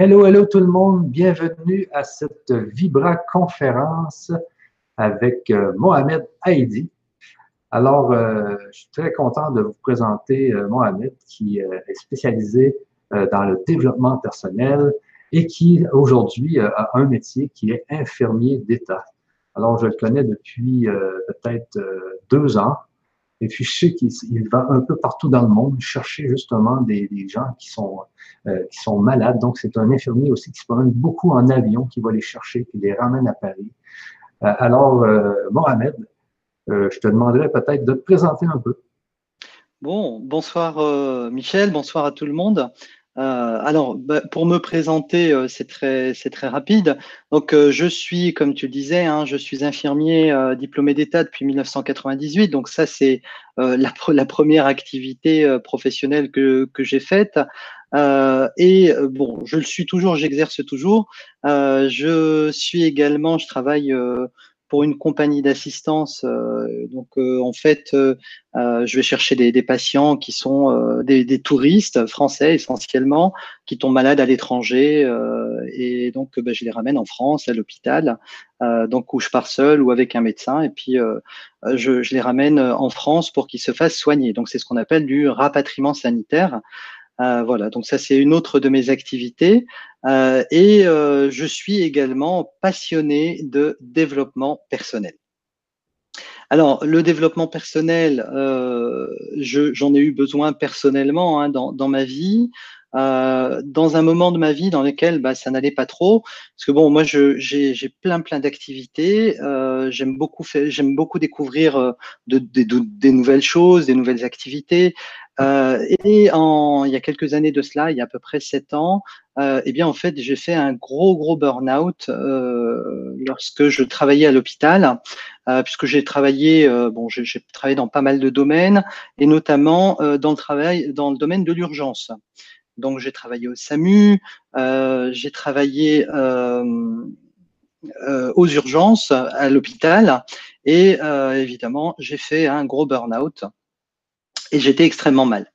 Hello, hello tout le monde. Bienvenue à cette Vibra conférence avec euh, Mohamed Haïdi. Alors, euh, je suis très content de vous présenter euh, Mohamed qui est spécialisé dans le développement personnel et qui aujourd'hui a un métier qui est infirmier d'État. Alors, je le connais depuis peut-être deux ans. Et puis, je sais qu'il va un peu partout dans le monde chercher justement des, gens qui sont, euh, qui sont malades. Donc, c'est un infirmier aussi qui se promène beaucoup en avion, qui va les chercher, qui les ramène à Paris. Euh, alors, euh, Mohamed, je te demanderais peut-être de te présenter un peu. Bon, bonsoir Michel, bonsoir à tout le monde. Euh, alors, bah, pour me présenter, euh, c'est très, très rapide. Donc, euh, je suis, comme tu le disais, hein, je suis infirmier diplômé d'État depuis 1998. Donc, ça, c'est la, la, première activité professionnelle que, que j'ai faite. et bon, je le suis toujours, j'exerce toujours. je suis également, je travaille pour une compagnie d'assistance. Euh, donc, euh, en fait, euh, je vais chercher des, patients qui sont des, des, touristes français essentiellement, qui tombent malades à l'étranger, et donc bah, je les ramène en France à l'hôpital, donc où je pars seul ou avec un médecin, et puis je, je les ramène en France pour qu'ils se fassent soigner. Donc, c'est ce qu'on appelle du rapatriement sanitaire. Euh, voilà, donc ça c'est une autre de mes activités. Euh, et euh, je suis également passionné de développement personnel. Alors, le développement personnel, j'en ai eu besoin personnellement hein, dans, dans, ma vie. dans un moment de ma vie dans lequel bah, ça n'allait pas trop, parce que bon, moi j'ai plein plein d'activités, j'aime beaucoup j'aime beaucoup découvrir de, des nouvelles choses, des nouvelles activités. Euh, et en, il y a quelques années de cela, il y a à peu près sept ans, euh, eh bien en fait j'ai fait un gros gros burn-out euh, lorsque je travaillais à l'hôpital, euh, puisque j'ai travaillé, euh, bon j'ai travaillé dans pas mal de domaines et notamment euh, dans le travail dans le domaine de l'urgence. Donc j'ai travaillé au SAMU, j'ai travaillé aux urgences à l'hôpital et évidemment j'ai fait un gros burn-out et j'étais extrêmement mal.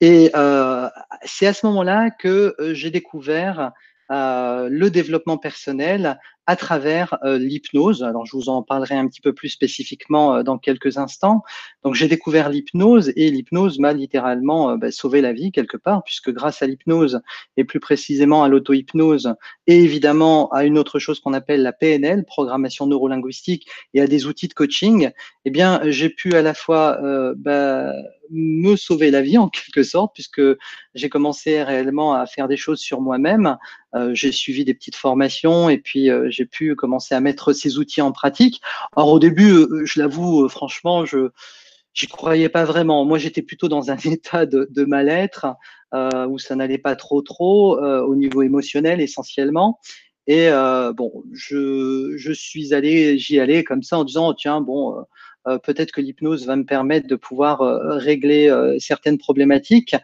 Et euh, c'est à ce moment-là que euh, j'ai découvert euh, le développement personnel à travers euh, l'hypnose. Alors, je vous en parlerai un petit peu plus spécifiquement euh, dans quelques instants. Donc, j'ai découvert l'hypnose et l'hypnose m'a littéralement euh, bah, sauvé la vie quelque part, puisque grâce à l'hypnose et plus précisément à l'auto-hypnose et évidemment à une autre chose qu'on appelle la PNL, programmation neurolinguistique, et à des outils de coaching, eh bien, j'ai pu à la fois bah, me sauver la vie en quelque sorte, puisque j'ai commencé réellement à faire des choses sur moi-même. j'ai suivi des petites formations et puis j'ai pu commencer à mettre ces outils en pratique. Alors au début, euh, je l'avoue, euh, franchement, je j'y croyais pas vraiment. Moi, j'étais plutôt dans un état de, mal-être euh, où ça n'allait pas trop trop au niveau émotionnel essentiellement. Et bon, je, je suis allé, j'y allais comme ça en disant tiens bon, peut-être que l'hypnose va me permettre de pouvoir euh, régler euh, certaines problématiques.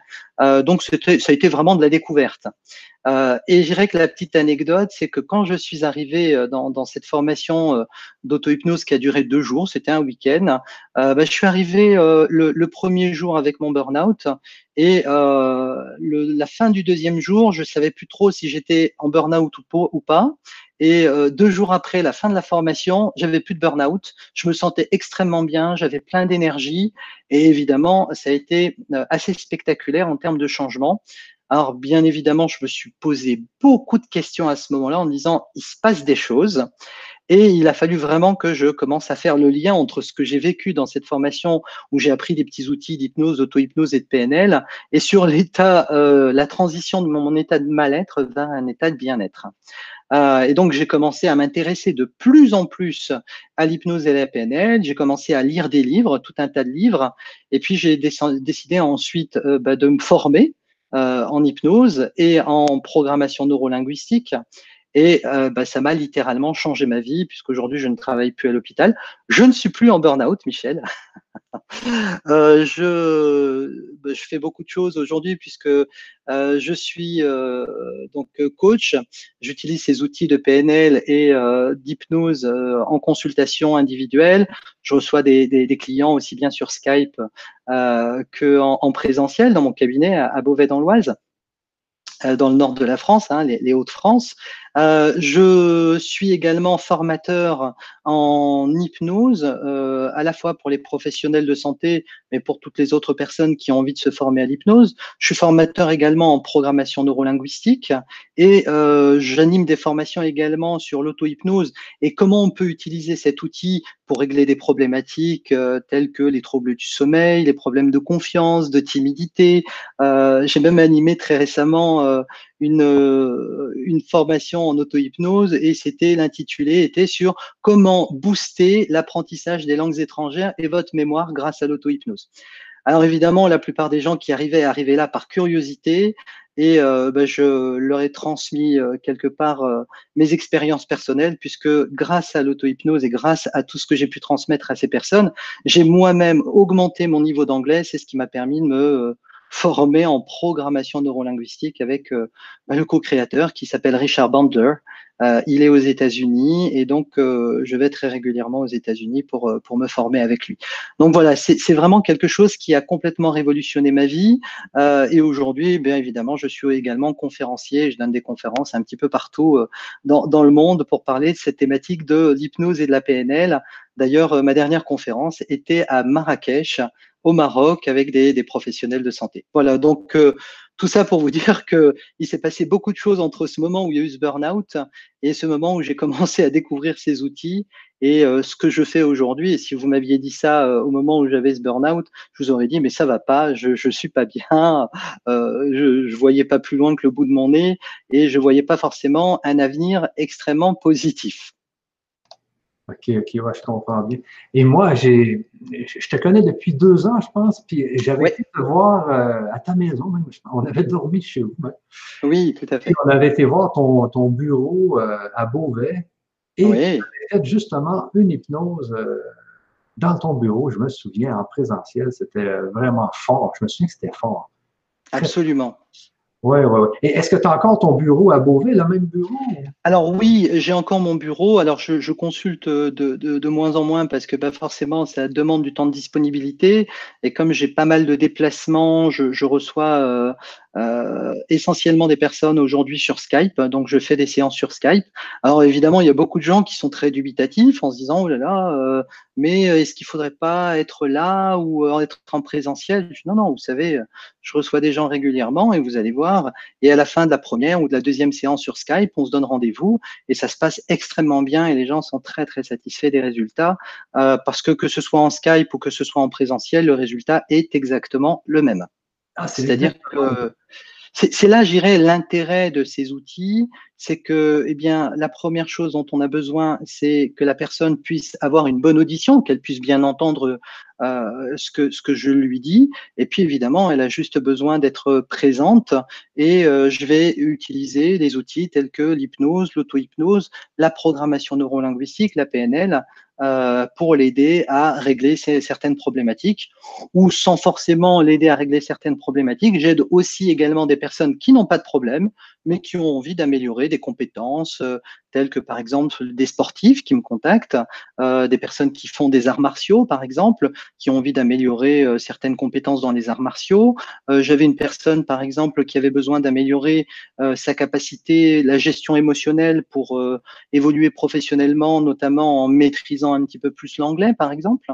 donc, ça a été vraiment de la découverte. et je dirais que la petite anecdote, c'est que quand je suis arrivé dans, dans cette formation d'auto-hypnose qui a duré deux jours, c'était un week-end, bah, je suis arrivé le, le, premier jour avec mon burn-out et le, la fin du deuxième jour, je savais plus trop si j'étais en burn-out ou pas. Et euh, deux jours après la fin de la formation, j'avais plus de burn-out. Je me sentais extrêmement bien, j'avais plein d'énergie. Et évidemment, ça a été euh, assez spectaculaire en termes de changement. Alors, bien évidemment, je me suis posé beaucoup de questions à ce moment-là en me disant, il se passe des choses. Et il a fallu vraiment que je commence à faire le lien entre ce que j'ai vécu dans cette formation où j'ai appris des petits outils d'hypnose, d'auto-hypnose et de PNL, et sur l'état, euh, la transition de mon état de mal-être vers un état de bien-être. Euh, et donc, j'ai commencé à m'intéresser de plus en plus à l'hypnose et à la PNL. J'ai commencé à lire des livres, tout un tas de livres. Et puis, j'ai décidé ensuite euh, bah, de me former euh, en hypnose et en programmation neurolinguistique. Et euh, bah, ça m'a littéralement changé ma vie, puisqu'aujourd'hui, je ne travaille plus à l'hôpital. Je ne suis plus en burn-out, Michel. euh, je, bah, je fais beaucoup de choses aujourd'hui, puisque euh, je suis donc coach. J'utilise ces outils de PNL et d'hypnose en consultation individuelle. Je reçois des, des, clients aussi bien sur Skype qu'en en présentiel dans mon cabinet à, Beauvais dans l'Oise. dans le nord de la France, hein, les Hauts-de-France. Euh, je suis également formateur en hypnose, euh, à la fois pour les professionnels de santé, mais pour toutes les autres personnes qui ont envie de se former à l'hypnose. Je suis formateur également en programmation neurolinguistique et euh, j'anime des formations également sur l'auto-hypnose et comment on peut utiliser cet outil pour régler des problématiques euh, telles que les troubles du sommeil, les problèmes de confiance, de timidité. Euh, J'ai même animé très récemment une, euh, une formation en auto-hypnose et c'était l'intitulé était sur comment booster l'apprentissage des langues étrangères et votre mémoire grâce à l'auto-hypnose. Alors évidemment, la plupart des gens qui arrivaient arrivaient là par curiosité et euh, ben, je leur ai transmis euh, quelque part mes expériences personnelles puisque grâce à l'auto-hypnose et grâce à tout ce que j'ai pu transmettre à ces personnes, j'ai moi-même augmenté mon niveau d'anglais. C'est ce qui m'a permis de me formé en programmation neurolinguistique avec euh, bah, le co-créateur qui s'appelle Richard Bandler. Euh, il est aux États-Unis et donc euh, je vais très régulièrement aux États-Unis pour, pour me former avec lui. Donc voilà, c'est vraiment quelque chose qui a complètement révolutionné ma vie. et aujourd'hui, bien évidemment, je suis également conférencier. Je donne des conférences un petit peu partout dans, dans le monde pour parler de cette thématique de l'hypnose et de la PNL. D'ailleurs, ma dernière conférence était à Marrakech au Maroc avec des, des professionnels de santé. Voilà, donc euh, tout ça pour vous dire que il s'est passé beaucoup de choses entre ce moment où il y a eu ce burn-out et ce moment où j'ai commencé à découvrir ces outils et euh, ce que je fais aujourd'hui. Et si vous m'aviez dit ça euh, au moment où j'avais ce burn-out, je vous aurais dit mais ça va pas, je je suis pas bien, je je voyais pas plus loin que le bout de mon nez et je voyais pas forcément un avenir extrêmement positif. OK, OK, ouais, je comprends bien. Et moi, j'ai, je te connais depuis deux ans, je pense, puis j'avais été te voir euh, à ta maison, même. on avait dormi chez vous. Oui, tout à fait. on avait été voir ton, ton bureau euh, à Beauvais et oui. tu avais fait justement une hypnose euh, dans ton bureau, je me souviens, en présentiel, c'était vraiment fort. Je me souviens que c'était fort. Absolument. Oui, oui, oui. Et est-ce que tu as encore ton bureau à Beauvais, le même bureau? Alors oui, j'ai encore mon bureau. Alors je, consulte de, de, de, moins en moins parce que bah, forcément, ça demande du temps de disponibilité. Et comme j'ai pas mal de déplacements, je, je reçois euh, euh, essentiellement des personnes aujourd'hui sur Skype, donc je fais des séances sur Skype. Alors évidemment, il y a beaucoup de gens qui sont très dubitatifs en se disant oh euh, mais est-ce qu'il faudrait pas être là ou euh, être en présentiel? Je dis, Non non, vous savez, je reçois des gens régulièrement et vous allez voir. Et à la fin de la première ou de la deuxième séance sur Skype, on se donne rendez-vous et ça se passe extrêmement bien et les gens sont très très satisfaits des résultats euh, parce que que ce soit en Skype ou que ce soit en présentiel, le résultat est exactement le même. Ah, c'est C'est-à-dire que c'est là, j'irais, l'intérêt de ces outils, c'est que, eh bien, la première chose dont on a besoin, c'est que la personne puisse avoir une bonne audition, qu'elle puisse bien entendre euh, ce que ce que je lui dis. Et puis, évidemment, elle a juste besoin d'être présente. Et euh, je vais utiliser des outils tels que l'hypnose, l'auto-hypnose, la programmation neurolinguistique, la PNL, euh, pour l'aider à régler certaines problématiques ou sans forcément l'aider à régler certaines problématiques. J'aide aussi également des personnes qui n'ont pas de problème, mais qui ont envie d'améliorer des compétences euh, telles que par exemple des sportifs qui me contactent, euh, des personnes qui font des arts martiaux par exemple, qui ont envie d'améliorer euh, certaines compétences dans les arts martiaux. Euh, J'avais une personne par exemple qui avait besoin d'améliorer euh, sa capacité, la gestion émotionnelle pour euh, évoluer professionnellement, notamment en maîtrisant un petit peu plus l'anglais par exemple.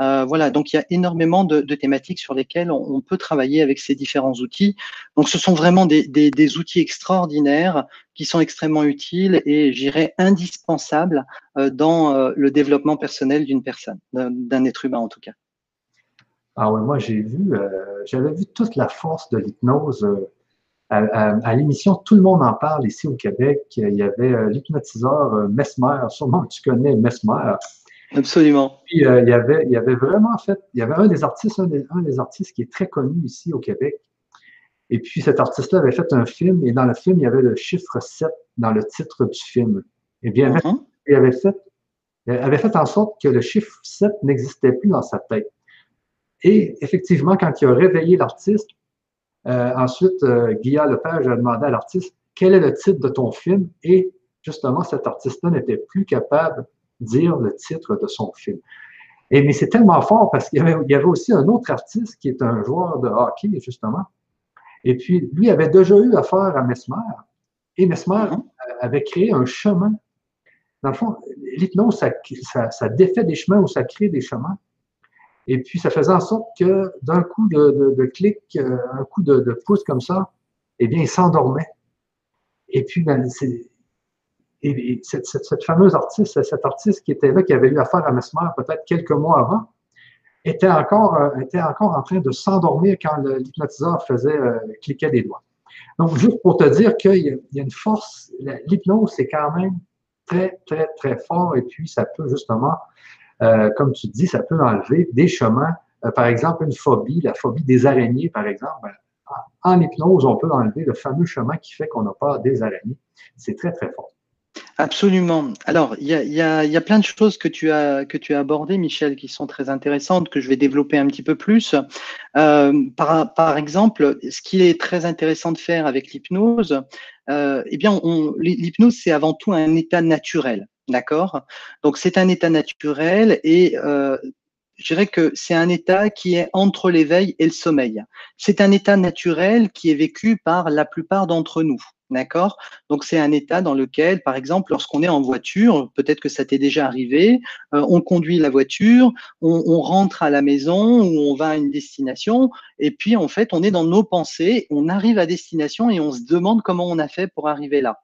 Euh, voilà, donc il y a énormément de, thématiques sur lesquelles on, peut travailler avec ces différents outils. Donc ce sont vraiment des, outils extraordinaires qui sont extrêmement utiles et j'irais indispensables euh, dans euh, le développement personnel d'une personne, d'un être humain en tout cas. Ah oui, moi j'ai vu, j'avais vu toute la force de l'hypnose. À, l'émission Tout le monde en parle ici au Québec. Il y avait l'hypnotiseur Mesmer, sûrement tu connais Mesmer. Absolument. Puis, euh, il, y avait, il y avait vraiment fait, il y avait un des artistes, un des, un des, artistes qui est très connu ici au Québec. Et puis cet artiste-là avait fait un film, et dans le film, il y avait le chiffre 7 dans le titre du film. Et bien, mm -hmm. il avait fait, il avait fait en sorte que le chiffre 7 n'existait plus dans sa tête. Et effectivement, quand il a réveillé l'artiste, euh, ensuite, euh, Guillaume Lepage a demandé à l'artiste quel est le titre de ton film, et justement, cet artiste-là n'était plus capable dire le titre de son film. Et, mais c'est tellement fort parce qu'il y, avait, il y avait aussi un autre artiste qui est un joueur de hockey, justement. Et puis, lui avait déjà eu affaire à Mesmer. Et Mesmer mhm. avait créé un chemin. Dans le fond, l'hypnose, ça, défait des chemins ou ça crée des chemins. Et puis, ça faisait en sorte que d'un coup de, clic, euh, un coup de, pouce comme ça, eh bien, il s'endormait. Et puis, ben, et, cette, fameuse artiste, cet artiste qui était là, qui avait eu affaire à Mesmer peut-être quelques mois avant, était encore, euh, était encore en train de s'endormir quand l'hypnotiseur faisait euh, cliquer des doigts. Donc, juste pour te dire qu'il y, a une force, l'hypnose, c'est quand même très, très, très fort et puis ça peut justement, euh, comme tu dis, ça peut enlever des chemins. par exemple, une phobie, la phobie des araignées, par exemple. Ben, en hypnose, on peut enlever le fameux chemin qui fait qu'on n'a pas des araignées. C'est très, très fort. Absolument. Alors, il y a, plein de choses que tu as que tu as abordées, Michel, qui sont très intéressantes, que je vais développer un petit peu plus. Euh, par, exemple, ce qui est très intéressant de faire avec l'hypnose, euh, eh bien, l'hypnose c'est avant tout un état naturel, d'accord? Donc, c'est un état naturel et euh, je dirais que c'est un état qui est entre l'éveil et le sommeil. C'est un état naturel qui est vécu par la plupart d'entre nous. D'accord? Donc c'est un état dans lequel, par exemple, lorsqu'on est en voiture, peut-être que ça t'est déjà arrivé, euh, on conduit la voiture, on, rentre à la maison ou on va à une destination, et puis en fait, on est dans nos pensées, on arrive à destination et on se demande comment on a fait pour arriver là.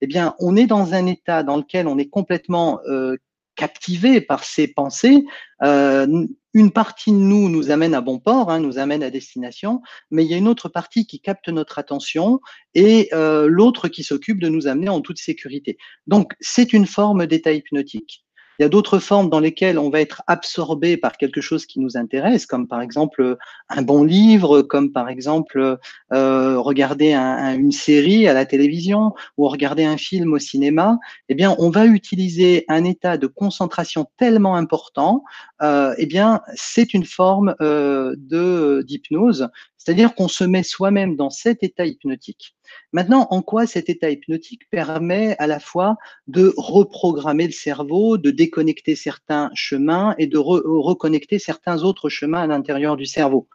Eh bien, on est dans un état dans lequel on est complètement euh, captivé par ces pensées. Euh, une partie de nous nous amène à bon port, hein, nous amène à destination, mais il y a une autre partie qui capte notre attention et euh, l'autre qui s'occupe de nous amener en toute sécurité. Donc, c'est une forme d'état hypnotique. Il y a d'autres formes dans lesquelles on va être absorbé par quelque chose qui nous intéresse, comme par exemple un bon livre, comme par exemple euh, regarder une série à la télévision ou regarder un film au cinéma. Eh bien, on va utiliser un état de concentration tellement important. Euh, eh bien, c'est une forme euh, de d'hypnose, c'est-à-dire qu'on se met soi-même dans cet état hypnotique. Maintenant, en quoi cet état hypnotique permet à la fois de reprogrammer le cerveau, de déconnecter certains chemins et de reconnecter certains autres chemins à l'intérieur du cerveau?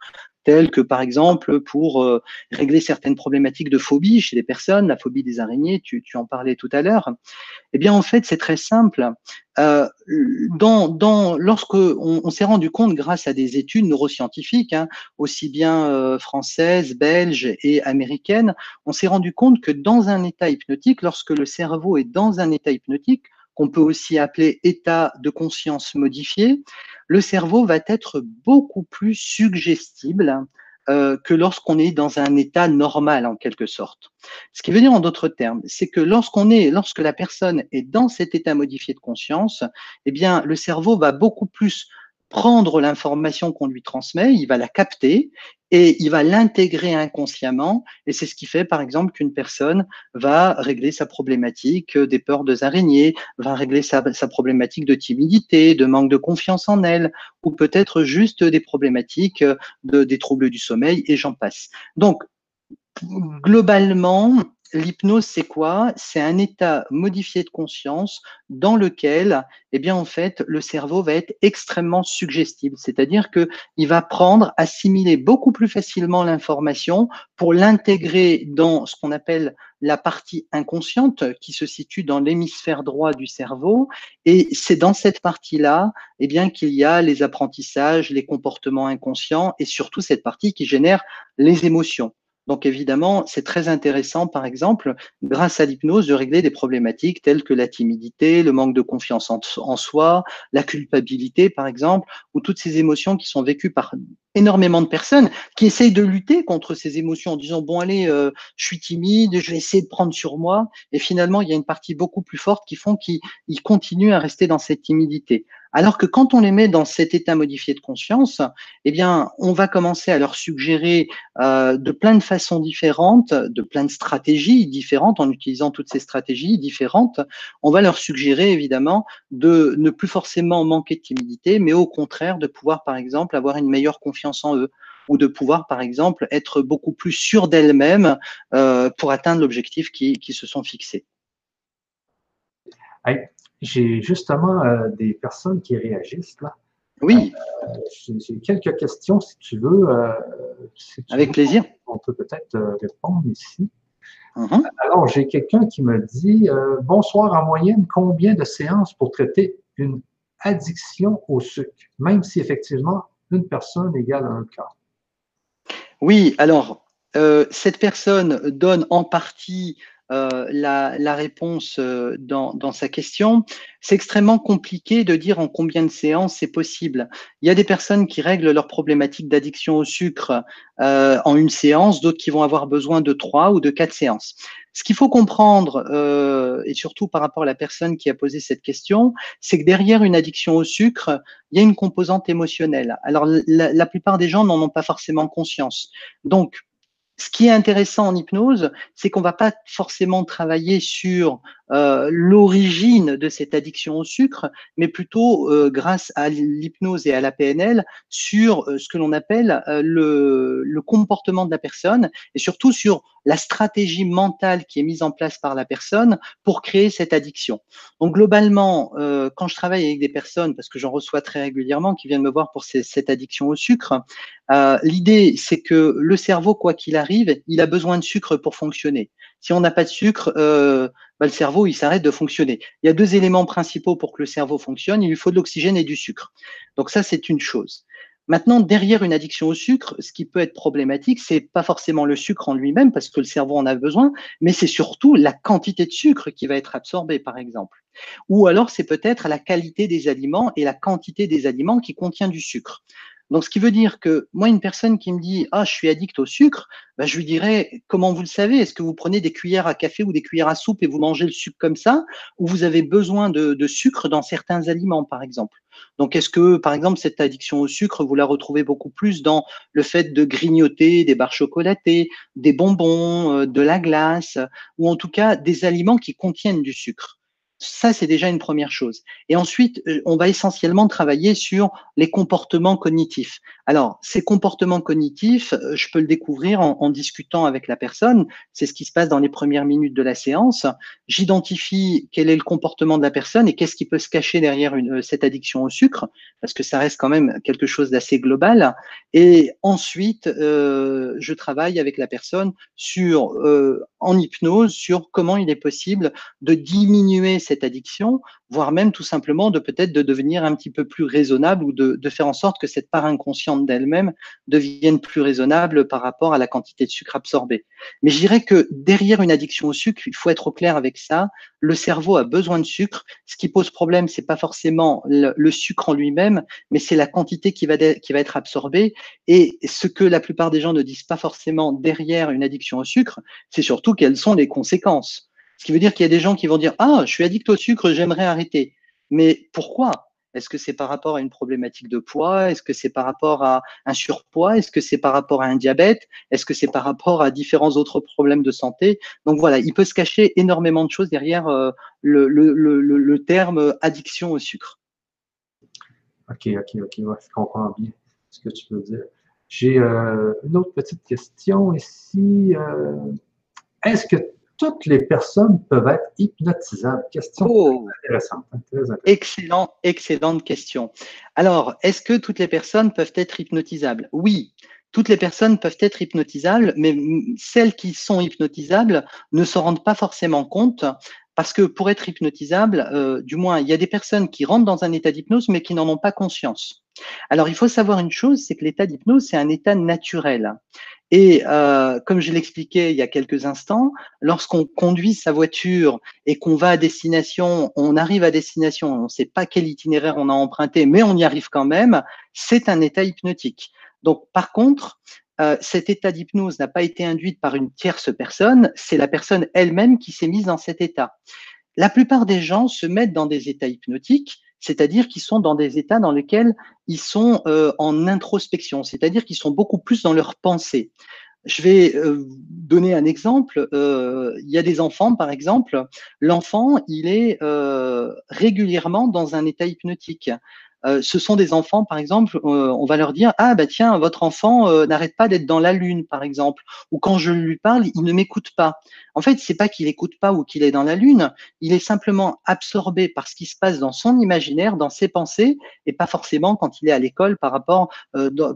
Tels que par exemple pour euh, régler certaines problématiques de phobie chez les personnes, la phobie des araignées, tu, tu en parlais tout à l'heure. Eh bien, en fait, c'est très simple. Euh, dans, dans, lorsque on, on s'est rendu compte, grâce à des études neuroscientifiques, hein, aussi bien euh, françaises, belges et américaines, on s'est rendu compte que dans un état hypnotique, lorsque le cerveau est dans un état hypnotique, qu'on peut aussi appeler état de conscience modifié, le cerveau va être beaucoup plus suggestible euh, que lorsqu'on est dans un état normal en quelque sorte. Ce qui veut dire en d'autres termes, c'est que lorsqu'on est, lorsque la personne est dans cet état modifié de conscience, eh bien le cerveau va beaucoup plus prendre l'information qu'on lui transmet, il va la capter et il va l'intégrer inconsciemment. Et c'est ce qui fait, par exemple, qu'une personne va régler sa problématique des peurs de araignées, va régler sa, problématique de timidité, de manque de confiance en elle, ou peut-être juste des problématiques de, des troubles du sommeil, et j'en passe. Donc, globalement, l'hypnose, c'est quoi? C'est un état modifié de conscience dans lequel, eh bien, en fait, le cerveau va être extrêmement suggestible, c'est-à-dire que il va prendre, assimiler beaucoup plus facilement l'information pour l'intégrer dans ce qu'on appelle la partie inconsciente qui se situe dans l'hémisphère droit du cerveau. Et c'est dans cette partie-là, eh bien, qu'il y a les apprentissages, les comportements inconscients et surtout cette partie qui génère les émotions. Donc évidemment, c'est très intéressant, par exemple, grâce à l'hypnose, de régler des problématiques telles que la timidité, le manque de confiance en, soi, la culpabilité, par exemple, ou toutes ces émotions qui sont vécues par énormément de personnes qui essayent de lutter contre ces émotions en disant bon allez, euh, je suis timide, je vais essayer de prendre sur moi, et finalement il y a une partie beaucoup plus forte qui font qu'ils continuent à rester dans cette timidité. Alors que quand on les met dans cet état modifié de conscience, eh bien, on va commencer à leur suggérer euh, de plein de façons différentes, de plein de stratégies différentes, en utilisant toutes ces stratégies différentes. On va leur suggérer évidemment de ne plus forcément manquer de timidité, mais au contraire de pouvoir, par exemple, avoir une meilleure confiance en eux ou de pouvoir, par exemple, être beaucoup plus sûr d'elles-mêmes euh, pour atteindre l'objectif qui, qui se sont fixés j'ai justement euh, des personnes qui réagissent là. Oui. J'ai quelques questions si tu veux. Avec plaisir. On peut peut-être répondre ici. Mhm. Alors, j'ai quelqu'un qui me dit Bonsoir, en moyenne, combien de séances pour traiter une addiction au sucre, même si effectivement une personne égale un cas? Oui, alors, euh, cette personne donne en partie euh, la, réponse euh, dans, sa question. C'est extrêmement compliqué de dire en combien de séances c'est possible. Il y a des personnes qui règlent leur problématique d'addiction au sucre euh, en une séance, d'autres qui vont avoir besoin de trois ou de quatre séances. Ce qu'il faut comprendre, et surtout par rapport à la personne qui a posé cette question, c'est que derrière une addiction au sucre, il y a une composante émotionnelle. Alors la, la plupart des gens n'en ont pas forcément conscience. Donc, ce qui est intéressant en hypnose, c'est qu'on va pas forcément travailler sur euh, l'origine de cette addiction au sucre, mais plutôt euh, grâce à l'hypnose et à la PNL sur euh, ce que l'on appelle le, le, comportement de la personne et surtout sur la stratégie mentale qui est mise en place par la personne pour créer cette addiction. Donc globalement, quand je travaille avec des personnes, parce que j'en reçois très régulièrement qui viennent me voir pour cette addiction au sucre, l'idée c'est que le cerveau, quoi qu'il arrive, il a besoin de sucre pour fonctionner. Si on n'a pas de sucre, euh, bah, le cerveau il s'arrête de fonctionner. Il y a deux éléments principaux pour que le cerveau fonctionne. Il lui faut de l'oxygène et du sucre. Donc ça c'est une chose. Maintenant, derrière une addiction au sucre, ce qui peut être problématique, c'est pas forcément le sucre en lui-même, parce que le cerveau en a besoin, mais c'est surtout la quantité de sucre qui va être absorbée, par exemple. Ou alors, c'est peut-être la qualité des aliments et la quantité des aliments qui contient du sucre. Donc, ce qui veut dire que moi, une personne qui me dit Ah, je suis addict au sucre, bah, je lui dirais Comment vous le savez? Est-ce que vous prenez des cuillères à café ou des cuillères à soupe et vous mangez le sucre comme ça? Ou vous avez besoin de, de sucre dans certains aliments, par exemple? Donc, est-ce que, par exemple, cette addiction au sucre, vous la retrouvez beaucoup plus dans le fait de grignoter des barres chocolatées, des bonbons, euh, de la glace, ou en tout cas des aliments qui contiennent du sucre? Ça, c'est déjà une première chose. Et ensuite, euh, on va essentiellement travailler sur les comportements cognitifs. Alors, ces comportements cognitifs, euh, je peux le découvrir en, discutant avec la personne. C'est ce qui se passe dans les premières minutes de la séance. J'identifie quel est le comportement de la personne et qu'est-ce qui peut se cacher derrière euh, cette addiction au sucre, parce que ça reste quand même quelque chose d'assez global. Et ensuite, je travaille avec la personne sur, en hypnose, sur comment il est possible de diminuer cette addiction, voire même tout simplement de peut-être de devenir un petit peu plus raisonnable ou de, faire en sorte que cette part inconsciente d'elle-même devienne plus raisonnable par rapport à la quantité de sucre absorbée. Mais je dirais que derrière une addiction au sucre, il faut être au clair avec ça. Le cerveau a besoin de sucre. Ce qui pose problème, c'est pas forcément le, sucre en lui-même, mais c'est la quantité qui va, qui va être absorbée. Et ce que la plupart des gens ne disent pas forcément derrière une addiction au sucre, c'est surtout quelles sont les conséquences. Ce qui veut dire qu'il y a des gens qui vont dire Ah, je suis addict au sucre, j'aimerais arrêter. Mais pourquoi? Est-ce que c'est par rapport à une problématique de poids? Est-ce que c'est par rapport à un surpoids? Est-ce que c'est par rapport à un diabète? Est-ce que c'est par rapport à différents autres problèmes de santé? Donc voilà, il peut se cacher énormément de choses derrière euh, le, le, le, terme addiction au sucre. Ok, ok, ok, je comprends bien ce que tu veux dire. J'ai euh, une autre petite question ici. Euh, est-ce que toutes les personnes peuvent être hypnotisables? Question oh. intéressante, hein, Excellent, excellente question. Alors, est-ce que toutes les personnes peuvent être hypnotisables? Oui. Toutes les personnes peuvent être hypnotisables, mais celles qui sont hypnotisables ne se rendent pas forcément compte parce que pour être hypnotisable, euh, du moins, il y a des personnes qui rentrent dans un état d'hypnose, mais qui n'en ont pas conscience. Alors, il faut savoir une chose, c'est que l'état d'hypnose, c'est un état naturel. Et euh, comme je l'expliquais il y a quelques instants, lorsqu'on conduit sa voiture et qu'on va à destination, on arrive à destination, on ne sait pas quel itinéraire on a emprunté, mais on y arrive quand même, c'est un état hypnotique. Donc, par contre, euh, cet état d'hypnose n'a pas été induit par une tierce personne, c'est la personne elle-même qui s'est mise dans cet état. La plupart des gens se mettent dans des états hypnotiques c'est-à-dire qu'ils sont dans des états dans lesquels ils sont euh, en introspection, c'est-à-dire qu'ils sont beaucoup plus dans leur pensée. Je vais euh, donner un exemple. Euh, il y a des enfants, par exemple. L'enfant, il est régulièrement dans un état hypnotique. Euh, ce sont des enfants, par exemple, euh, on va leur dire ah bah tiens, votre enfant euh, n'arrête pas d'être dans la lune, par exemple, ou quand je lui parle, il ne m'écoute pas. En fait, c'est pas qu'il écoute pas ou qu'il est dans la lune, il est simplement absorbé par ce qui se passe dans son imaginaire, dans ses pensées, et pas forcément quand il est à l'école par rapport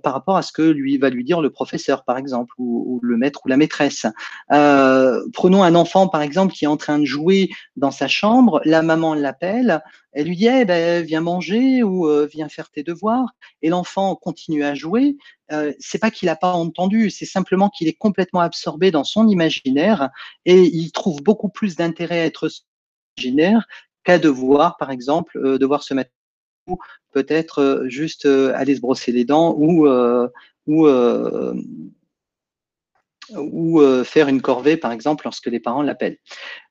par rapport à ce que lui va lui dire le professeur, par exemple, ou, le maître ou la maîtresse. prenons un enfant, par exemple, qui est en train de jouer dans sa chambre, la maman l'appelle, elle lui dit eh ben, viens manger ou euh, viens faire tes devoirs. Et l'enfant continue à jouer. Euh, c'est pas qu'il n'a pas entendu, c'est simplement qu'il est complètement absorbé dans son imaginaire et il trouve beaucoup plus d'intérêt à être imaginaire qu'à devoir, par exemple, euh, devoir se mettre ou peut-être euh, juste aller se brosser les dents ou ou ou euh, faire une corvée, par exemple, lorsque les parents l'appellent.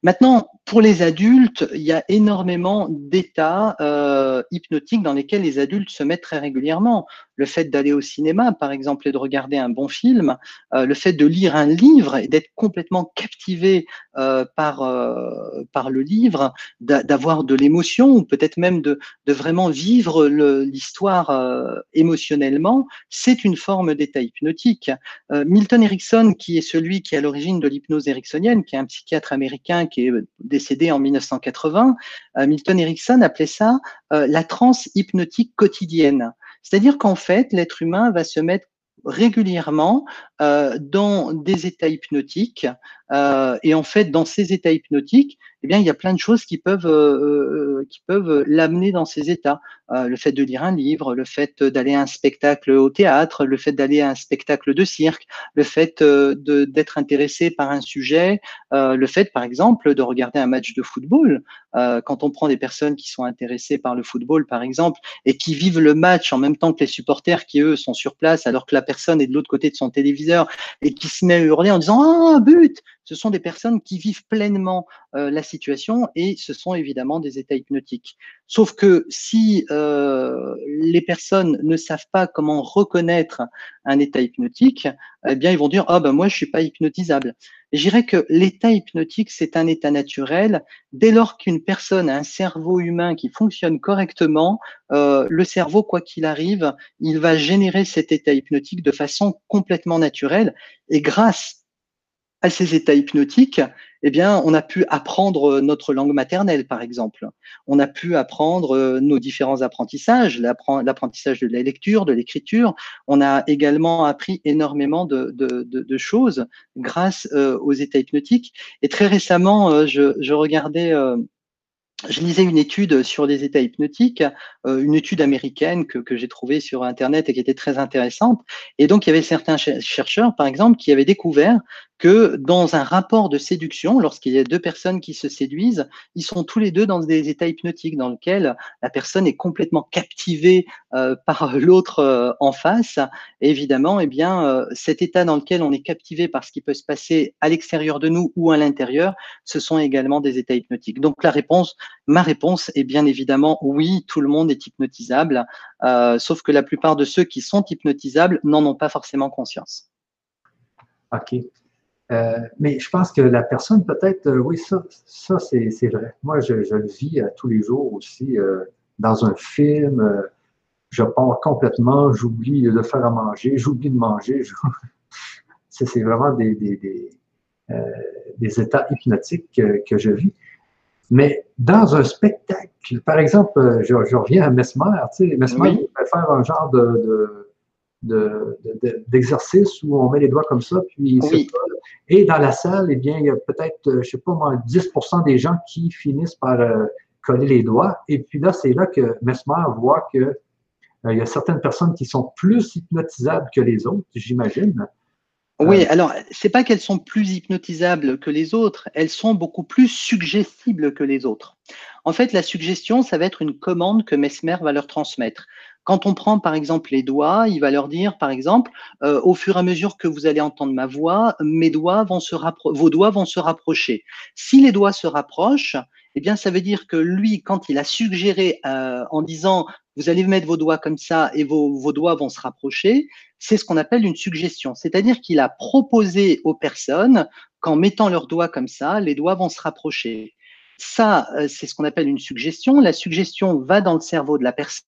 Maintenant, pour les adultes, il y a énormément d'états euh, hypnotiques dans lesquels les adultes se mettent très régulièrement. Le fait d'aller au cinéma, par exemple, et de regarder un bon film, euh, le fait de lire un livre et d'être complètement captivé euh, par, euh, par le livre, d'avoir de l'émotion, ou peut-être même de, de vraiment vivre l'histoire émotionnellement, c'est une forme d'état hypnotique. Milton Erickson, qui est celui qui est à l'origine de l'hypnose ericksonienne, qui est un psychiatre américain qui est décédé en 1980, Milton Erickson appelait ça la transe hypnotique quotidienne. C'est-à-dire qu'en fait, l'être humain va se mettre régulièrement euh, dans des états hypnotiques. Euh, et en fait, dans ces états hypnotiques, eh bien, il y a plein de choses qui peuvent, euh, qui peuvent l'amener dans ces états. le fait de lire un livre, le fait d'aller à un spectacle au théâtre, le fait d'aller à un spectacle de cirque, le fait d'être intéressé par un sujet, le fait, par exemple, de regarder un match de football. quand on prend des personnes qui sont intéressées par le football, par exemple, et qui vivent le match en même temps que les supporters qui, eux, sont sur place, alors que la personne est de l'autre côté de son téléviseur, et qui se met à hurler en disant Ah, but Ce sont des personnes qui vivent pleinement euh, la situation et ce sont évidemment des états hypnotiques. Sauf que si euh, les personnes ne savent pas comment reconnaître un état hypnotique, eh bien, ils vont dire Ah, ben moi, je suis pas hypnotisable. Je dirais que l'état hypnotique, c'est un état naturel. Dès lors qu'une personne a un cerveau humain qui fonctionne correctement, euh, le cerveau, quoi qu'il arrive, il va générer cet état hypnotique de façon complètement naturelle. Et grâce à ces états hypnotiques, eh bien, on a pu apprendre notre langue maternelle, par exemple. On a pu apprendre euh, nos différents apprentissages, l'apprentissage de la lecture, de l'écriture. On a également appris énormément de, choses grâce euh, aux états hypnotiques. Et très récemment, euh, je, regardais je lisais une étude sur les états hypnotiques, euh, une étude américaine que j'ai trouvée sur Internet et qui était très intéressante. Et donc, il y avait certains chercheurs, par exemple, qui avaient découvert que dans un rapport de séduction, lorsqu'il y a deux personnes qui se séduisent, ils sont tous les deux dans des états hypnotiques dans lesquels la personne est complètement captivée euh, par l'autre euh, en face. Évidemment, eh bien, euh, cet état dans lequel on est captivé par ce qui peut se passer à l'extérieur de nous ou à l'intérieur, ce sont également des états hypnotiques. Donc la réponse, ma réponse est bien évidemment oui, tout le monde est hypnotisable, sauf que la plupart de ceux qui sont hypnotisables n'en ont pas forcément conscience. OK. Euh, mais je pense que la personne, peut-être, euh, oui, ça, ça c'est vrai. Moi, je, je, le vis euh, tous les jours aussi. dans un film, je pars complètement, j'oublie de faire à manger, j'oublie de manger. c'est vraiment des, des, des, des, états hypnotiques que, que, je vis. Mais dans un spectacle, par exemple, je, je reviens à Mesmer, tu sais, Mesmer, il peut faire un genre de, de d'exercice où on met les doigts comme ça, puis oui. Et dans la salle, eh bien, il y a peut-être, euh, je sais pas moi, 10% des gens qui finissent par euh, coller les doigts. Et puis là, c'est là que Mesmer voit que euh, il y a certaines personnes qui sont plus hypnotisables que les autres, j'imagine. Oui, alors c'est pas qu'elles sont plus hypnotisables que les autres, elles sont beaucoup plus suggestibles que les autres. En fait, la suggestion, ça va être une commande que Mesmer va leur transmettre. Quand on prend par exemple les doigts, il va leur dire par exemple, euh, au fur et à mesure que vous allez entendre ma voix, mes doigts vont se vos doigts vont se rapprocher. Si les doigts se rapprochent, eh bien ça veut dire que lui, quand il a suggéré euh, en disant vous allez mettre vos doigts comme ça et vos, vos doigts vont se rapprocher, c'est ce qu'on appelle une suggestion. C'est-à-dire qu'il a proposé aux personnes qu'en mettant leurs doigts comme ça, les doigts vont se rapprocher. Ça, euh, c'est ce qu'on appelle une suggestion. La suggestion va dans le cerveau de la personne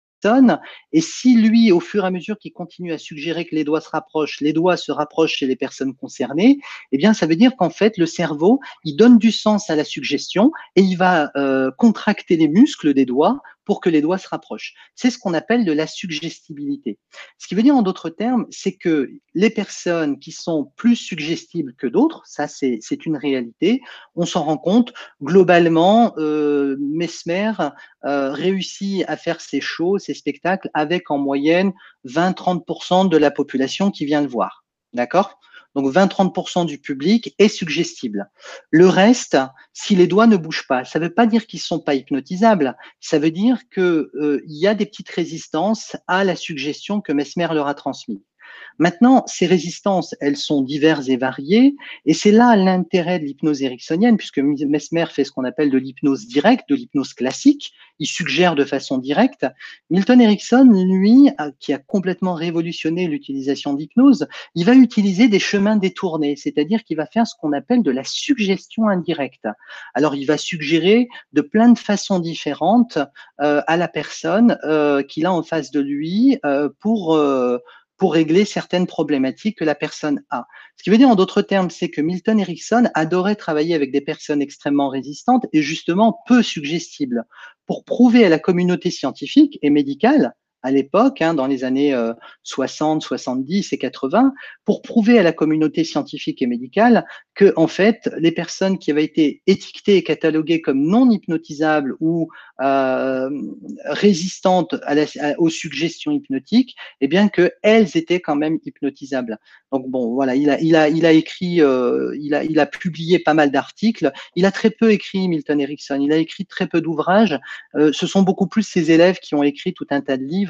et si lui, au fur et à mesure qu'il continue à suggérer que les doigts se rapprochent, les doigts se rapprochent chez les personnes concernées, eh bien, ça veut dire qu'en fait, le cerveau, il donne du sens à la suggestion et il va euh, contracter les muscles des doigts pour que les doigts se rapprochent. C'est ce qu'on appelle de la suggestibilité. Ce qui veut dire en d'autres termes, c'est que les personnes qui sont plus suggestibles que d'autres, ça c'est une réalité, on s'en rend compte, globalement, euh, Mesmer euh, réussit à faire ses shows, ses spectacles avec en moyenne 20-30% de la population qui vient le voir. D'accord? Donc 20-30% du public est suggestible. Le reste, si les doigts ne bougent pas, ça ne veut pas dire qu'ils ne sont pas hypnotisables. Ça veut dire qu'il euh, y a des petites résistances à la suggestion que Mesmer leur a transmise. Maintenant, ces résistances, elles sont diverses et variées, et c'est là l'intérêt de l'hypnose ericksonienne, puisque Mesmer fait ce qu'on appelle de l'hypnose directe, de l'hypnose classique, il suggère de façon directe. Milton Erickson, lui, qui a complètement révolutionné l'utilisation d'hypnose, il va utiliser des chemins détournés, c'est-à-dire qu'il va faire ce qu'on appelle de la suggestion indirecte. Alors, il va suggérer de plein de façons différentes euh, à la personne euh, qu'il a en face de lui euh, pour pour régler certaines problématiques que la personne a. Ce qui veut dire en d'autres termes, c'est que Milton Erickson adorait travailler avec des personnes extrêmement résistantes et justement peu suggestibles pour prouver à la communauté scientifique et médicale à l'époque, hein, dans les années 60, euh, 70 et 80, pour prouver à la communauté scientifique et médicale que, en fait, les personnes qui avaient été étiquetées et cataloguées comme non hypnotisables ou euh, résistantes aux suggestions hypnotiques, eh bien que elles étaient quand même hypnotisables. Donc bon, voilà, il a, il a, il a écrit, euh, il a, il a publié pas mal d'articles. Il a très peu écrit Milton Erickson. Il a écrit très peu d'ouvrages. Euh, ce sont beaucoup plus ses élèves qui ont écrit tout un tas de livres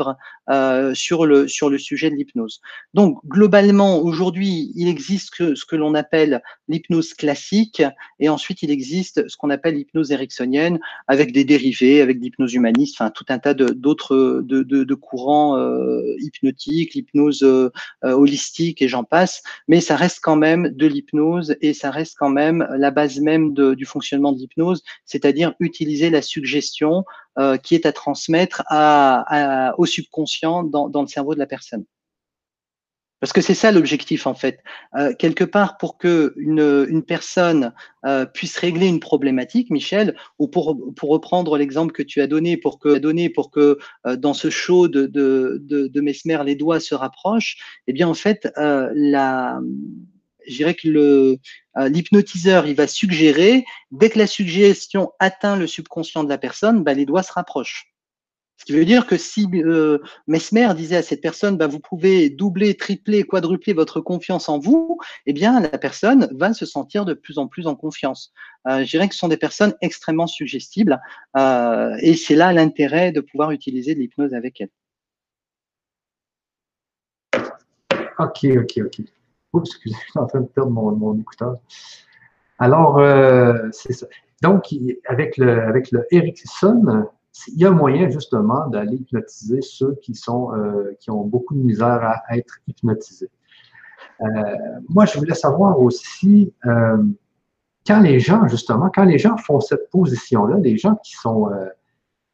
euh, sur le sur le sujet de l'hypnose. Donc globalement, aujourd'hui, il existe ce que l'on appelle l'hypnose classique, et ensuite il existe ce qu'on appelle l'hypnose ericksonienne, avec des dérivés, avec l'hypnose humaniste, enfin tout un tas d'autres de, de, courants euh, hypnotiques, l'hypnose euh, holistique et j'en passe, mais ça reste quand même de l'hypnose et ça reste quand même la base même du fonctionnement de l'hypnose, c'est-à-dire utiliser la suggestion qui est à transmettre à, au subconscient dans, le cerveau de la personne. Parce que c'est ça l'objectif en fait. Euh, quelque part, pour que une, personne euh, puisse régler une problématique, Michel, ou pour, reprendre l'exemple que tu as donné, pour que, euh, dans ce show de, de, Mesmer, les doigts se rapprochent, eh bien en fait, la, je dirais que l'hypnotiseur, il va suggérer, dès que la suggestion atteint le subconscient de la personne, bah, les doigts se rapprochent. Ce qui veut dire que si euh, Mesmer disait à cette personne, bah, vous pouvez doubler, tripler, quadrupler votre confiance en vous, eh bien, la personne va se sentir de plus en plus en confiance. Euh, je dirais que ce sont des personnes extrêmement suggestibles euh, et c'est là l'intérêt de pouvoir utiliser de l'hypnose avec elles. Ok, ok, ok. Oups, excusez, je suis en train de perdre mon, écouteur. Alors, euh, c'est ça. Donc, avec le, avec le Ericsson, il y a moyen justement d'aller hypnotiser ceux qui, euh, ont beaucoup de misère à être hypnotisés. Euh, moi, je voulais savoir aussi, euh, quand les gens, justement, quand les gens font cette position-là, les gens qui sont,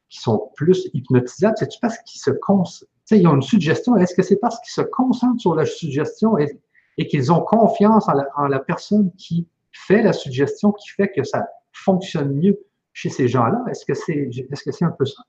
qui sont plus hypnotisables, c'est-tu parce qu'ils se concentrent, ils ont une suggestion, est-ce que c'est parce qu'ils se concentrent sur la suggestion et, qu'ils ont confiance en la personne qui fait la suggestion, qui fait que ça fonctionne mieux? Chez ces gens-là? Est-ce que c'est est -ce c'est un peu ça?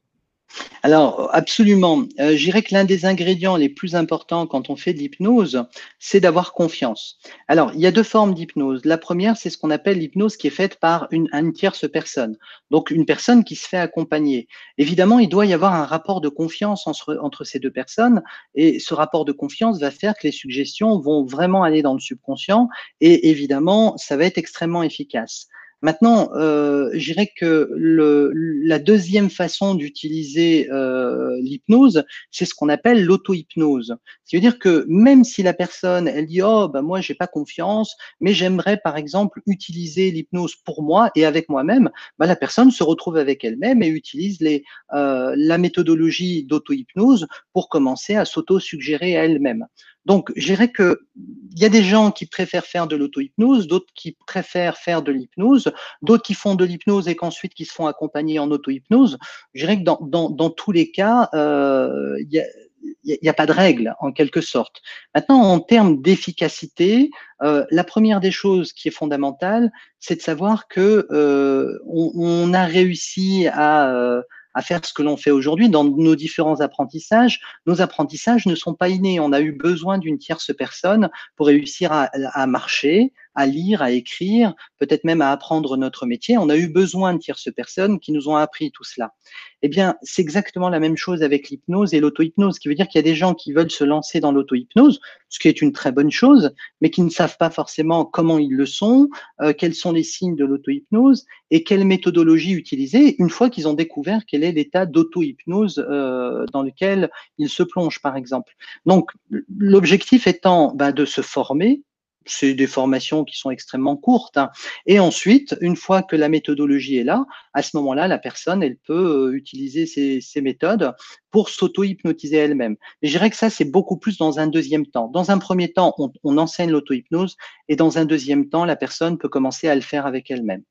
Alors, absolument. Euh, je que l'un des ingrédients les plus importants quand on fait de l'hypnose, c'est d'avoir confiance. Alors, il y a deux formes d'hypnose. La première, c'est ce qu'on appelle l'hypnose qui est faite par une, tierce personne. Donc, une personne qui se fait accompagner. Évidemment, il doit y avoir un rapport de confiance entre ces deux personnes. Et ce rapport de confiance va faire que les suggestions vont vraiment aller dans le subconscient. Et évidemment, ça va être extrêmement efficace. Maintenant, euh, je dirais que la deuxième façon d'utiliser euh, l'hypnose, c'est ce qu'on appelle l'auto-hypnose. C'est-à-dire que même si la personne, elle dit oh ben moi j'ai pas confiance, mais j'aimerais par exemple utiliser l'hypnose pour moi et avec moi-même, ben, la personne se retrouve avec elle-même et utilise euh, la méthodologie d'auto-hypnose pour commencer à s'auto-suggérer à elle-même. Donc, je dirais que il y a des gens qui préfèrent faire de l'auto-hypnose, d'autres qui préfèrent faire de l'hypnose, d'autres qui font de l'hypnose et qu'ensuite qui se font accompagner en auto-hypnose. Je dirais que dans, dans, dans tous les cas, euh, il y a n'y a, pas de règle en quelque sorte. Maintenant, en termes d'efficacité, euh, la première des choses qui est fondamentale, c'est de savoir que euh, on, on, a réussi à, euh, à faire ce que l'on fait aujourd'hui dans nos différents apprentissages. Nos apprentissages ne sont pas innés. On a eu besoin d'une tierce personne pour réussir à, marcher, à lire, à écrire, peut-être même à apprendre notre métier. On a eu besoin de tierces personnes qui nous ont appris tout cela. Eh bien, c'est exactement la même chose avec l'hypnose et l'auto-hypnose, qui veut dire qu'il y a des gens qui veulent se lancer dans l'auto-hypnose, ce qui est une très bonne chose, mais qui ne savent pas forcément comment ils le sont, euh, quels sont les signes de l'auto-hypnose et quelle méthodologie utiliser une fois qu'ils ont découvert quel est l'état d'auto-hypnose euh, dans lequel ils se plongent, par exemple. Donc, l'objectif étant bah, de se former, c'est des formations qui sont extrêmement courtes. Hein. Et ensuite, une fois que la méthodologie est là, à ce moment-là, la personne, elle peut euh, utiliser ces, méthodes pour s'auto-hypnotiser elle-même. Mais je dirais que ça, c'est beaucoup plus dans un deuxième temps. Dans un premier temps, on, enseigne l'auto-hypnose et dans un deuxième temps, la personne peut commencer à le faire avec elle-même.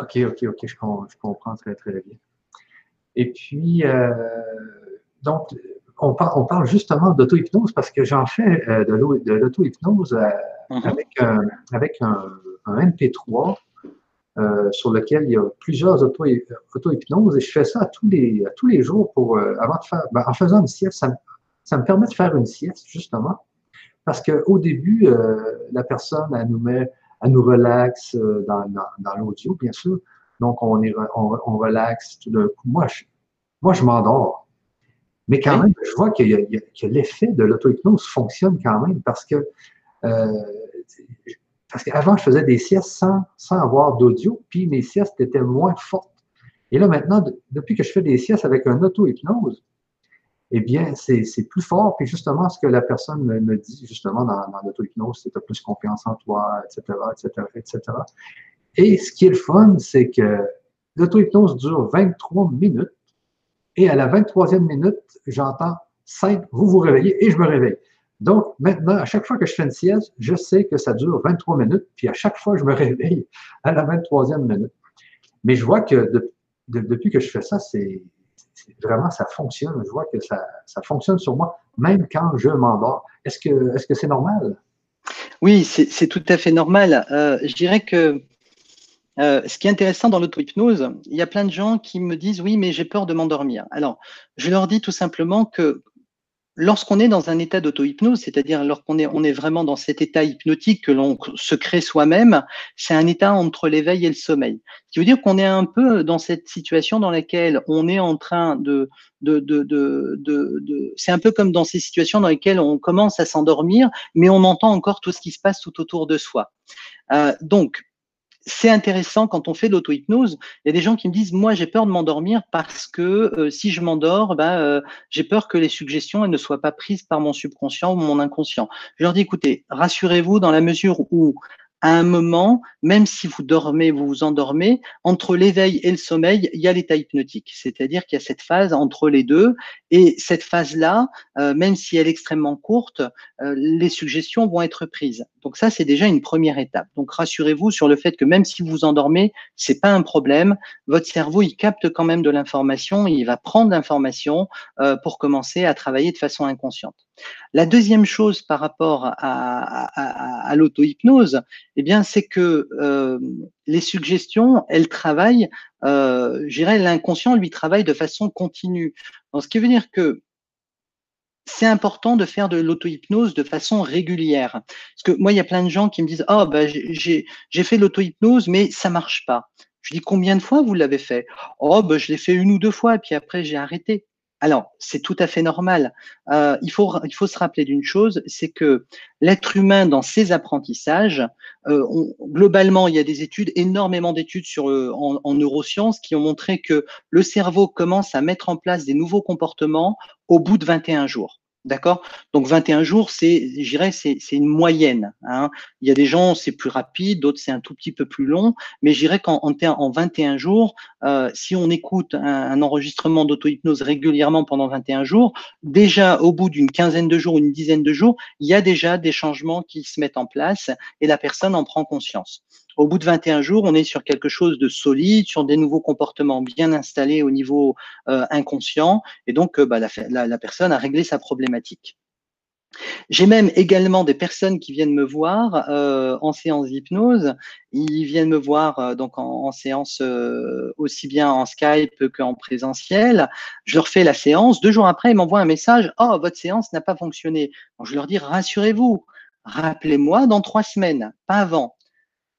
OK, OK, OK, je, je, comprends très, très bien. Et puis, euh, donc, on, parle, on parle justement d'auto-hypnose parce que j'en fais euh, de l'auto-hypnose euh, mm-hmm. avec, un, avec un, un MP3 euh, sur lequel il y a plusieurs auto-hypnoses et je fais ça tous les, tous les jours pour, avant de faire, ben, en faisant une sieste, ça, ça, me permet de faire une sieste justement parce qu'au début, la personne, elle nous met, elle nous relaxe dans, dans, dans l'audio, bien sûr. Donc, on, est, on, on relaxe tout d'un coup. Moi, je, moi, je m'endors. Mais quand même, je vois que, que l'effet de l'auto-hypnose fonctionne quand même parce que euh, parce qu'avant, je faisais des siestes sans, sans avoir d'audio, puis mes siestes étaient moins fortes. Et là, maintenant, depuis que je fais des siestes avec un auto-hypnose, eh bien, c'est plus fort. Puis justement, ce que la personne me, me dit, justement, dans, dans l'auto-hypnose, c'est tu as plus confiance en toi, etc., etc., etc. Et ce qui est le fun, c'est que l'auto-hypnose dure 23 minutes. Et à la 23e minute, j'entends 5, vous vous réveillez et je me réveille. Donc, maintenant, à chaque fois que je fais une sieste, je sais que ça dure 23 minutes, puis à chaque fois, je me réveille à la 23e minute. Mais je vois que depuis que je fais ça, c'est vraiment, ça fonctionne. Je vois que ça, ça fonctionne sur moi, même quand je m'endors. Est-ce que c'est normal? Oui, c'est tout à fait normal. Euh, je dirais que euh, ce qui est intéressant dans l'auto-hypnose, il y a plein de gens qui me disent oui, mais j'ai peur de m'endormir. Alors, je leur dis tout simplement que lorsqu'on est dans un état d'auto-hypnose, c'est-à-dire lorsqu'on est, on est vraiment dans cet état hypnotique que l'on se crée soi-même, c'est un état entre l'éveil et le sommeil. Ce qui veut dire qu'on est un peu dans cette situation dans laquelle on est en train de, de, de, de, de, c'est un peu comme dans ces situations dans lesquelles on commence à s'endormir, mais on entend encore tout ce qui se passe tout autour de soi. Euh, donc, c'est intéressant quand on fait l'auto-hypnose. Il y a des gens qui me disent Moi, j'ai peur de m'endormir parce que euh, si je m'endors, ben, euh, j'ai peur que les suggestions ne soient pas prises par mon subconscient ou mon inconscient. Je leur dis Écoutez, rassurez-vous dans la mesure où à un moment, même si vous dormez, vous vous endormez, entre l'éveil et le sommeil, il y a l'état hypnotique. C'est-à-dire qu'il y a cette phase entre les deux. Et cette phase-là, euh, même si elle est extrêmement courte, euh, les suggestions vont être prises. Donc ça, c'est déjà une première étape. Donc rassurez-vous sur le fait que même si vous vous endormez, c'est pas un problème. Votre cerveau, il capte quand même de l'information, il va prendre l'information euh, pour commencer à travailler de façon inconsciente. La deuxième chose par rapport à, à, à, l'auto-hypnose, eh bien, c'est que euh, les suggestions, elles travaillent, euh, l'inconscient lui travaille de façon continue. Ce qui veut dire que c'est important de faire de l'auto-hypnose de façon régulière. Parce que moi, il y a plein de gens qui me disent, oh, j'ai fait l'auto-hypnose, mais ça marche pas. Je dis, combien de fois vous l'avez fait? Oh, bah, je l'ai fait une ou deux fois, puis après, j'ai arrêté. Alors, c'est tout à fait normal. Euh, il, faut, il faut se rappeler d'une chose, c'est que l'être humain, dans ses apprentissages, euh, globalement, il y a des études, énormément d'études sur euh, en, en, neurosciences qui ont montré que le cerveau commence à mettre en place des nouveaux comportements au bout de 21 jours. D'accord? Donc 21 jours, c'est, j'irais, c'est, c'est une moyenne. Hein. Il y a des gens, c'est plus rapide, d'autres, c'est un tout petit peu plus long. Mais j'irais qu'en en, en 21 jours, euh, si on écoute un, un enregistrement d'auto-hypnose régulièrement pendant 21 jours, déjà au bout d'une quinzaine de jours, une dizaine de jours, il y a déjà des changements qui se mettent en place et la personne en prend conscience. Au bout de 21 jours, on est sur quelque chose de solide, sur des nouveaux comportements bien installés au niveau euh, inconscient, et donc euh, bah, la, la, la personne a réglé sa problématique. J'ai même également des personnes qui viennent me voir euh, en séance d'hypnose. Ils viennent me voir donc en, séance aussi bien en Skype qu'en présentiel. Je leur fais la séance. Deux jours après, ils m'envoient un message. Oh, votre séance n'a pas fonctionné. Je leur dis rassurez-vous. Rappelez-moi dans trois semaines, pas avant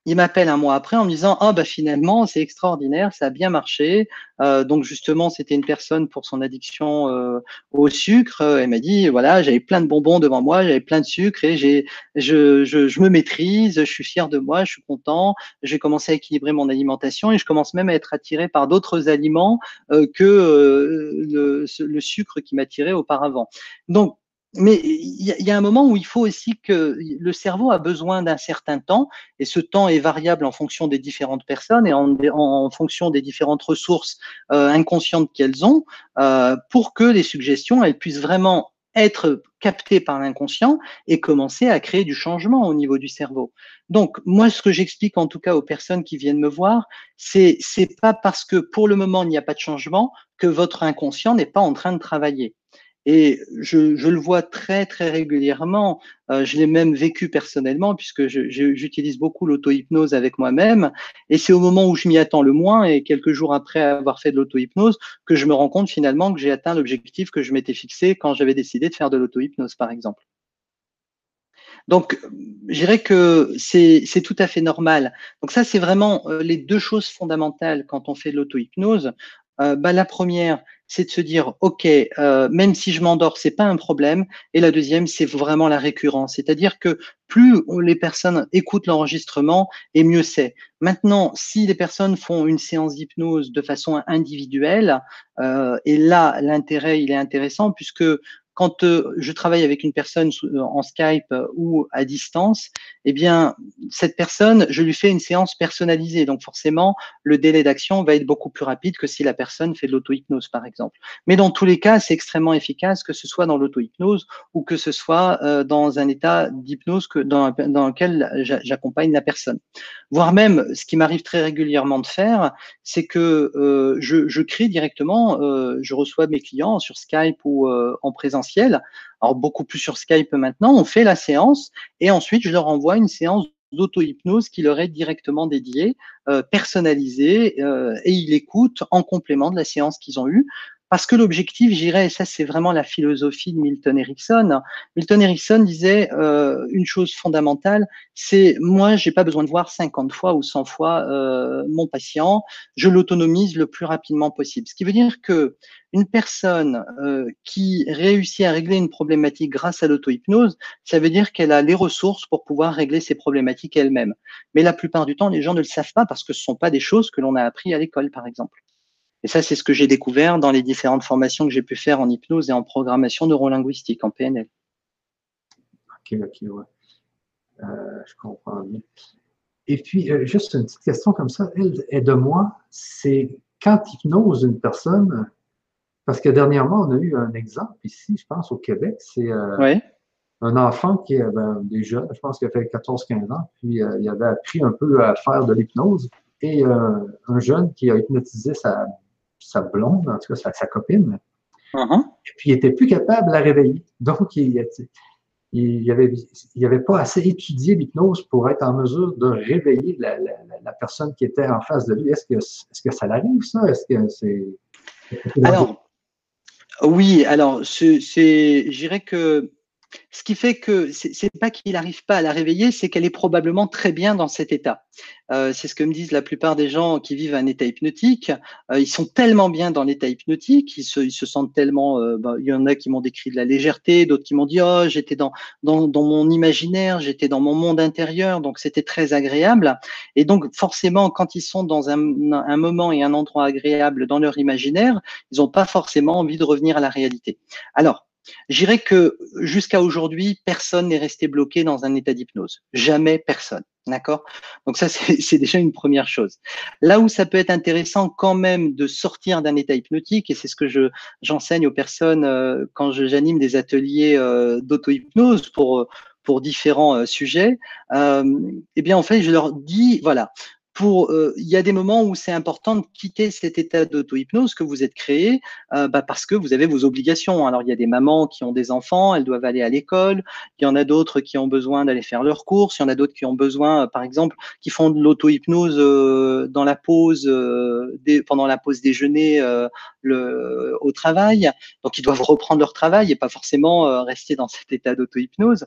il m'appelle un mois après en me disant ah bah finalement c'est extraordinaire ça a bien marché. Euh, donc justement c'était une personne pour son addiction euh, au sucre elle m'a dit voilà j'avais plein de bonbons devant moi j'avais plein de sucre et j'ai je, je, je, me maîtrise je suis fier de moi je suis content. J'ai commencé à équilibrer mon alimentation et je commence même à être attiré par d'autres aliments euh, que le, le sucre qui m'attirait auparavant donc mais il y, a un moment où il faut aussi que le cerveau a besoin d'un certain temps, et ce temps est variable en fonction des différentes personnes et en, fonction des différentes ressources euh, inconscientes qu'elles ont, euh, pour que les suggestions elles puissent vraiment être captées par l'inconscient et commencer à créer du changement au niveau du cerveau. Donc moi, ce que j'explique en tout cas aux personnes qui viennent me voir, c'est c'est pas parce que pour le moment il n'y a pas de changement que votre inconscient n'est pas en train de travailler. Et je, le vois très très régulièrement. Euh, je l'ai même vécu personnellement puisque j'utilise beaucoup l'auto-hypnose avec moi-même. Et c'est au moment où je m'y attends le moins et quelques jours après avoir fait de l'auto-hypnose que je me rends compte finalement que j'ai atteint l'objectif que je m'étais fixé quand j'avais décidé de faire de l'auto-hypnose, par exemple. Donc, je dirais que c'est tout à fait normal. Donc ça, c'est vraiment euh, les deux choses fondamentales quand on fait de l'auto-hypnose. Euh, bah, la première, c'est de se dire, OK, euh, même si je m'endors, c'est pas un problème. Et la deuxième, c'est vraiment la récurrence. C'est-à-dire que plus les personnes écoutent l'enregistrement, et mieux c'est. Maintenant, si les personnes font une séance d'hypnose de façon individuelle, euh, et là, l'intérêt, il est intéressant puisque quand euh, je travaille avec une personne euh, en Skype euh, ou à distance, eh bien, cette personne, je lui fais une séance personnalisée. Donc, forcément, le délai d'action va être beaucoup plus rapide que si la personne fait de l'auto-hypnose, par exemple. Mais dans tous les cas, c'est extrêmement efficace, que ce soit dans l'auto-hypnose ou que ce soit dans un état d'hypnose dans, lequel j'accompagne la personne. Voire même, ce qui m'arrive très régulièrement de faire, c'est que je, je, crée directement, je reçois mes clients sur Skype ou en alors beaucoup plus sur Skype maintenant, on fait la séance et ensuite je leur envoie une séance d'auto-hypnose qui leur est directement dédiée, euh, personnalisée, euh, et ils l'écoutent en complément de la séance qu'ils ont eue. Parce que l'objectif, j'irais, et ça c'est vraiment la philosophie de Milton Erickson. Milton Erickson disait euh, une chose fondamentale, c'est moi, j'ai pas besoin de voir 50 fois ou 100 fois euh, mon patient, je l'autonomise le plus rapidement possible. Ce qui veut dire que une personne euh, qui réussit à régler une problématique grâce à l'auto-hypnose, ça veut dire qu'elle a les ressources pour pouvoir régler ses problématiques elle-même. Mais la plupart du temps, les gens ne le savent pas parce que ce sont pas des choses que l'on a appris à l'école, par exemple. Et ça, c'est ce que j'ai découvert dans les différentes formations que j'ai pu faire en hypnose et en programmation neurolinguistique, en PNL. Ok, ok, ouais. Euh, je comprends bien. Et puis, euh, juste une petite question comme ça, elle de moi, c'est quand hypnose une personne, parce que dernièrement, on a eu un exemple ici, je pense, au Québec, c'est euh, un enfant qui avait ben, déjà, je pense qu'il a fait 14-15 ans, puis il avait appris un peu à faire de l'hypnose, et un jeune qui a hypnotisé sa sa blonde, en tout cas sa, copine. Uh-huh. Et puis, il n'était plus capable de la réveiller. Donc, il il avait, il avait pas assez étudié l'hypnose pour être en mesure de réveiller la, la, la, personne qui était en face de lui. Est-ce que, est-ce que ça l'arrive, ça? Est-ce que c'est. Alors, oui, alors, c'est, je dirais que ce qui fait que c'est pas qu'il n'arrive pas à la réveiller, c'est qu'elle est probablement très bien dans cet état. Euh, c'est ce que me disent la plupart des gens qui vivent un état hypnotique. Euh, ils sont tellement bien dans l'état hypnotique, ils se, ils se, sentent tellement. Euh, bah, il y en a qui m'ont décrit de la légèreté, d'autres qui m'ont dit oh j'étais dans, dans, dans mon imaginaire, j'étais dans mon monde intérieur, donc c'était très agréable. Et donc forcément, quand ils sont dans un, un moment et un endroit agréable dans leur imaginaire, ils n'ont pas forcément envie de revenir à la réalité. Alors Je dirais que jusqu'à aujourd'hui, personne n'est resté bloqué dans un état d'hypnose. Jamais personne. D'accord? Donc ça, c'est déjà une première chose. Là où ça peut être intéressant quand même de sortir d'un état hypnotique, et c'est ce que je j'enseigne aux personnes euh, quand j'anime des ateliers euh, d'auto-hypnose pour pour différents euh, sujets, eh bien en fait, je leur dis voilà, euh, il y a des moments où c'est important de quitter cet état d'auto-hypnose que vous êtes créé euh, bah, parce que vous avez vos obligations. Alors, il y a des mamans qui ont des enfants, elles doivent aller à l'école. Il y en a d'autres qui ont besoin d'aller faire leurs courses. Il y en a d'autres qui ont besoin, euh, par exemple, qui font de l'auto-hypnose dans la pause, pendant la pause déjeuner le, au travail. Donc, ils doivent reprendre leur travail et pas forcément rester dans cet état d'auto-hypnose.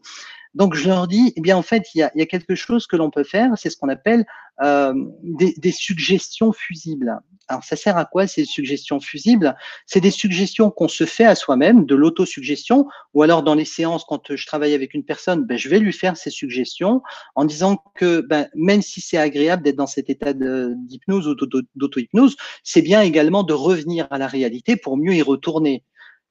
Donc, je leur dis, eh bien, en fait, il y a, il y a quelque chose que l'on peut faire, c'est ce qu'on appelle euh, des, des, suggestions fusibles. Alors, ça sert à quoi ces suggestions fusibles? C'est des suggestions qu'on se fait à soi-même, de l'autosuggestion, ou alors dans les séances, quand je travaille avec une personne, ben, je vais lui faire ces suggestions en disant que ben, même si c'est agréable d'être dans cet état d'hypnose ou d'auto-hypnose, c'est bien également de revenir à la réalité pour mieux y retourner.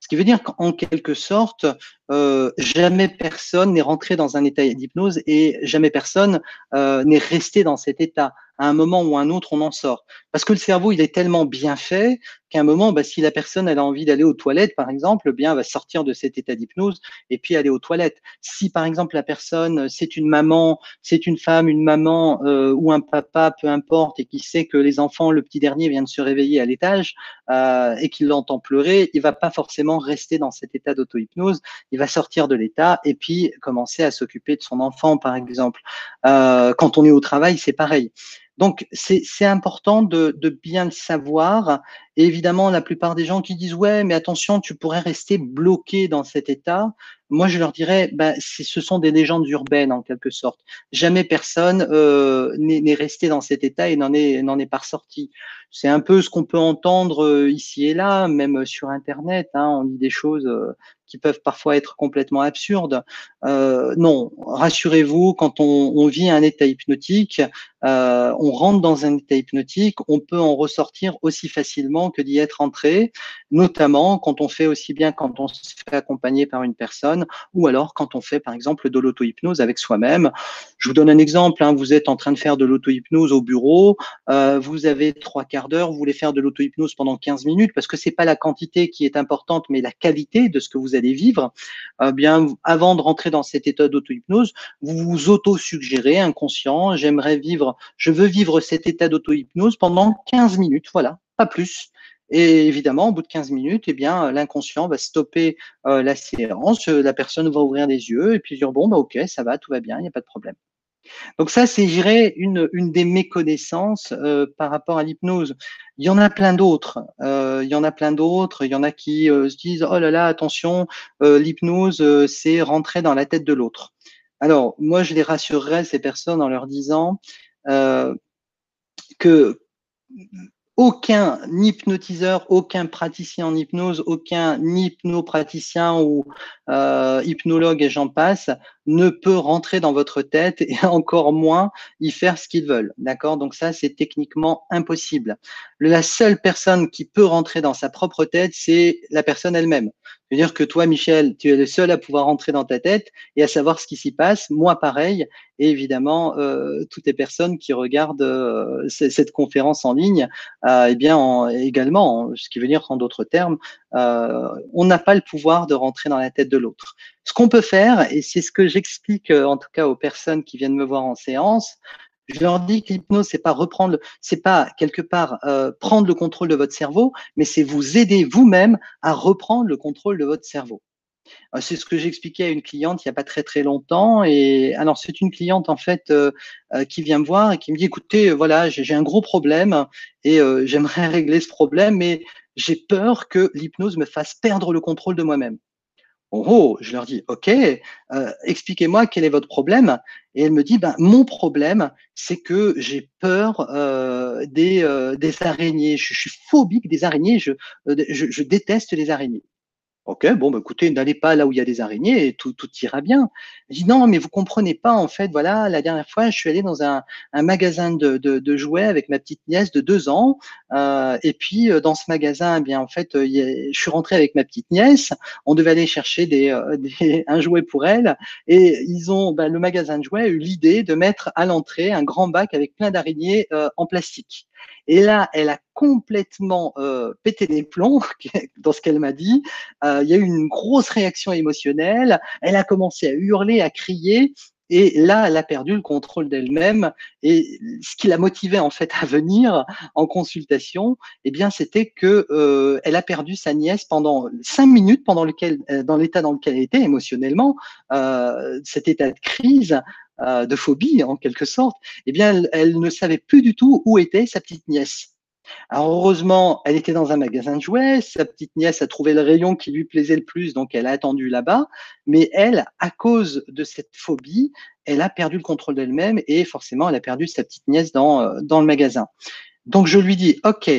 Ce qui veut dire qu'en quelque sorte, euh, jamais personne n'est rentré dans un état d'hypnose et jamais personne euh, n'est resté dans cet état à un moment ou à un autre, on en sort. Parce que le cerveau, il est tellement bien fait qu'à un moment, bah, si la personne elle a envie d'aller aux toilettes, par exemple, eh bien, elle va sortir de cet état d'hypnose et puis aller aux toilettes. Si, par exemple, la personne, c'est une maman, c'est une femme, une maman euh, ou un papa, peu importe, et qui sait que les enfants, le petit dernier vient de se réveiller à l'étage euh, et qu'il l'entend pleurer, il va pas forcément rester dans cet état d'auto-hypnose. Va sortir de l'état et puis commencer à s'occuper de son enfant, par exemple. Euh, quand on est au travail, c'est pareil. Donc, c'est important de, bien le savoir. Évidemment, la plupart des gens qui disent ouais, mais attention, tu pourrais rester bloqué dans cet état. Moi, je leur dirais, bah, ce sont des légendes urbaines en quelque sorte. Jamais personne euh, n'est resté dans cet état et n'en est est pas ressorti. C'est un peu ce qu'on peut entendre euh, ici et là, même sur Internet. Hein, on lit des choses euh, qui peuvent parfois être complètement absurdes. Euh, non, rassurez-vous, quand on, on, vit un état hypnotique, euh, on rentre dans un état hypnotique, on peut en ressortir aussi facilement que d'y être entré, notamment quand on fait aussi bien quand on se fait accompagner par une personne ou alors quand on fait par exemple de l'auto-hypnose avec soi-même. Je vous donne un exemple, hein, vous êtes en train de faire de l'auto-hypnose au bureau, euh, vous avez trois quarts d'heure, vous voulez faire de l'auto-hypnose pendant 15 minutes parce que c'est pas la quantité qui est importante mais la qualité de ce que vous allez vivre. Euh, bien avant de rentrer dans cet état d'auto-hypnose, vous vous auto-suggérez inconscient, j'aimerais vivre, je veux vivre cet état d'auto-hypnose pendant 15 minutes, voilà, pas plus. Et évidemment, au bout de 15 minutes, eh bien, l'inconscient va stopper euh, la séance, la personne va ouvrir les yeux et puis dire bon, bah ok, ça va, tout va bien, il n'y a pas de problème. Donc ça, c'est, je une, une des méconnaissances euh, par rapport à l'hypnose. Il y en a plein d'autres. Euh, il y en a plein d'autres. Il y en a qui euh, se disent oh là là, attention, l'hypnose, c'est rentrer dans la tête de l'autre. Alors moi, je les rassurerais ces personnes en leur disant que aucun hypnotiseur, aucun praticien en hypnose, aucun hypnopraticien ou euh, hypnologue et j'en passe ne peut rentrer dans votre tête et encore moins y faire ce qu'ils veulent. D'accord? Donc ça, c'est techniquement impossible. La seule personne qui peut rentrer dans sa propre tête, c'est la personne elle-même. C'est-à-dire que toi, Michel, tu es le seul à pouvoir rentrer dans ta tête et à savoir ce qui s'y passe. Moi, pareil. Et évidemment, euh, toutes les personnes qui regardent euh, cette conférence en ligne, euh, eh bien, également, ce qui veut dire en d'autres termes, euh, on n'a pas le pouvoir de rentrer dans la tête de l'autre. Ce qu'on peut faire, et c'est ce que j'explique en tout cas aux personnes qui viennent me voir en séance, je leur dis que l'hypnose, c'est pas reprendre, c'est pas quelque part euh, prendre le contrôle de votre cerveau, mais c'est vous aider vous-même à reprendre le contrôle de votre cerveau. Euh, c'est ce que j'expliquais à une cliente il n'y a pas très très longtemps. Et alors c'est une cliente en fait euh, qui vient me voir et qui me dit écoutez voilà j'ai un gros problème et j'aimerais régler ce problème, mais j'ai peur que l'hypnose me fasse perdre le contrôle de moi-même. Oh, je leur dis, OK, euh, expliquez-moi quel est votre problème. Et elle me dit, ben, mon problème, c'est que j'ai peur euh, des, euh, des araignées. Je, suis phobique des araignées. Je, je, déteste les araignées. Ok, bon, bah, écoutez, n'allez pas là où il y a des araignées et tout, tout ira bien. Je dis non, mais vous comprenez pas, en fait, voilà, la dernière fois, je suis allé dans un, magasin de, jouets avec ma petite nièce de deux ans. Euh, et puis, euh, dans ce magasin, eh bien, en fait, euh, je suis rentré avec ma petite nièce. On devait aller chercher un jouet pour elle. Et ils ont, bah, le magasin de jouets a eu l'idée de mettre à l'entrée un grand bac avec plein d'araignées en plastique. Et là, elle a complètement euh, pété les plombs dans ce qu'elle m'a dit. Euh, il y a eu une grosse réaction émotionnelle. Elle a commencé à hurler, à crier. Et là, elle a perdu le contrôle d'elle-même. Et ce qui l'a motivée en fait à venir en consultation, eh bien, c'était que euh, elle a perdu sa nièce pendant cinq minutes, pendant lequel, euh, dans l'état dans lequel elle était émotionnellement, euh, cet état de crise, euh, de phobie en quelque sorte, eh bien, elle, ne savait plus du tout où était sa petite nièce. Alors heureusement, elle était dans un magasin de jouets, sa petite nièce a trouvé le rayon qui lui plaisait le plus, donc elle a attendu là-bas, mais elle, à cause de cette phobie, elle a perdu le contrôle d'elle-même et forcément, elle a perdu sa petite nièce dans, euh, dans le magasin. Donc je lui dis, OK,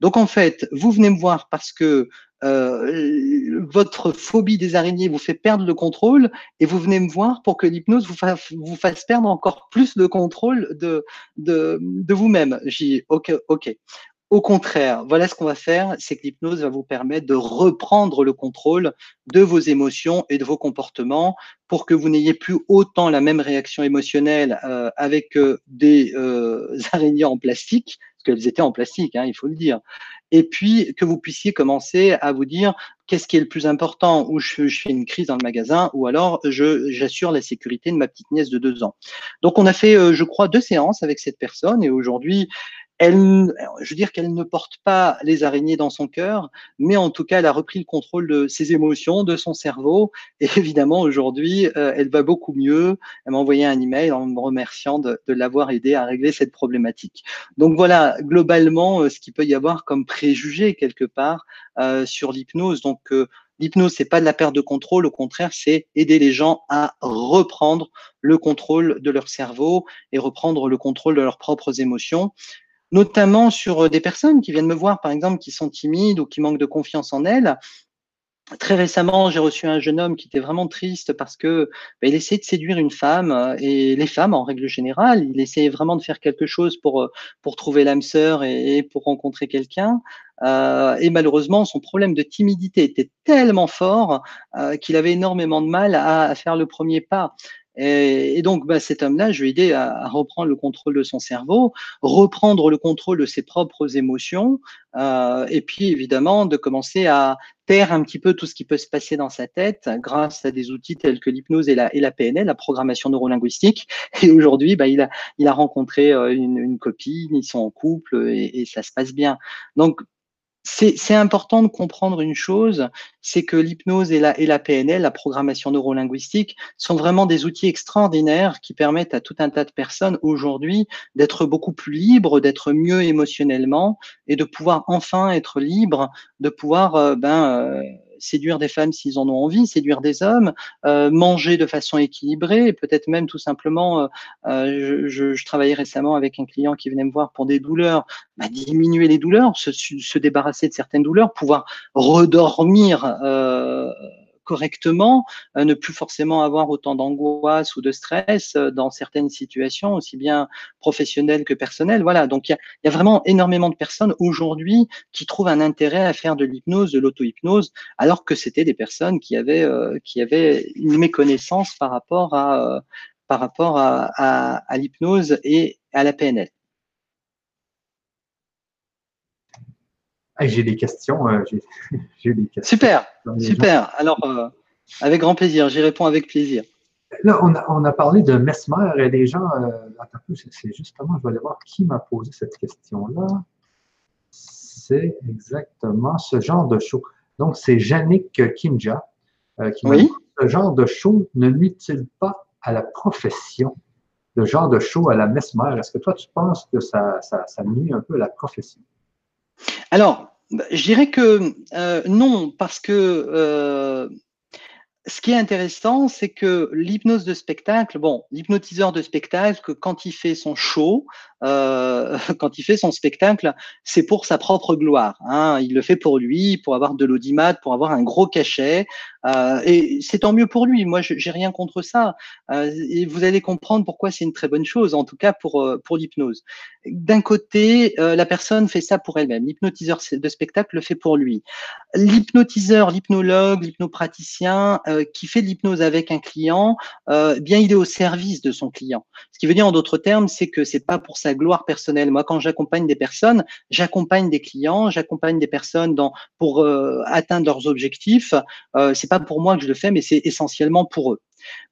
donc en fait, vous venez me voir parce que euh, votre phobie des araignées vous fait perdre le contrôle et vous venez me voir pour que l'hypnose vous, vous fasse perdre encore plus le contrôle de, de, de vous-même. J'ai OK, OK. Au contraire, voilà ce qu'on va faire, c'est que l'hypnose va vous permettre de reprendre le contrôle de vos émotions et de vos comportements pour que vous n'ayez plus autant la même réaction émotionnelle euh, avec euh, des euh, araignées en plastique, parce qu'elles étaient en plastique, hein, il faut le dire, et puis que vous puissiez commencer à vous dire qu'est-ce qui est le plus important, où je, je, fais une crise dans le magasin, ou alors j'assure la sécurité de ma petite nièce de deux ans. Donc on a fait, je crois, deux séances avec cette personne, et aujourd'hui, elle, je veux dire qu'elle ne porte pas les araignées dans son cœur, mais en tout cas, elle a repris le contrôle de ses émotions, de son cerveau. Et évidemment, aujourd'hui, euh, elle va beaucoup mieux. Elle m'a envoyé un email en me remerciant de, l'avoir aidé à régler cette problématique. Donc voilà, globalement, euh, ce qu'il peut y avoir comme préjugé quelque part euh, sur l'hypnose. Donc L'hypnose, c'est pas de la perte de contrôle, au contraire, c'est aider les gens à reprendre le contrôle de leur cerveau et reprendre le contrôle de leurs propres émotions notamment sur euh, des personnes qui viennent me voir, par exemple, qui sont timides ou qui manquent de confiance en elles. Très récemment, j'ai reçu un jeune homme qui était vraiment triste parce que bah, il essayait de séduire une femme euh, et les femmes en règle générale, il essayait vraiment de faire quelque chose pour euh, pour trouver l'âme sœur et, pour rencontrer quelqu'un. Euh, et malheureusement, son problème de timidité était tellement fort qu'il avait énormément de mal à, faire le premier pas. Et, donc, bah, cet homme-là, je lui ai aidé à, reprendre le contrôle de son cerveau, reprendre le contrôle de ses propres émotions, euh, et puis évidemment de commencer à taire un petit peu tout ce qui peut se passer dans sa tête grâce à des outils tels que l'hypnose et la, PNL, la programmation neurolinguistique. Et aujourd'hui, bah, il, a, rencontré euh, une, une copine, ils sont en couple et, et ça se passe bien. Donc, c'est important de comprendre une chose, c'est que l'hypnose et la, et la PNL, la programmation neurolinguistique, sont vraiment des outils extraordinaires qui permettent à tout un tas de personnes aujourd'hui d'être beaucoup plus libres, d'être mieux émotionnellement et de pouvoir enfin être libres, de pouvoir euh, ben, euh, séduire des femmes s'ils en ont envie, séduire des hommes, euh, manger de façon équilibrée, peut-être même tout simplement, euh, euh, je, travaillais récemment avec un client qui venait me voir pour des douleurs, bah, diminuer les douleurs, se, se, débarrasser de certaines douleurs, pouvoir redormir correctement, euh, ne plus forcément avoir autant d'angoisse ou de stress euh, dans certaines situations, aussi bien professionnelles que personnelles. Voilà, donc il y, y a, vraiment énormément de personnes aujourd'hui qui trouvent un intérêt à faire de l'hypnose, de l'auto-hypnose, alors que c'était des personnes qui avaient, euh, qui avaient une méconnaissance par rapport à, par rapport à, à, à l'hypnose et à la PNL. J'ai des questions. Euh, j'ai des questions. Super, super. Alors, euh, avec grand plaisir, j'y réponds avec plaisir. Là, on a, on a, parlé de Mesmer et des gens. Euh, c'est justement, je vais aller voir qui m'a posé cette question-là. C'est exactement ce genre de show. Donc, c'est Yannick Kimja qui oui. ce genre de show ne nuit-il pas à la profession? Le genre de show à la Mesmer, est-ce que toi, tu penses que ça, ça, ça nuit un peu à la profession? Alors, je dirais que euh, non, parce que euh, ce qui est intéressant, c'est que l'hypnose de spectacle, bon, l'hypnotiseur de spectacle, quand il fait son show, euh, quand il fait son spectacle, c'est pour sa propre gloire. Hein. Il le fait pour lui, pour avoir de l'audimat, pour avoir un gros cachet. Euh, et c'est tant mieux pour lui. Moi, j'ai rien contre ça. Euh, et vous allez comprendre pourquoi c'est une très bonne chose, en tout cas pour pour l'hypnose. D'un côté, la personne fait ça pour elle-même. L'hypnotiseur de spectacle le fait pour lui. L'hypnotiseur, l'hypnologue, l'hypnopraticien qui fait de l'hypnose avec un client, bien il est au service de son client. Ce qui veut dire en d'autres termes, c'est que c'est pas pour sa gloire personnelle. Moi, quand j'accompagne des personnes, j'accompagne des clients, j'accompagne des personnes pour atteindre leurs objectifs. c'est pas pour moi que je le fais, mais c'est essentiellement pour eux.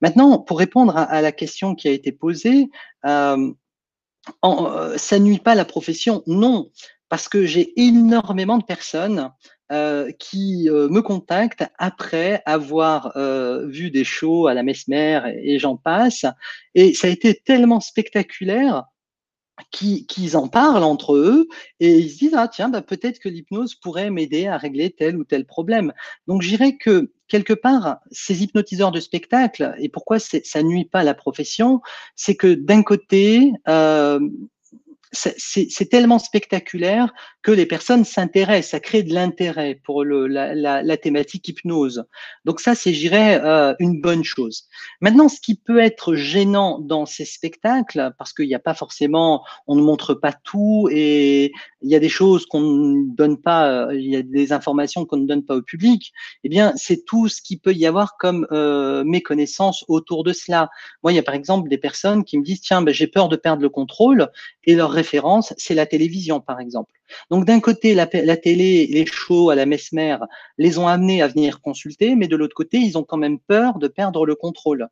Maintenant, pour répondre à, la question qui a été posée, euh, euh, ça nuit pas la profession? Non, parce que j'ai énormément de personnes euh, qui me contactent après avoir vu des shows à la Mesmer et j'en passe. Et ça a été tellement spectaculaire qu'ils en parlent entre eux et ils se disent ah tiens bah, peut-être que l'hypnose pourrait m'aider à régler tel ou tel problème. Donc je dirais que quelque part ces hypnotiseurs de spectacle et pourquoi ça nuit pas à la profession, c'est que d'un côté euh, c'est tellement spectaculaire que les personnes s'intéressent, ça crée de l'intérêt pour le, la, la, la, thématique hypnose. Donc ça, c'est, j'irais, euh, une bonne chose. Maintenant, ce qui peut être gênant dans ces spectacles, parce qu'il n'y a pas forcément, on ne montre pas tout et il y a des choses qu'on ne donne pas, euh, il y a des informations qu'on ne donne pas au public, eh bien, c'est tout ce qu'il peut y avoir comme euh, méconnaissance autour de cela. Moi, il y a par exemple des personnes qui me disent, tiens, ben, j'ai peur de perdre le contrôle et leur référence, c'est la télévision, par exemple. Donc d'un côté, la, télé, les shows à la Mesmer les ont amenés à venir consulter, mais de l'autre côté, ils ont quand même peur de perdre le contrôle.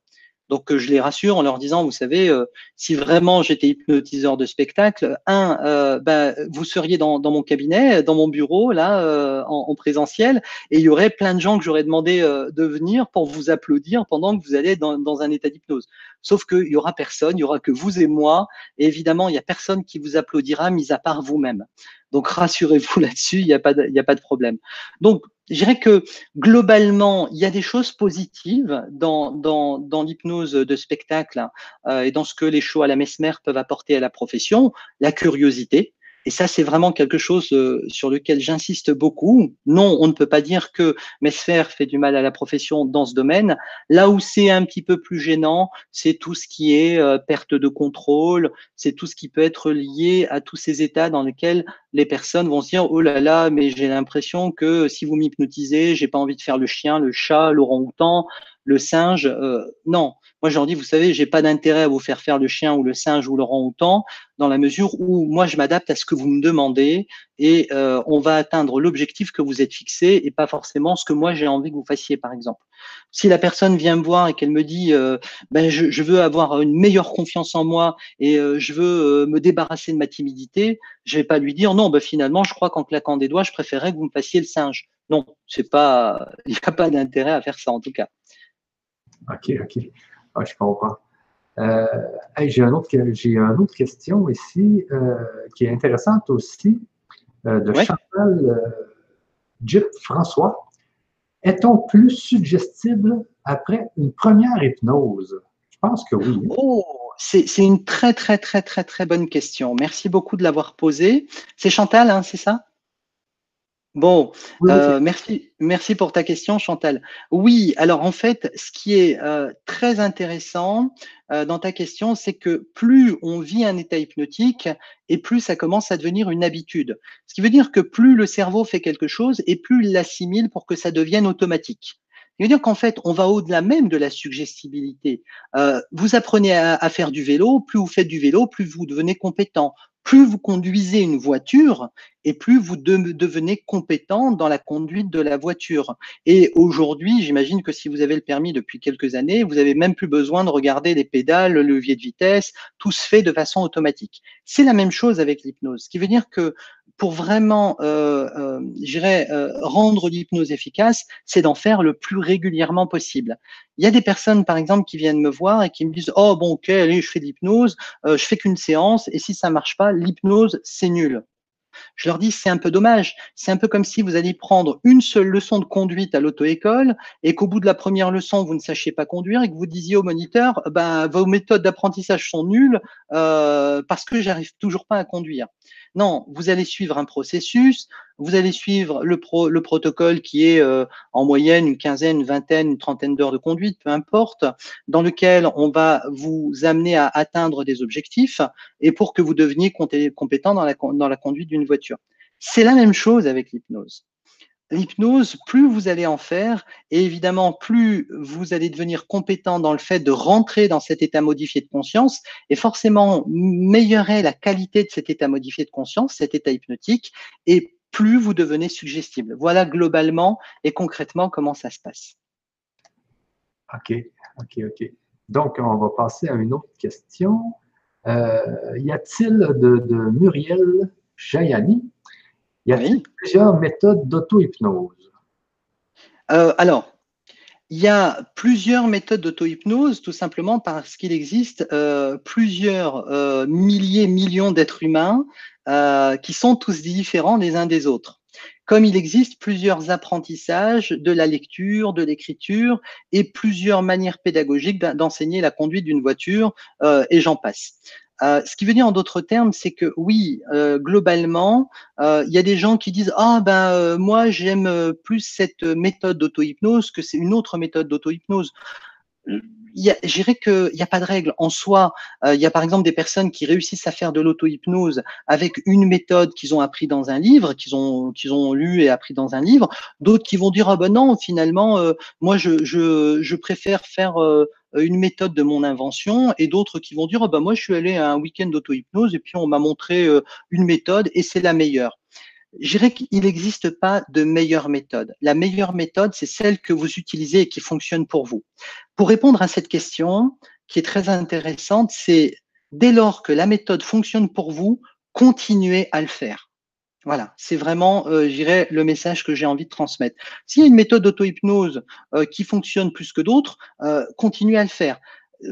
Donc euh, je les rassure en leur disant, vous savez, euh, si vraiment j'étais hypnotiseur de spectacle, un, euh, ben, vous seriez dans, mon cabinet, dans mon bureau, là, en, présentiel, et il y aurait plein de gens que j'aurais demandé de venir pour vous applaudir pendant que vous allez dans, un état d'hypnose. Sauf qu'il y aura personne, il y aura que vous et moi, et évidemment, il y a personne qui vous applaudira, mis à part vous-même. Donc rassurez-vous là-dessus, il n'y a, pas de, a pas de problème. Donc je dirais que globalement, il y a des choses positives dans, dans, dans l'hypnose de spectacle euh, et dans ce que les shows à la Mesmer peuvent apporter à la profession. La curiosité, et ça, c'est vraiment quelque chose euh, sur lequel j'insiste beaucoup. Non, on ne peut pas dire que Mesfer fait du mal à la profession dans ce domaine. Là où c'est un petit peu plus gênant, c'est tout ce qui est euh, perte de contrôle, c'est tout ce qui peut être lié à tous ces états dans lesquels les personnes vont se dire oh là là, mais j'ai l'impression que si vous m'hypnotisez, j'ai pas envie de faire le chien, le chat, l'orang-outan, le singe. Euh, non, moi, je leur dis, vous savez, j'ai pas d'intérêt à vous faire faire le chien ou le singe ou le rang-outan, dans la mesure où moi, je m'adapte à ce que vous me demandez et euh, on va atteindre l'objectif que vous êtes fixé et pas forcément ce que moi j'ai envie que vous fassiez, par exemple. Si la personne vient me voir et qu'elle me dit, euh, ben, je, veux avoir une meilleure confiance en moi et je veux me débarrasser de ma timidité, je vais pas lui dire, non, ben, finalement, je crois qu'en claquant des doigts, je préférerais que vous me fassiez le singe. Non, c'est pas, il n'y a pas d'intérêt à faire ça en tout cas. OK, OK. Ah, je comprends. Euh, j'ai une autre, une autre question ici euh, qui est intéressante aussi, euh, de Chantal Jip François. Est-on plus suggestible après une première hypnose? Je pense que oui. Oh, c'est une très, très, très, très, très bonne question. Merci beaucoup de l'avoir posée. C'est Chantal, hein, c'est ça? Bon, euh, merci, merci pour ta question, Chantal. Oui, alors en fait, ce qui est euh, très intéressant euh, dans ta question, c'est que plus on vit un état hypnotique et plus ça commence à devenir une habitude. Ce qui veut dire que plus le cerveau fait quelque chose et plus il l'assimile pour que ça devienne automatique. Ce veut dire qu'en fait, on va au-delà même de la suggestibilité. vous apprenez à, faire du vélo, plus vous faites du vélo, plus vous devenez compétent plus vous conduisez une voiture et plus vous devenez compétent dans la conduite de la voiture. Et aujourd'hui, j'imagine que si vous avez le permis depuis quelques années, vous avez même plus besoin de regarder les pédales, le levier de vitesse, tout se fait de façon automatique. C'est la même chose avec l'hypnose, ce qui veut dire que pour vraiment, euh, euh, euh, rendre l'hypnose efficace, c'est d'en faire le plus régulièrement possible. Il y a des personnes, par exemple, qui viennent me voir et qui me disent Oh, bon, ok, allez, je fais de l'hypnose, euh, je fais qu'une séance, et si ça marche pas, l'hypnose, c'est nul. Je leur dis, c'est un peu dommage. C'est un peu comme si vous alliez prendre une seule leçon de conduite à l'auto-école et qu'au bout de la première leçon, vous ne sachiez pas conduire et que vous disiez au moniteur, ben, vos méthodes d'apprentissage sont nulles euh, parce que j'arrive toujours pas à conduire. Non, vous allez suivre un processus, vous allez suivre le, le protocole qui est euh, en moyenne une quinzaine, une vingtaine, une trentaine d'heures de conduite, peu importe, dans lequel on va vous amener à atteindre des objectifs et pour que vous deveniez compétent dans la conduite d'une voiture. C'est la même chose avec l'hypnose l'hypnose, plus vous allez en faire, et évidemment, plus vous allez devenir compétent dans le fait de rentrer dans cet état modifié de conscience, et forcément, meilleure est la qualité de cet état modifié de conscience, cet état hypnotique, et plus vous devenez suggestible. Voilà globalement et concrètement comment ça se passe. OK, OK, OK. Donc, on va passer à une autre question. Euh, y a-t-il de Muriel Jayani y a plusieurs méthodes d'auto-hypnose? Euh, alors, il y a plusieurs méthodes d'auto-hypnose, tout simplement parce qu'il existe euh, plusieurs euh, milliers, millions d'êtres humains qui sont tous différents les uns des autres. Comme il existe plusieurs apprentissages de la lecture, de l'écriture et plusieurs manières pédagogiques d'enseigner la conduite d'une voiture, et j'en passe. Euh, ce qui veut dire en d'autres termes, c'est que oui, euh, globalement, euh, il y a des gens qui disent ah ben moi j'aime plus cette méthode d'auto-hypnose que c'est une autre méthode d'auto-hypnose. Je dirais qu'il n'y a pas de règle. En soi, il y a par exemple des personnes qui réussissent à faire de l'auto-hypnose avec une méthode qu'ils ont appris dans un livre, qu'ils ont, qu'ils ont lu et appris dans un livre. D'autres qui vont dire, ah ben non, finalement, moi, je, je, je préfère faire euh, une méthode de mon invention et d'autres qui vont dire oh ben moi je suis allé à un week-end d'auto-hypnose et puis on m'a montré euh, une méthode et c'est la meilleure. Je dirais qu'il n'existe pas de meilleure méthode. La meilleure méthode, c'est celle que vous utilisez et qui fonctionne pour vous. Pour répondre à cette question, qui est très intéressante, c'est dès lors que la méthode fonctionne pour vous, continuez à le faire. Voilà, c'est vraiment, euh, je dirais, le message que j'ai envie de transmettre. S'il y a une méthode d'auto-hypnose euh, qui fonctionne plus que d'autres, euh, continuez à le faire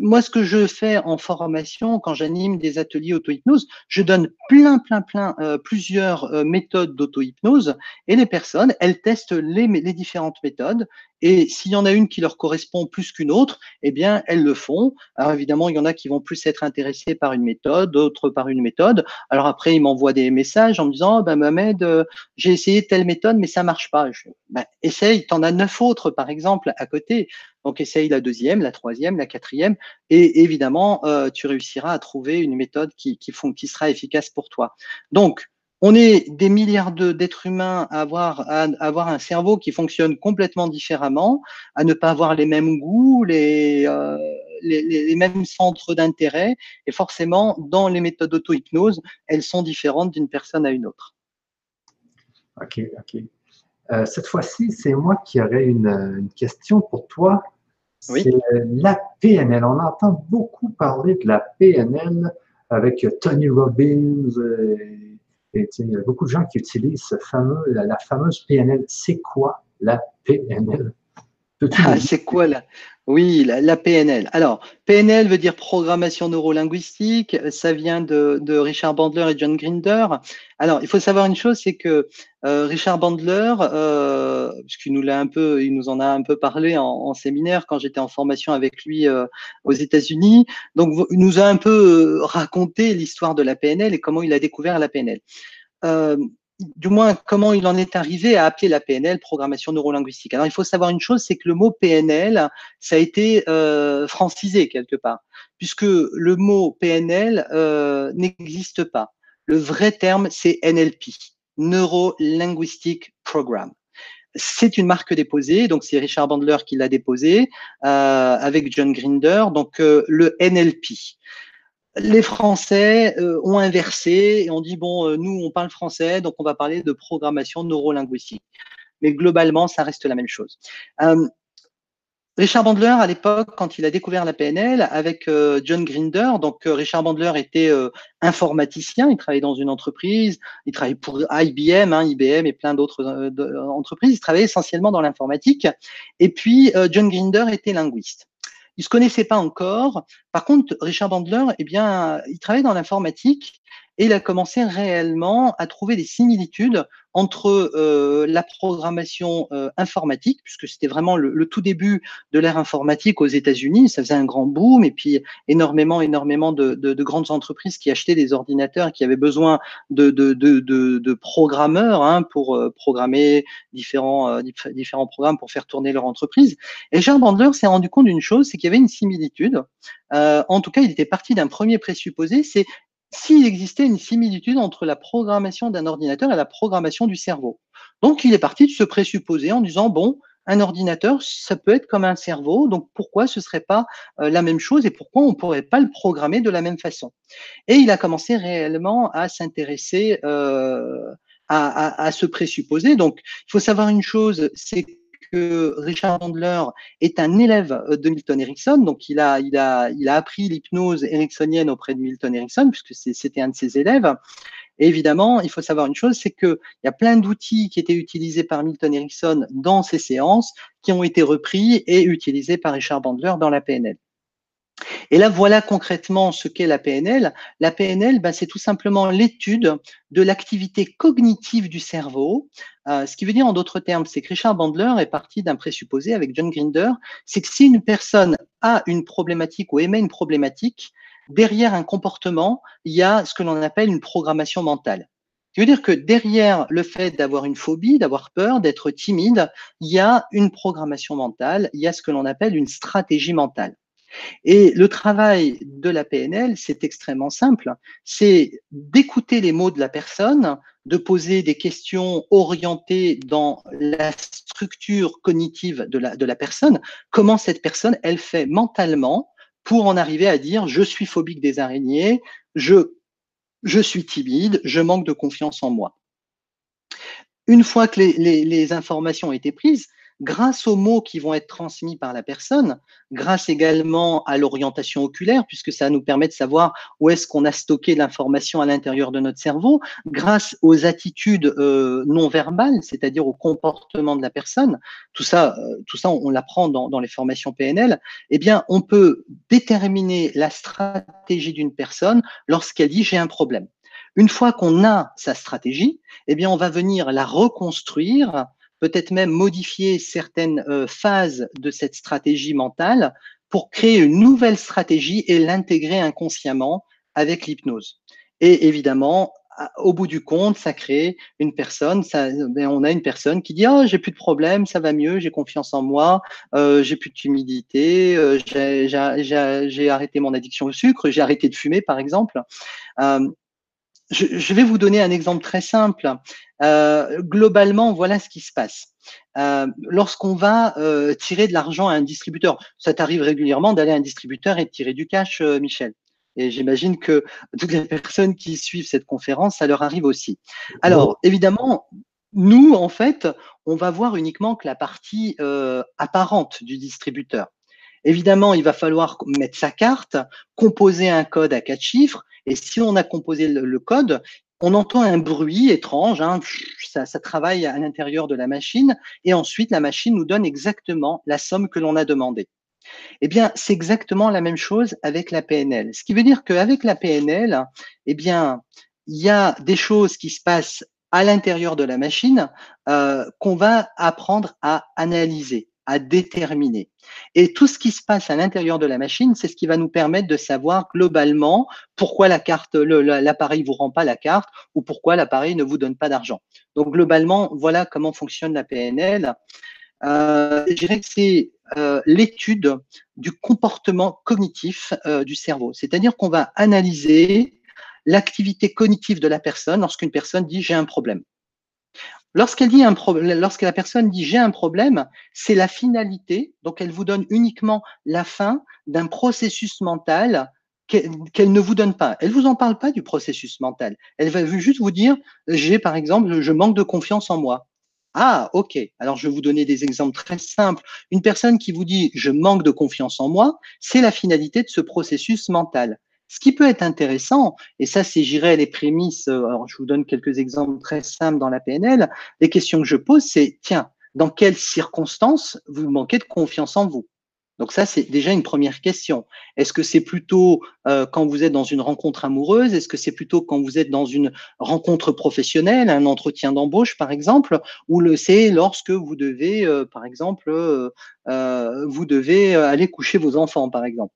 moi, ce que je fais en formation, quand j'anime des ateliers auto-hypnose, je donne plein, plein, plein, euh, plusieurs euh, méthodes d'auto-hypnose et les personnes, elles testent les, les différentes méthodes et s'il y en a une qui leur correspond plus qu'une autre, eh bien, elles le font. Alors évidemment, il y en a qui vont plus être intéressés par une méthode, d'autres par une méthode. Alors après, ils m'envoient des messages en me disant, ben, Mohamed, euh, j'ai essayé telle méthode, mais ça marche pas. Je, ben, essaye, en as neuf autres, par exemple, à côté. Donc, essaye la deuxième, la troisième, la quatrième, et évidemment, euh, tu réussiras à trouver une méthode qui, qui, qui sera efficace pour toi. Donc, on est des milliards d'êtres humains à avoir, à avoir un cerveau qui fonctionne complètement différemment, à ne pas avoir les mêmes goûts, les, euh, les, les, mêmes centres d'intérêt, et forcément, dans les méthodes d'auto-hypnose, elles sont différentes d'une personne à une autre. OK, OK. Euh, cette fois-ci, c'est moi qui aurais une, une, question pour toi. C'est la PNL. On entend beaucoup parler de la PNL avec Tony Robbins. Et, il y a beaucoup de gens qui utilisent ce fameux, la, fameuse PNL. C'est quoi la PNL? Ah, c'est quoi la, oui, la, PNL. Alors, PNL veut dire programmation neurolinguistique. Ça vient de, Richard Bandler et John Grinder. Alors, il faut savoir une chose, c'est que euh, Richard Bandler, euh, puisqu'il nous l'a un peu, il nous en a un peu parlé en, séminaire quand j'étais en formation avec lui euh, aux États-Unis. Donc, il nous a un peu euh, raconté l'histoire de la PNL et comment il a découvert la PNL du moins comment il en est arrivé à appeler la PNL programmation neurolinguistique. Alors il faut savoir une chose, c'est que le mot PNL, ça a été euh, francisé quelque part, puisque le mot PNL euh, n'existe pas. Le vrai terme, c'est NLP, Neuro Linguistic Program. C'est une marque déposée, donc c'est Richard Bandler qui l'a déposé euh, avec John Grinder, donc le NLP les Français euh, ont inversé et ont dit bon, euh, nous on parle français, donc on va parler de programmation neurolinguistique. Mais globalement, ça reste la même chose. Euh, Richard Bandler, à l'époque, quand il a découvert la PNL avec John Grinder, donc Richard Bandler était informaticien, il travaillait dans une entreprise, il travaillait pour IBM, hein, IBM et plein d'autres entreprises, il travaillait essentiellement dans l'informatique. Et puis John Grinder était linguiste. Ils se connaissaient pas encore. Par contre, Richard Bandler, eh bien, il travaillait dans l'informatique et il a commencé réellement à trouver des similitudes entre euh, la programmation euh, informatique, puisque c'était vraiment le, tout début de l'ère informatique aux États-Unis, ça faisait un grand boom, et puis énormément, énormément de, de, de grandes entreprises qui achetaient des ordinateurs, qui avaient besoin de, de programmeurs hein, pour euh, programmer différents, euh, différents programmes pour faire tourner leur entreprise. Et Jean Bandler s'est rendu compte d'une chose, c'est qu'il y avait une similitude. Euh, en tout cas, il était parti d'un premier présupposé, c'est s'il existait une similitude entre la programmation d'un ordinateur et la programmation du cerveau. Donc, il est parti de ce présupposé en disant, bon, un ordinateur, ça peut être comme un cerveau, donc pourquoi ce serait pas euh, la même chose et pourquoi on pourrait pas le programmer de la même façon? Et il a commencé réellement à s'intéresser euh, à, à, ce présupposé. Donc, il faut savoir une chose, c'est Richard Bandler est un élève euh, de Milton Erickson, donc il a, appris l'hypnose ericksonienne auprès de Milton Erickson, puisque c'était un de ses élèves. Évidemment, il faut savoir une chose, c'est qu'il y a plein d'outils qui étaient utilisés par Milton Erickson dans ces séances qui ont été repris et utilisés par Richard Bandler dans la PNL. Et là, voilà concrètement ce qu'est la PNL. La PNL, ben, c'est tout simplement l'étude de l'activité cognitive du cerveau. Euh, ce qui veut dire, en d'autres termes, c'est que Richard Bandler est parti d'un présupposé avec John Grinder, c'est que si une personne a une problématique ou émet une problématique, derrière un comportement, il y a ce que l'on appelle une programmation mentale. Ce qui veut dire que derrière le fait d'avoir une phobie, d'avoir peur, d'être timide, il y a une programmation mentale, il y a ce que l'on appelle une stratégie mentale. Et le travail de la PNL, c'est extrêmement simple. C'est d'écouter les mots de la personne, de poser des questions orientées dans la structure cognitive de la, de la personne, comment cette personne, elle fait mentalement pour en arriver à dire je suis phobique des araignées, je, je suis timide, je manque de confiance en moi. Une fois que les, les, les informations ont été prises, grâce aux mots qui vont être transmis par la personne, grâce également à l'orientation oculaire, puisque ça nous permet de savoir où est-ce qu'on a stocké l'information à l'intérieur de notre cerveau, grâce aux attitudes euh, non verbales, c'est-à-dire au comportement de la personne, tout ça, euh, tout ça on, l'apprend dans, dans les formations PNL, eh bien, on peut déterminer la stratégie d'une personne lorsqu'elle dit j'ai un problème. Une fois qu'on a sa stratégie, eh bien, on va venir la reconstruire peut-être même modifier certaines euh, phases de cette stratégie mentale pour créer une nouvelle stratégie et l'intégrer inconsciemment avec l'hypnose. Et évidemment, au bout du compte, ça crée une personne, ben, on a une personne qui dit oh, j'ai plus de problème, ça va mieux, j'ai confiance en moi, euh, j'ai plus de timidité, euh, j'ai arrêté mon addiction au sucre, j'ai arrêté de fumer par exemple. Je, vais vous donner un exemple très simple. Euh, globalement, voilà ce qui se passe. Euh, lorsqu'on va euh, tirer de l'argent à un distributeur, ça t'arrive régulièrement d'aller à un distributeur et de tirer du cash, Michel. Et j'imagine que toutes les personnes qui suivent cette conférence, ça leur arrive aussi. Alors, évidemment, nous, en fait, on va voir uniquement que la partie apparente du distributeur. Évidemment, il va falloir mettre sa carte, composer un code à quatre chiffres, et si on a composé le, code, on entend un bruit étrange, hein, ça, travaille à l'intérieur de la machine, et ensuite la machine nous donne exactement la somme que l'on a demandée. Eh bien, c'est exactement la même chose avec la PNL. Ce qui veut dire qu'avec la PNL, eh bien, il y a des choses qui se passent à l'intérieur de la machine euh, qu'on va apprendre à analyser à déterminer. Et tout ce qui se passe à l'intérieur de la machine, c'est ce qui va nous permettre de savoir globalement pourquoi la carte, l'appareil vous rend pas la carte ou pourquoi l'appareil ne vous donne pas d'argent. Donc globalement, voilà comment fonctionne la PNL. Euh, je dirais que c'est euh, l'étude du comportement cognitif euh, du cerveau. C'est-à-dire qu'on va analyser l'activité cognitive de la personne lorsqu'une personne dit j'ai un problème. Lorsqu'elle dit un problème, lorsque la personne dit j'ai un problème, c'est la finalité. Donc, elle vous donne uniquement la fin d'un processus mental qu'elle ne vous donne pas. Elle vous en parle pas du processus mental. Elle va juste vous dire j'ai par exemple je manque de confiance en moi. Ah, ok. Alors, je vais vous donner des exemples très simples. Une personne qui vous dit je manque de confiance en moi, c'est la finalité de ce processus mental. Ce qui peut être intéressant, et ça c'est, j'irai les prémices, euh, alors je vous donne quelques exemples très simples dans la PNL, les questions que je pose, c'est, tiens, dans quelles circonstances vous manquez de confiance en vous? Donc ça, c'est déjà une première question. Est-ce que c'est plutôt euh, quand vous êtes dans une rencontre amoureuse? Est-ce que c'est plutôt quand vous êtes dans une rencontre professionnelle, un entretien d'embauche, par exemple? Ou le c'est lorsque vous devez, euh, par exemple, vous devez aller coucher vos enfants, par exemple?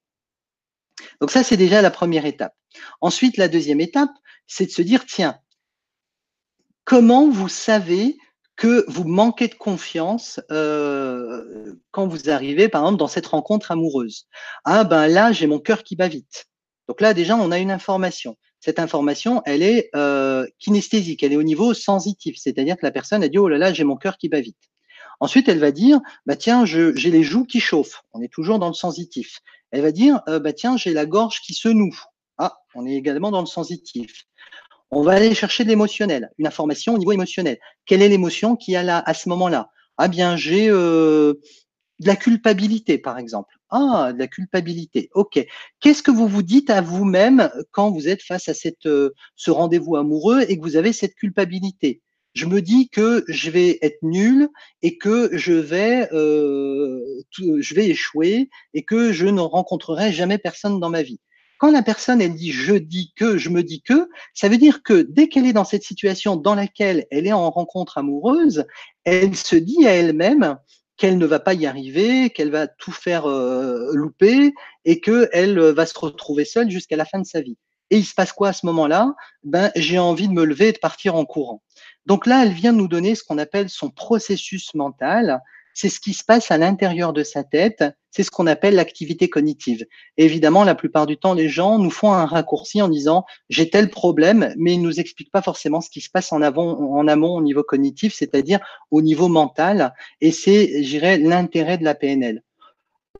Donc ça, c'est déjà la première étape. Ensuite, la deuxième étape, c'est de se dire, tiens, comment vous savez que vous manquez de confiance euh, quand vous arrivez, par exemple, dans cette rencontre amoureuse? Ah ben là, j'ai mon cœur qui bat vite. Donc là, déjà, on a une information. Cette information, elle est euh, kinesthésique, elle est au niveau sensitif, c'est-à-dire que la personne a dit oh là là, j'ai mon cœur qui bat vite. Ensuite, elle va dire bah tiens, j'ai les joues qui chauffent. On est toujours dans le sensitif. Elle va dire euh, bah tiens, j'ai la gorge qui se noue. Ah, on est également dans le sensitif. On va aller chercher de l'émotionnel, une information au niveau émotionnel. Quelle est l'émotion qui a là à ce moment-là? Ah bien, j'ai euh, de la culpabilité, par exemple. Ah, de la culpabilité. Ok. Qu'est-ce que vous vous dites à vous-même quand vous êtes face à cette, euh, ce rendez-vous amoureux et que vous avez cette culpabilité? Je me dis que je vais être nul et que je vais, euh, je vais échouer et que je ne rencontrerai jamais personne dans ma vie. Quand la personne, elle dit je dis que, je me dis que, ça veut dire que dès qu'elle est dans cette situation dans laquelle elle est en rencontre amoureuse, elle se dit à elle-même qu'elle ne va pas y arriver, qu'elle va tout faire euh, louper et qu'elle va se retrouver seule jusqu'à la fin de sa vie. Et il se passe quoi à ce moment-là? Ben, j'ai envie de me lever et de partir en courant. Donc là, elle vient nous donner ce qu'on appelle son processus mental c'est ce qui se passe à l'intérieur de sa tête, c'est ce qu'on appelle l'activité cognitive. évidemment, la plupart du temps, les gens nous font un raccourci en disant j'ai tel problème, mais ils nous expliquent pas forcément ce qui se passe en, avant, en amont au niveau cognitif, c'est-à-dire au niveau mental, et c'est, j'irais, l'intérêt de la PNL.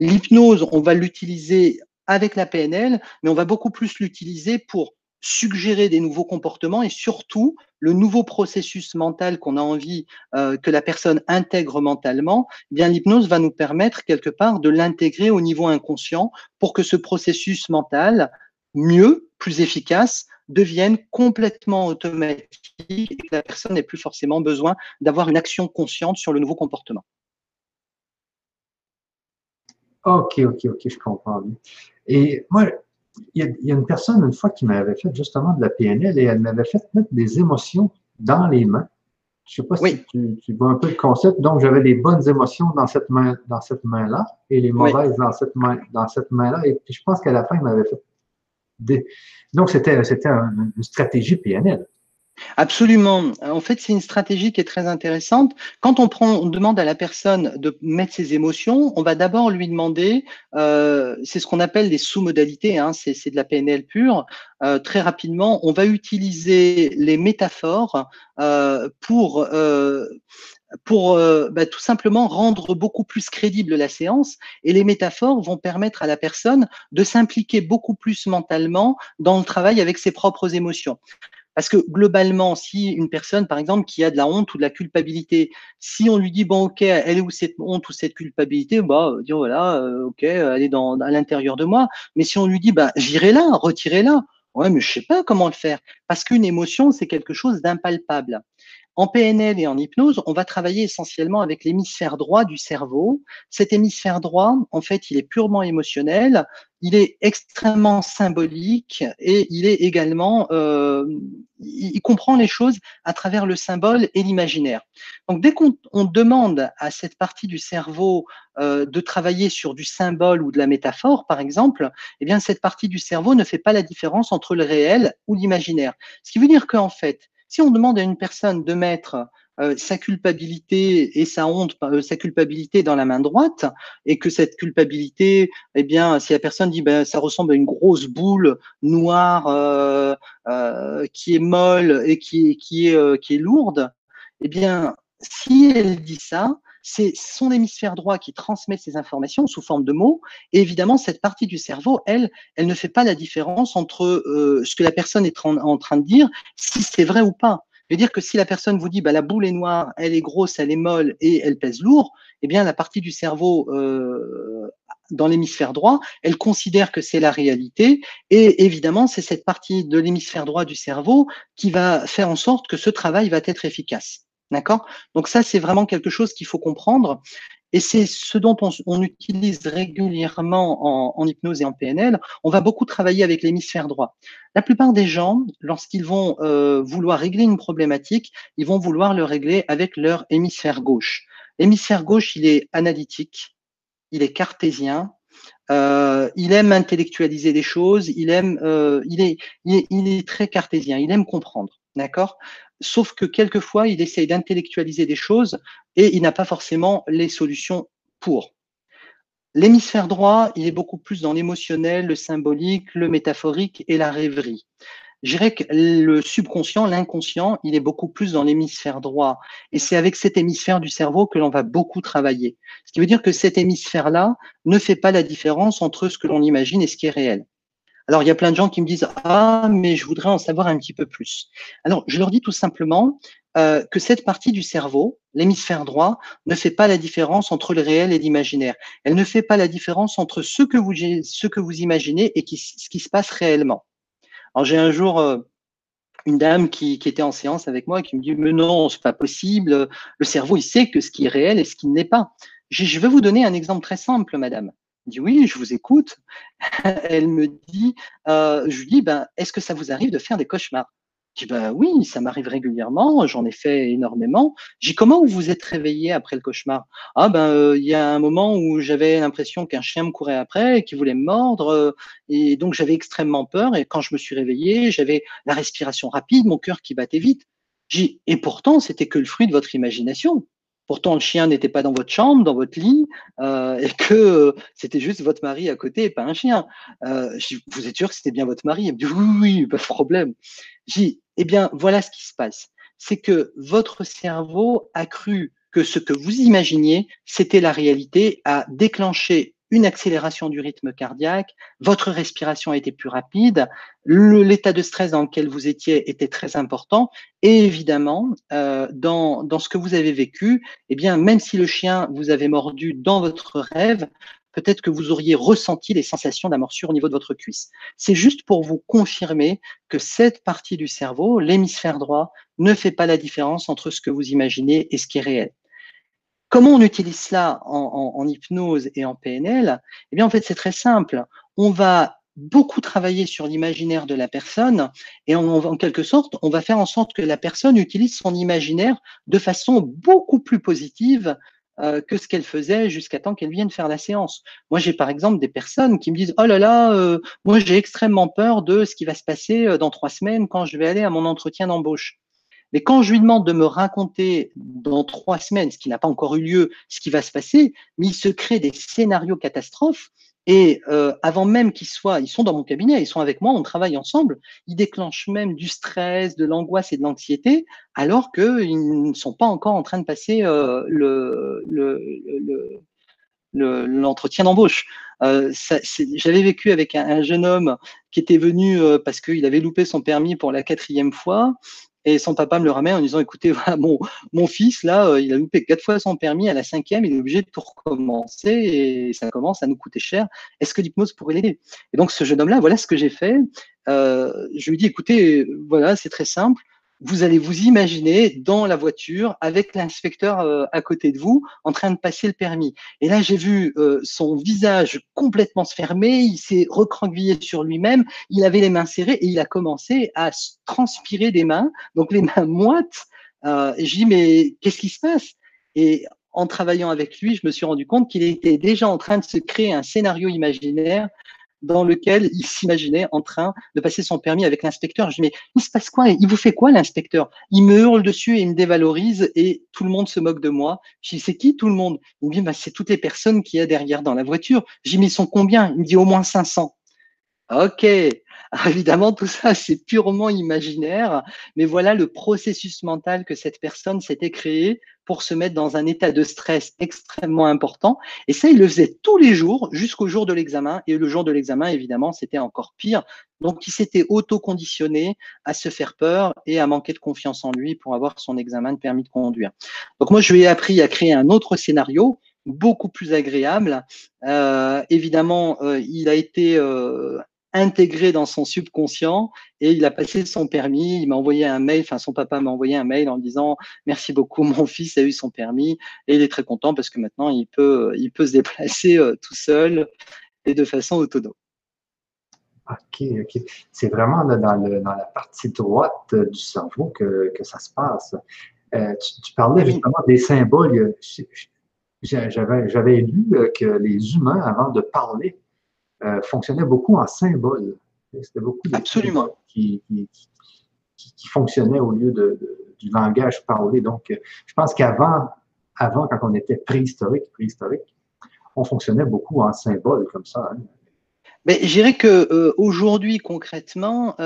L'hypnose, on va l'utiliser avec la PNL, mais on va beaucoup plus l'utiliser pour suggérer des nouveaux comportements et surtout le nouveau processus mental qu'on a envie euh, que la personne intègre mentalement, eh bien l'hypnose va nous permettre quelque part de l'intégrer au niveau inconscient pour que ce processus mental mieux, plus efficace, devienne complètement automatique et que la personne n'ait plus forcément besoin d'avoir une action consciente sur le nouveau comportement. Ok, ok, ok, je comprends. Et moi, il y, a, une personne une fois qui m'avait fait justement de la PNL et elle m'avait fait mettre des émotions dans les mains. Je ne sais pas si tu, vois un peu le concept. Donc, j'avais des bonnes émotions dans cette main, dans cette main-là et les mauvaises dans cette main, dans cette main-là. Et puis, je pense qu'à la fin, il m'avait fait des. Donc, c'était, c'était une stratégie PNL. Absolument. En fait, c'est une stratégie qui est très intéressante. Quand on, prend, on demande à la personne de mettre ses émotions, on va d'abord lui demander, euh, c'est ce qu'on appelle des sous-modalités, hein, c'est de la PNL pure. Euh, très rapidement, on va utiliser les métaphores euh, pour pour bah, tout simplement rendre beaucoup plus crédible la séance. Et les métaphores vont permettre à la personne de s'impliquer beaucoup plus mentalement dans le travail avec ses propres émotions. Parce que globalement, si une personne, par exemple, qui a de la honte ou de la culpabilité, si on lui dit, bon, ok, elle est où cette honte ou cette culpabilité, bah, dire, voilà, euh, ok, elle est dans, à l'intérieur de moi. Mais si on lui dit, bah, j'irai là, retirez-la. Ouais, mais je sais pas comment le faire. Parce qu'une émotion, c'est quelque chose d'impalpable. En PNL et en hypnose, on va travailler essentiellement avec l'hémisphère droit du cerveau. Cet hémisphère droit, en fait, il est purement émotionnel, il est extrêmement symbolique et il est également, euh, il comprend les choses à travers le symbole et l'imaginaire. Donc, dès qu'on demande à cette partie du cerveau euh, de travailler sur du symbole ou de la métaphore, par exemple, eh bien, cette partie du cerveau ne fait pas la différence entre le réel ou l'imaginaire. Ce qui veut dire qu'en fait, si on demande à une personne de mettre euh, sa culpabilité et sa honte, euh, sa culpabilité dans la main droite, et que cette culpabilité, eh bien, si la personne dit, ben, ça ressemble à une grosse boule noire euh, qui est molle et qui, qui est qui est lourde, eh bien, si elle dit ça, c'est son hémisphère droit qui transmet ces informations sous forme de mots. Et évidemment, cette partie du cerveau, elle, elle ne fait pas la différence entre euh, ce que la personne est en, train de dire, si c'est vrai ou pas. Je veux dire que si la personne vous dit bah, la boule est noire, elle est grosse, elle est molle et elle pèse lourd, eh bien la partie du cerveau euh, dans l'hémisphère droit, elle considère que c'est la réalité et évidemment c'est cette partie de l'hémisphère droit du cerveau qui va faire en sorte que ce travail va être efficace. D'accord? Donc ça, c'est vraiment quelque chose qu'il faut comprendre. et c'est ce dont on, utilise régulièrement en, hypnose et en PNL, on va beaucoup travailler avec l'hémisphère droit. La plupart des gens, lorsqu'ils vont euh, vouloir régler une problématique, ils vont vouloir le régler avec leur hémisphère gauche. L'hémisphère gauche, il est analytique, il est cartésien, euh, il aime intellectualiser des choses, il aime, euh, il, est, il, est, très cartésien, il aime comprendre, d'accord? Sauf que quelquefois, il essaye d'intellectualiser des choses et il n'a pas forcément les solutions pour. L'hémisphère droit, il est beaucoup plus dans l'émotionnel, le symbolique, le métaphorique et la rêverie. Je dirais que le subconscient, l'inconscient, il est beaucoup plus dans l'hémisphère droit. Et c'est avec cet hémisphère du cerveau que l'on va beaucoup travailler. Ce qui veut dire que cet hémisphère-là ne fait pas la différence entre ce que l'on imagine et ce qui est réel. Alors, il y a plein de gens qui me disent Ah, mais je voudrais en savoir un petit peu plus. Alors, je leur dis tout simplement euh, que cette partie du cerveau, l'hémisphère droit, ne fait pas la différence entre le réel et l'imaginaire. Elle ne fait pas la différence entre ce que vous, imaginez et ce qui se passe réellement. Alors, j'ai un jour. Euh, une dame qui, était en séance avec moi et qui me dit mais non c'est pas possible le cerveau il sait que ce qui est réel et ce qui ne l'est pas je vais vous donner un exemple très simple madame dit oui, je vous écoute. Elle me dit, euh, je lui dis, ben, est-ce que ça vous arrive de faire des cauchemars? Je dis, ben oui, ça m'arrive régulièrement, j'en ai fait énormément. Je dis, comment vous vous êtes réveillé après le cauchemar? Ah ben, euh, il y a un moment où j'avais l'impression qu'un chien me courait après, qu'il voulait me mordre, euh, et donc j'avais extrêmement peur. Et quand je me suis réveillé, j'avais la respiration rapide, mon cœur qui battait vite. J'ai et pourtant, c'était que le fruit de votre imagination pourtant le chien n'était pas dans votre chambre, dans votre lit, euh, et que euh, c'était juste votre mari à côté et pas un chien. Euh, vous êtes sûr que c'était bien votre mari? Elle me dit oui, oui, pas de problème. J'ai dit, eh bien, voilà ce qui se passe. C'est que votre cerveau a cru que ce que vous imaginiez, c'était la réalité, a déclenché une accélération du rythme cardiaque, votre respiration a été plus rapide, l'état de stress dans lequel vous étiez était très important, et évidemment, euh, dans, dans ce que vous avez vécu, eh bien, même si le chien vous avait mordu dans votre rêve, peut-être que vous auriez ressenti les sensations d'amorsure au niveau de votre cuisse. C'est juste pour vous confirmer que cette partie du cerveau, l'hémisphère droit, ne fait pas la différence entre ce que vous imaginez et ce qui est réel. Comment on utilise cela en, hypnose et en PNL Eh bien, en fait, c'est très simple. On va beaucoup travailler sur l'imaginaire de la personne et en, quelque sorte, on va faire en sorte que la personne utilise son imaginaire de façon beaucoup plus positive euh, que ce qu'elle faisait jusqu'à temps qu'elle vienne faire la séance. Moi, j'ai par exemple des personnes qui me disent, oh là là, euh, moi j'ai extrêmement peur de ce qui va se passer euh, dans trois semaines quand je vais aller à mon entretien d'embauche. Mais quand je lui demande de me raconter dans trois semaines, ce qui n'a pas encore eu lieu, ce qui va se passer, mais il se crée des scénarios catastrophes. Et euh, avant même qu'ils soient, ils sont dans mon cabinet, ils sont avec moi, on travaille ensemble, ils déclenchent même du stress, de l'angoisse et de l'anxiété, alors qu'ils ne sont pas encore en train de passer euh, le, le, l'entretien d'embauche. Euh, J'avais vécu avec un, un, jeune homme qui était venu euh, parce qu'il avait loupé son permis pour la quatrième fois et son papa me le ramène en disant, écoutez, mon, mon fils, là, euh, il a loupé quatre fois son permis, à la cinquième, il est obligé de tout recommencer et ça commence à nous coûter cher. Est-ce que l'hypnose pourrait l'aider? Et donc, ce jeune homme-là, voilà ce que j'ai fait. Euh, je lui dis, écoutez, voilà, c'est très simple vous allez vous imaginer dans la voiture avec l'inspecteur euh, à côté de vous en train de passer le permis. Et là, j'ai vu euh, son visage complètement se fermer, il s'est recroquevillé sur lui-même, il avait les mains serrées et il a commencé à transpirer des mains, donc les mains moites. Euh, je dis, mais qu'est-ce qui se passe? Et en travaillant avec lui, je me suis rendu compte qu'il était déjà en train de se créer un scénario imaginaire dans lequel il s'imaginait en train de passer son permis avec l'inspecteur. Je dis, mais il se passe quoi? Il vous fait quoi l'inspecteur? Il me hurle dessus et il me dévalorise et tout le monde se moque de moi. Je dis, c'est qui tout le monde? Il me dit, bah, c'est toutes les personnes qu'il y a derrière dans la voiture. Je dis, mais ils sont combien? Il me dit, au moins 500. Ok, évidemment, tout ça, c'est purement imaginaire, mais voilà le processus mental que cette personne s'était créé pour se mettre dans un état de stress extrêmement important. Et ça, il le faisait tous les jours jusqu'au jour de l'examen. Et le jour de l'examen, évidemment, c'était encore pire. Donc, il s'était auto-conditionné à se faire peur et à manquer de confiance en lui pour avoir son examen de permis de conduire. Donc, moi, je lui ai appris à créer un autre scénario beaucoup plus agréable. Euh, évidemment, euh, il a été euh, intégré dans son subconscient et il a passé son permis. Il m'a envoyé un mail, enfin son papa m'a envoyé un mail en disant merci beaucoup, mon fils a eu son permis et il est très content parce que maintenant il peut, il peut se déplacer euh, tout seul et de façon autonome. OK, OK. C'est vraiment dans, la partie droite euh, du cerveau que, ça se passe. Euh, tu, parlais justement des symboles. J'avais lu que les humains, avant de parler, euh, fonctionnait beaucoup en symboles. C'était beaucoup de Absolument. Qui, qui, fonctionnaient au lieu de, du langage parlé. Donc, euh, je pense qu'avant, avant, quand on était préhistorique, préhistorique, on fonctionnait beaucoup en symboles comme ça. Hein. Mais je dirais que euh, aujourd'hui concrètement,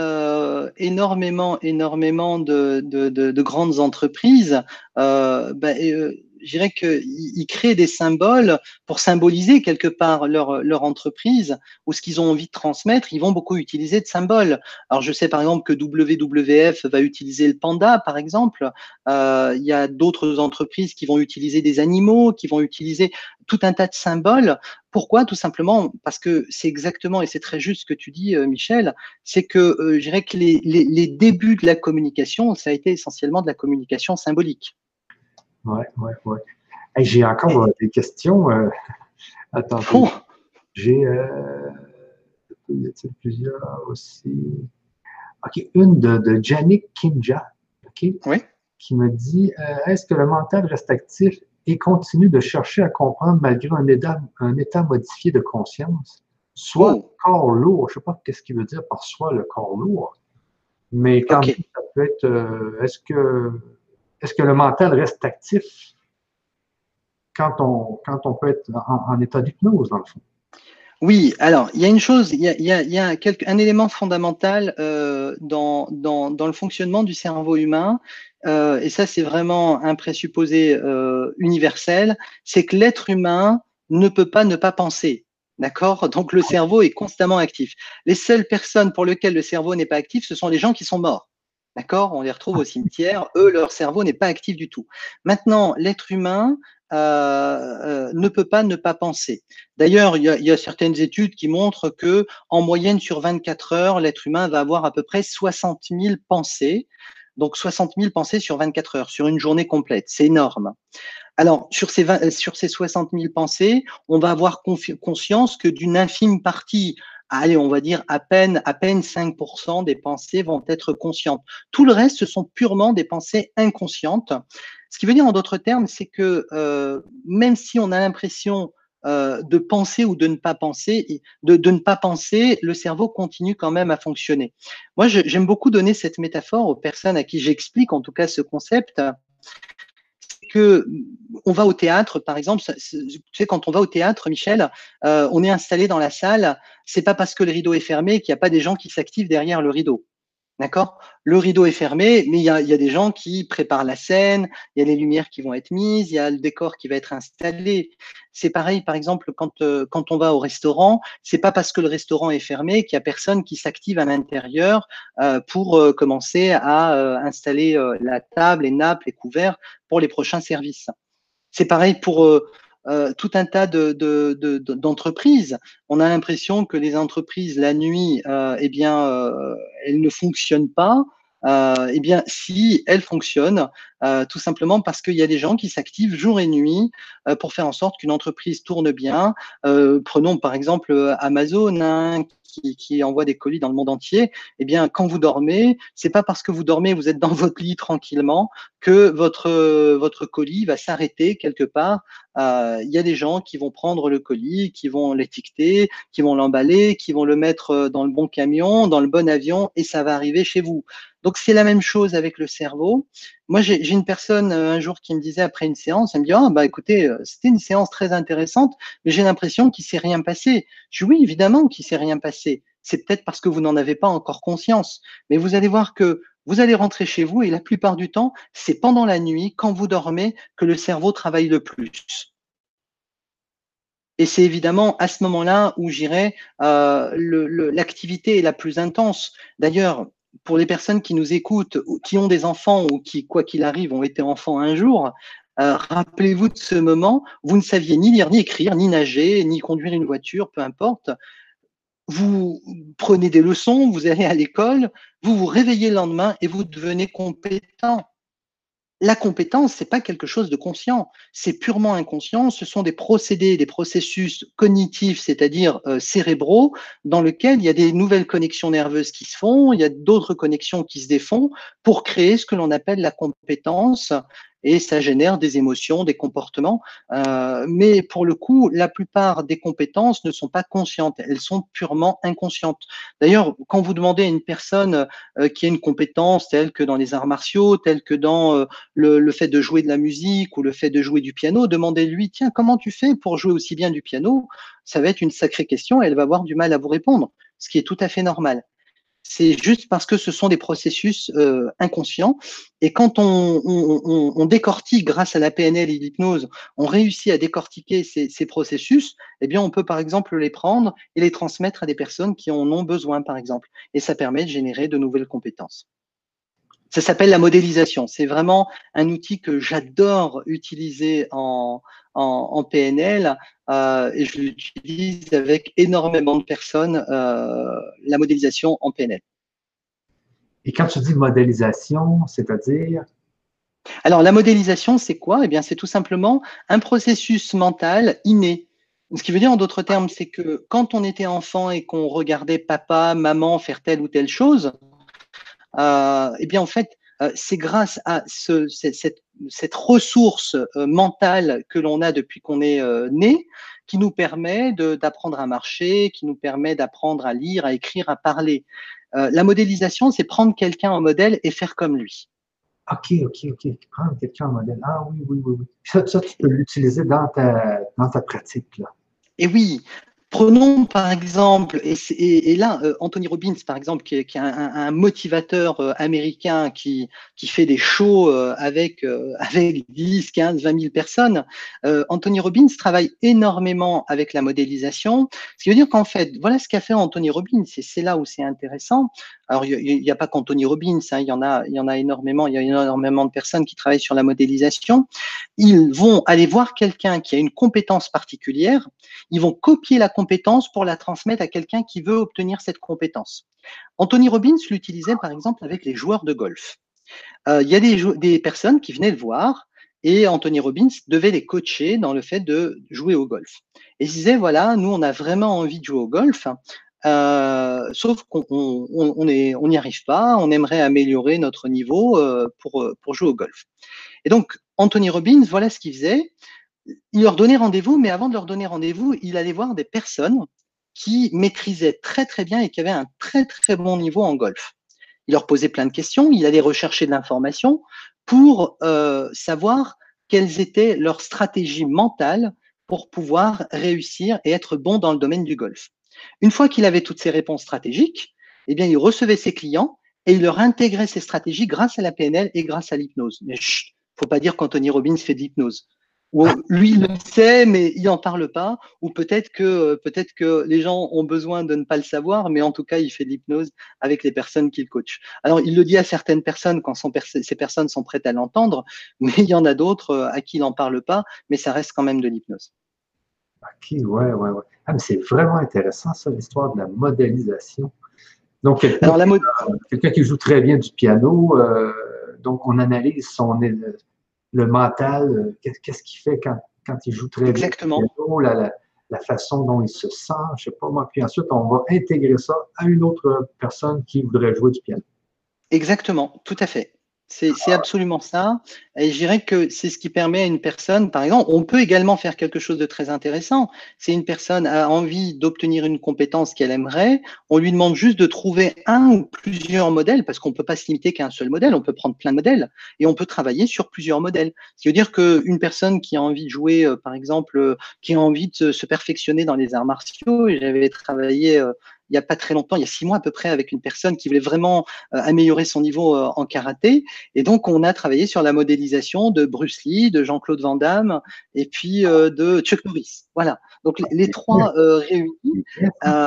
énormément, énormément de, de, de, grandes entreprises ben, je dirais qu'ils créent des symboles pour symboliser quelque part leur, leur entreprise ou ce qu'ils ont envie de transmettre. Ils vont beaucoup utiliser de symboles. Alors, je sais par exemple que WWF va utiliser le panda, par exemple. Euh, il y a d'autres entreprises qui vont utiliser des animaux, qui vont utiliser tout un tas de symboles. Pourquoi? Tout simplement parce que c'est exactement, et c'est très juste ce que tu dis, euh, Michel, c'est que euh, je dirais que les, les, les débuts de la communication, ça a été essentiellement de la communication symbolique. Oui, oui, oui. J'ai encore euh, des questions. Euh, attends. Oh! J'ai. Euh, y a-t-il plusieurs aussi? OK, une de, de Janik Kinja, OK? Oui. Qui me dit Est-ce que le mental reste actif et continue de chercher à comprendre malgré un état, un état modifié de conscience? Soit oh! corps lourd, je ne sais pas ce qu'il veut dire par soi le corps lourd, mais quand ça peut être. Est-ce que est-ce que le mental reste actif quand on, peut être en, état d'hypnose, dans le fond? Oui, alors il y a une chose, il y a, un élément fondamental euh, dans, le fonctionnement du cerveau humain, euh, et ça c'est vraiment un présupposé euh, universel, c'est que l'être humain ne peut pas ne pas penser. D'accord? Donc le cerveau est constamment actif. Les seules personnes pour lesquelles le cerveau n'est pas actif, ce sont les gens qui sont morts. D'accord? On les retrouve au cimetière. Eux, leur cerveau n'est pas actif du tout. Maintenant, l'être humain euh, euh, ne peut pas ne pas penser. D'ailleurs, il, y, a, certaines études qui montrent que, en moyenne, sur 24 heures, l'être humain va avoir à peu près 60 000 pensées. Donc 60 000 pensées sur 24 heures, sur une journée complète. C'est énorme. Alors, sur ces, sur ces 60 000 pensées, on va avoir conscience que d'une infime partie allez, on va dire à peine, à peine 5% des pensées vont être conscientes. Tout le reste, ce sont purement des pensées inconscientes. Ce qui veut dire en d'autres termes, c'est que euh, même si on a l'impression euh, de penser ou de ne pas penser, de, de, ne pas penser, le cerveau continue quand même à fonctionner. Moi, j'aime beaucoup donner cette métaphore aux personnes à qui j'explique en tout cas ce concept que on va au théâtre, par exemple, tu sais, quand on va au théâtre, Michel, euh, on est installé dans la salle, c'est pas parce que le rideau est fermé qu'il n'y a pas des gens qui s'activent derrière le rideau. D'accord? Le rideau est fermé, mais il y a, des gens qui préparent la scène, il y a les lumières qui vont être mises, il y a le décor qui va être installé. C'est pareil, par exemple, quand, euh, quand on va au restaurant, c'est pas parce que le restaurant est fermé qu'il y a personne qui s'active à l'intérieur euh, pour euh, commencer à installer la table, les nappes, les couverts pour les prochains services. C'est pareil pour euh, tout un tas d'entreprises. De, on a l'impression que les entreprises, la nuit, euh, eh bien, euh, elles ne fonctionnent pas. Euh, eh bien, si elles fonctionnent, tout simplement parce qu'il y a des gens qui s'activent jour et nuit pour faire en sorte qu'une entreprise tourne bien. prenons par exemple Amazon, hein, qui, envoie des colis dans le monde entier, eh bien, quand vous dormez, c'est pas parce que vous dormez, vous êtes dans votre lit tranquillement, que votre votre colis va s'arrêter quelque part. Euh, il y a des gens qui vont prendre le colis, qui vont l'étiqueter, qui vont l'emballer, qui vont le mettre dans le bon camion, dans le bon avion, et ça va arriver chez vous. Donc c'est la même chose avec le cerveau. Moi, j'ai une personne euh, un jour qui me disait après une séance, elle me dit ah bah écoutez, euh, c'était une séance très intéressante, mais j'ai l'impression qu'il s'est rien passé. Je dis oui, évidemment qu'il s'est rien passé. C'est peut-être parce que vous n'en avez pas encore conscience, mais vous allez voir que vous allez rentrer chez vous et la plupart du temps, c'est pendant la nuit, quand vous dormez, que le cerveau travaille le plus. Et c'est évidemment à ce moment-là où j'irai euh, l'activité est la plus intense. D'ailleurs, pour les personnes qui nous écoutent, qui ont des enfants ou qui, quoi qu'il arrive, ont été enfants un jour, euh, rappelez-vous de ce moment, vous ne saviez ni lire, ni écrire, ni nager, ni conduire une voiture, peu importe. vous prenez des leçons, vous allez à l'école, vous vous réveillez le lendemain et vous devenez compétent. La compétence, c'est pas quelque chose de conscient, c'est purement inconscient. Ce sont des procédés, des processus cognitifs, c'est-à-dire euh, cérébraux, dans lesquels il y a des nouvelles connexions nerveuses qui se font, il y a d'autres connexions qui se défont pour créer ce que l'on appelle la compétence et ça génère des émotions, des comportements. Euh, mais pour le coup, la plupart des compétences ne sont pas conscientes, elles sont purement inconscientes. D'ailleurs, quand vous demandez à une personne euh, qui a une compétence telle que dans les arts martiaux, telle que dans euh, le, le, fait de jouer de la musique ou le fait de jouer du piano, demandez-lui, tiens, comment tu fais pour jouer aussi bien du piano? Ça va être une sacrée question et elle va avoir du mal à vous répondre, ce qui est tout à fait normal c'est juste parce que ce sont des processus euh, inconscients. Et quand on, décortique grâce à la PNL et l'hypnose, on réussit à décortiquer ces, ces, processus, eh bien, on peut par exemple les prendre et les transmettre à des personnes qui en ont besoin, par exemple. Et ça permet de générer de nouvelles compétences. Ça s'appelle la modélisation. C'est vraiment un outil que j'adore utiliser en, en, en PNL euh, et je l'utilise avec énormément de personnes, euh, la modélisation en PNL. Et quand tu dis modélisation, c'est-à-dire? Alors, la modélisation, c'est quoi? Eh bien, c'est tout simplement un processus mental inné. Ce qui veut dire, en d'autres termes, c'est que quand on était enfant et qu'on regardait papa, maman faire telle ou telle chose, eh bien, en fait, euh, c'est grâce à ce, cette, cette, ressource euh, mentale que l'on a depuis qu'on est euh, né qui nous permet d'apprendre à marcher, qui nous permet d'apprendre à lire, à écrire, à parler. la modélisation, c'est prendre quelqu'un en modèle et faire comme lui. OK, OK, OK. Prendre quelqu'un en modèle. Ah oui, oui, oui. oui. Ça, ça tu peux l'utiliser dans ta, dans ta pratique. Là. Et oui, Prenons par exemple, et, là, euh, Anthony Robbins, par exemple, qui est, un, motivateur euh, américain qui, qui fait des shows euh, avec, avec 10, 15, 20 000 personnes. Anthony Robbins travaille énormément avec la modélisation, ce qui veut dire qu'en fait, voilà ce qu'a fait Anthony Robbins, et c'est là où c'est intéressant. Alors, il n'y a, pas qu'Anthony Robbins, hein, il, y en a, énormément, il y a énormément de personnes qui travaillent sur la modélisation. Ils vont aller voir quelqu'un qui a une compétence particulière, ils vont copier la compétence pour la transmettre à quelqu'un qui veut obtenir cette compétence. Anthony Robbins l'utilisait par exemple avec les joueurs de golf. Euh, il y a des, des personnes qui venaient le voir et Anthony Robbins devait les coacher dans le fait de jouer au golf. Et il disait, voilà, nous, on a vraiment envie de jouer au golf, euh, sauf qu'on on n'y arrive pas, on aimerait améliorer notre niveau euh, pour, euh, pour jouer au golf. Et donc, Anthony Robbins, voilà ce qu'il faisait. Il leur donnait rendez-vous, mais avant de leur donner rendez-vous, il allait voir des personnes qui maîtrisaient très très bien et qui avaient un très très bon niveau en golf. Il leur posait plein de questions, il allait rechercher de l'information pour euh, savoir quelles étaient leurs stratégies mentales pour pouvoir réussir et être bon dans le domaine du golf. Une fois qu'il avait toutes ces réponses stratégiques, eh bien, il recevait ses clients et il leur intégrait ces stratégies grâce à la PNL et grâce à l'hypnose. Mais chut, faut pas dire qu'Anthony Robbins fait de l'hypnose. Ou lui, il le sait, mais il n'en parle pas. Ou peut-être que, peut-être que les gens ont besoin de ne pas le savoir, mais en tout cas, il fait de l'hypnose avec les personnes qu'il coach. Alors, il le dit à certaines personnes quand ces personnes sont prêtes à l'entendre, mais il y en a d'autres euh, à qui il n'en parle pas, mais ça reste quand même de l'hypnose. OK, ouais, ouais, ouais. Ah, mais c'est vraiment intéressant, ça, l'histoire de la modélisation. Donc, quelqu'un qui joue très bien du piano, euh, donc on analyse son, le mental, euh, qu'est-ce qu'il fait quand, quand, il joue très Exactement. bien du piano, la, la, façon dont il se sent, je sais pas moi. Puis ensuite, on va intégrer ça à une autre personne qui voudrait jouer du piano. Exactement, tout à fait. C'est absolument ça. Et je dirais que c'est ce qui permet à une personne, par exemple, on peut également faire quelque chose de très intéressant. Si une personne a envie d'obtenir une compétence qu'elle aimerait, on lui demande juste de trouver un ou plusieurs modèles, parce qu'on ne peut pas se limiter qu'à un seul modèle, on peut prendre plein de modèles, et on peut travailler sur plusieurs modèles. Ce qui veut dire qu'une personne qui a envie de jouer, euh, par exemple, euh, qui a envie de se perfectionner dans les arts martiaux, j'avais travaillé euh, il n'y a pas très longtemps, il y a six mois à peu près, avec une personne qui voulait vraiment euh, améliorer son niveau euh, en karaté. Et donc, on a travaillé sur la modélisation de Bruce Lee, de Jean-Claude Van Damme et puis euh, de Chuck Norris. Voilà. Donc les trois euh, réunis. Euh,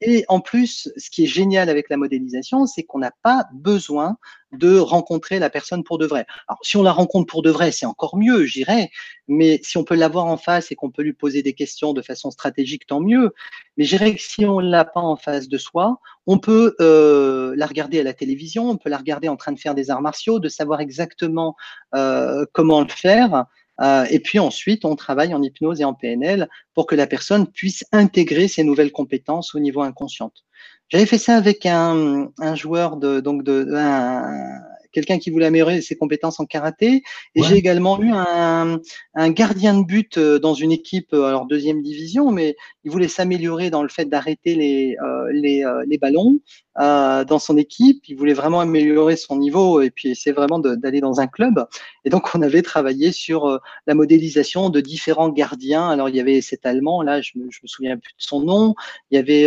et en plus, ce qui est génial avec la modélisation, c'est qu'on n'a pas besoin de rencontrer la personne pour de vrai. Alors si on la rencontre pour de vrai, c'est encore mieux, j'irais. Mais si on peut l'avoir en face et qu'on peut lui poser des questions de façon stratégique, tant mieux. Mais j'irais que si on l'a pas en face de soi, on peut euh, la regarder à la télévision, on peut la regarder en train de faire des arts martiaux, de savoir exactement comment le faire. Euh, et puis ensuite, on travaille en hypnose et en PNL pour que la personne puisse intégrer ces nouvelles compétences au niveau inconscient. J'avais fait ça avec un, un joueur de donc de un, quelqu'un qui voulait améliorer ses compétences en karaté. Et j'ai également eu un, un, gardien de but euh, dans une équipe, euh, alors deuxième division, mais il voulait s'améliorer dans le fait d'arrêter les, euh, les, les, ballons euh, dans son équipe. Il voulait vraiment améliorer son niveau et puis essayer vraiment d'aller dans un club. Et donc, on avait travaillé sur la modélisation de différents gardiens. Alors, il y avait cet Allemand, là, je me, me souviens plus de son nom. Il y avait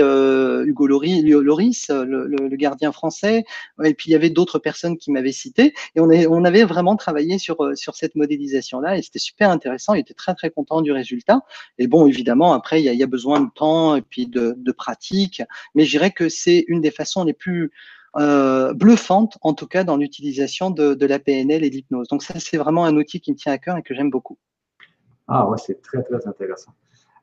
Hugo Loris, Loris le, gardien français. Et puis, il y avait d'autres personnes qui m'avaient cité. Et on avait vraiment travaillé sur, sur cette modélisation-là. Et c'était super intéressant. Il était très, très content du résultat. Et bon, évidemment, après, il y a, il y a besoin de temps et puis de, de pratique. Mais je dirais que c'est une des façons les plus euh, bluffantes, en tout cas dans l'utilisation de, de, la PNL et de l'hypnose. Donc ça, c'est vraiment un outil qui me tient à cœur et que j'aime beaucoup. Ah ouais, c'est très, très intéressant.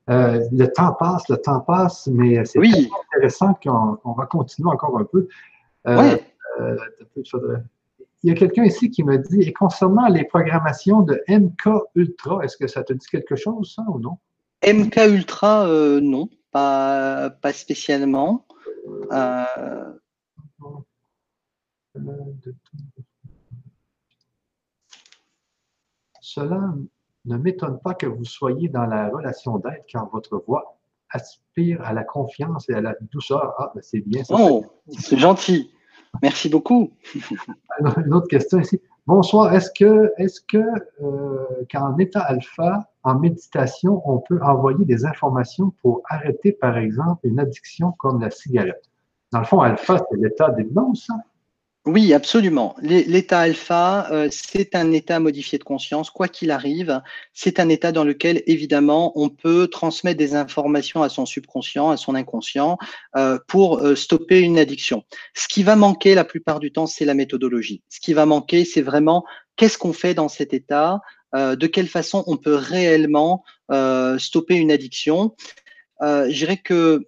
Euh, le temps passe, le temps passe, mais c'est oui. intéressant qu'on va continuer encore un peu. Euh, euh il y a quelqu'un ici qui me dit, et concernant les programmations de MK Ultra, est-ce que ça te dit quelque chose, ça, ou non? MK Ultra, euh, non, pas, pas spécialement. Euh... Cela ne m'étonne pas que vous soyez dans la relation d'aide car votre voix aspire à la confiance et à la douceur. Ah, ben c'est bien ça. Oh, c'est gentil. Merci beaucoup. une autre question ici. Bonsoir. Est-ce que, est-ce que euh, qu'en état alpha, en méditation, on peut envoyer des informations pour arrêter, par exemple, une addiction comme la cigarette? Dans le fond, alpha, c'est l'état d'hypnose, ça? Oui, absolument. L'état alpha, euh, c'est un état modifié de conscience, quoi qu'il arrive. C'est un état dans lequel, évidemment, on peut transmettre des informations à son subconscient, à son inconscient, euh, pour euh, stopper une addiction. Ce qui va manquer la plupart du temps, c'est la méthodologie. Ce qui va manquer, c'est vraiment qu'est-ce qu'on fait dans cet état, de quelle façon on peut réellement euh, stopper une addiction. je dirais que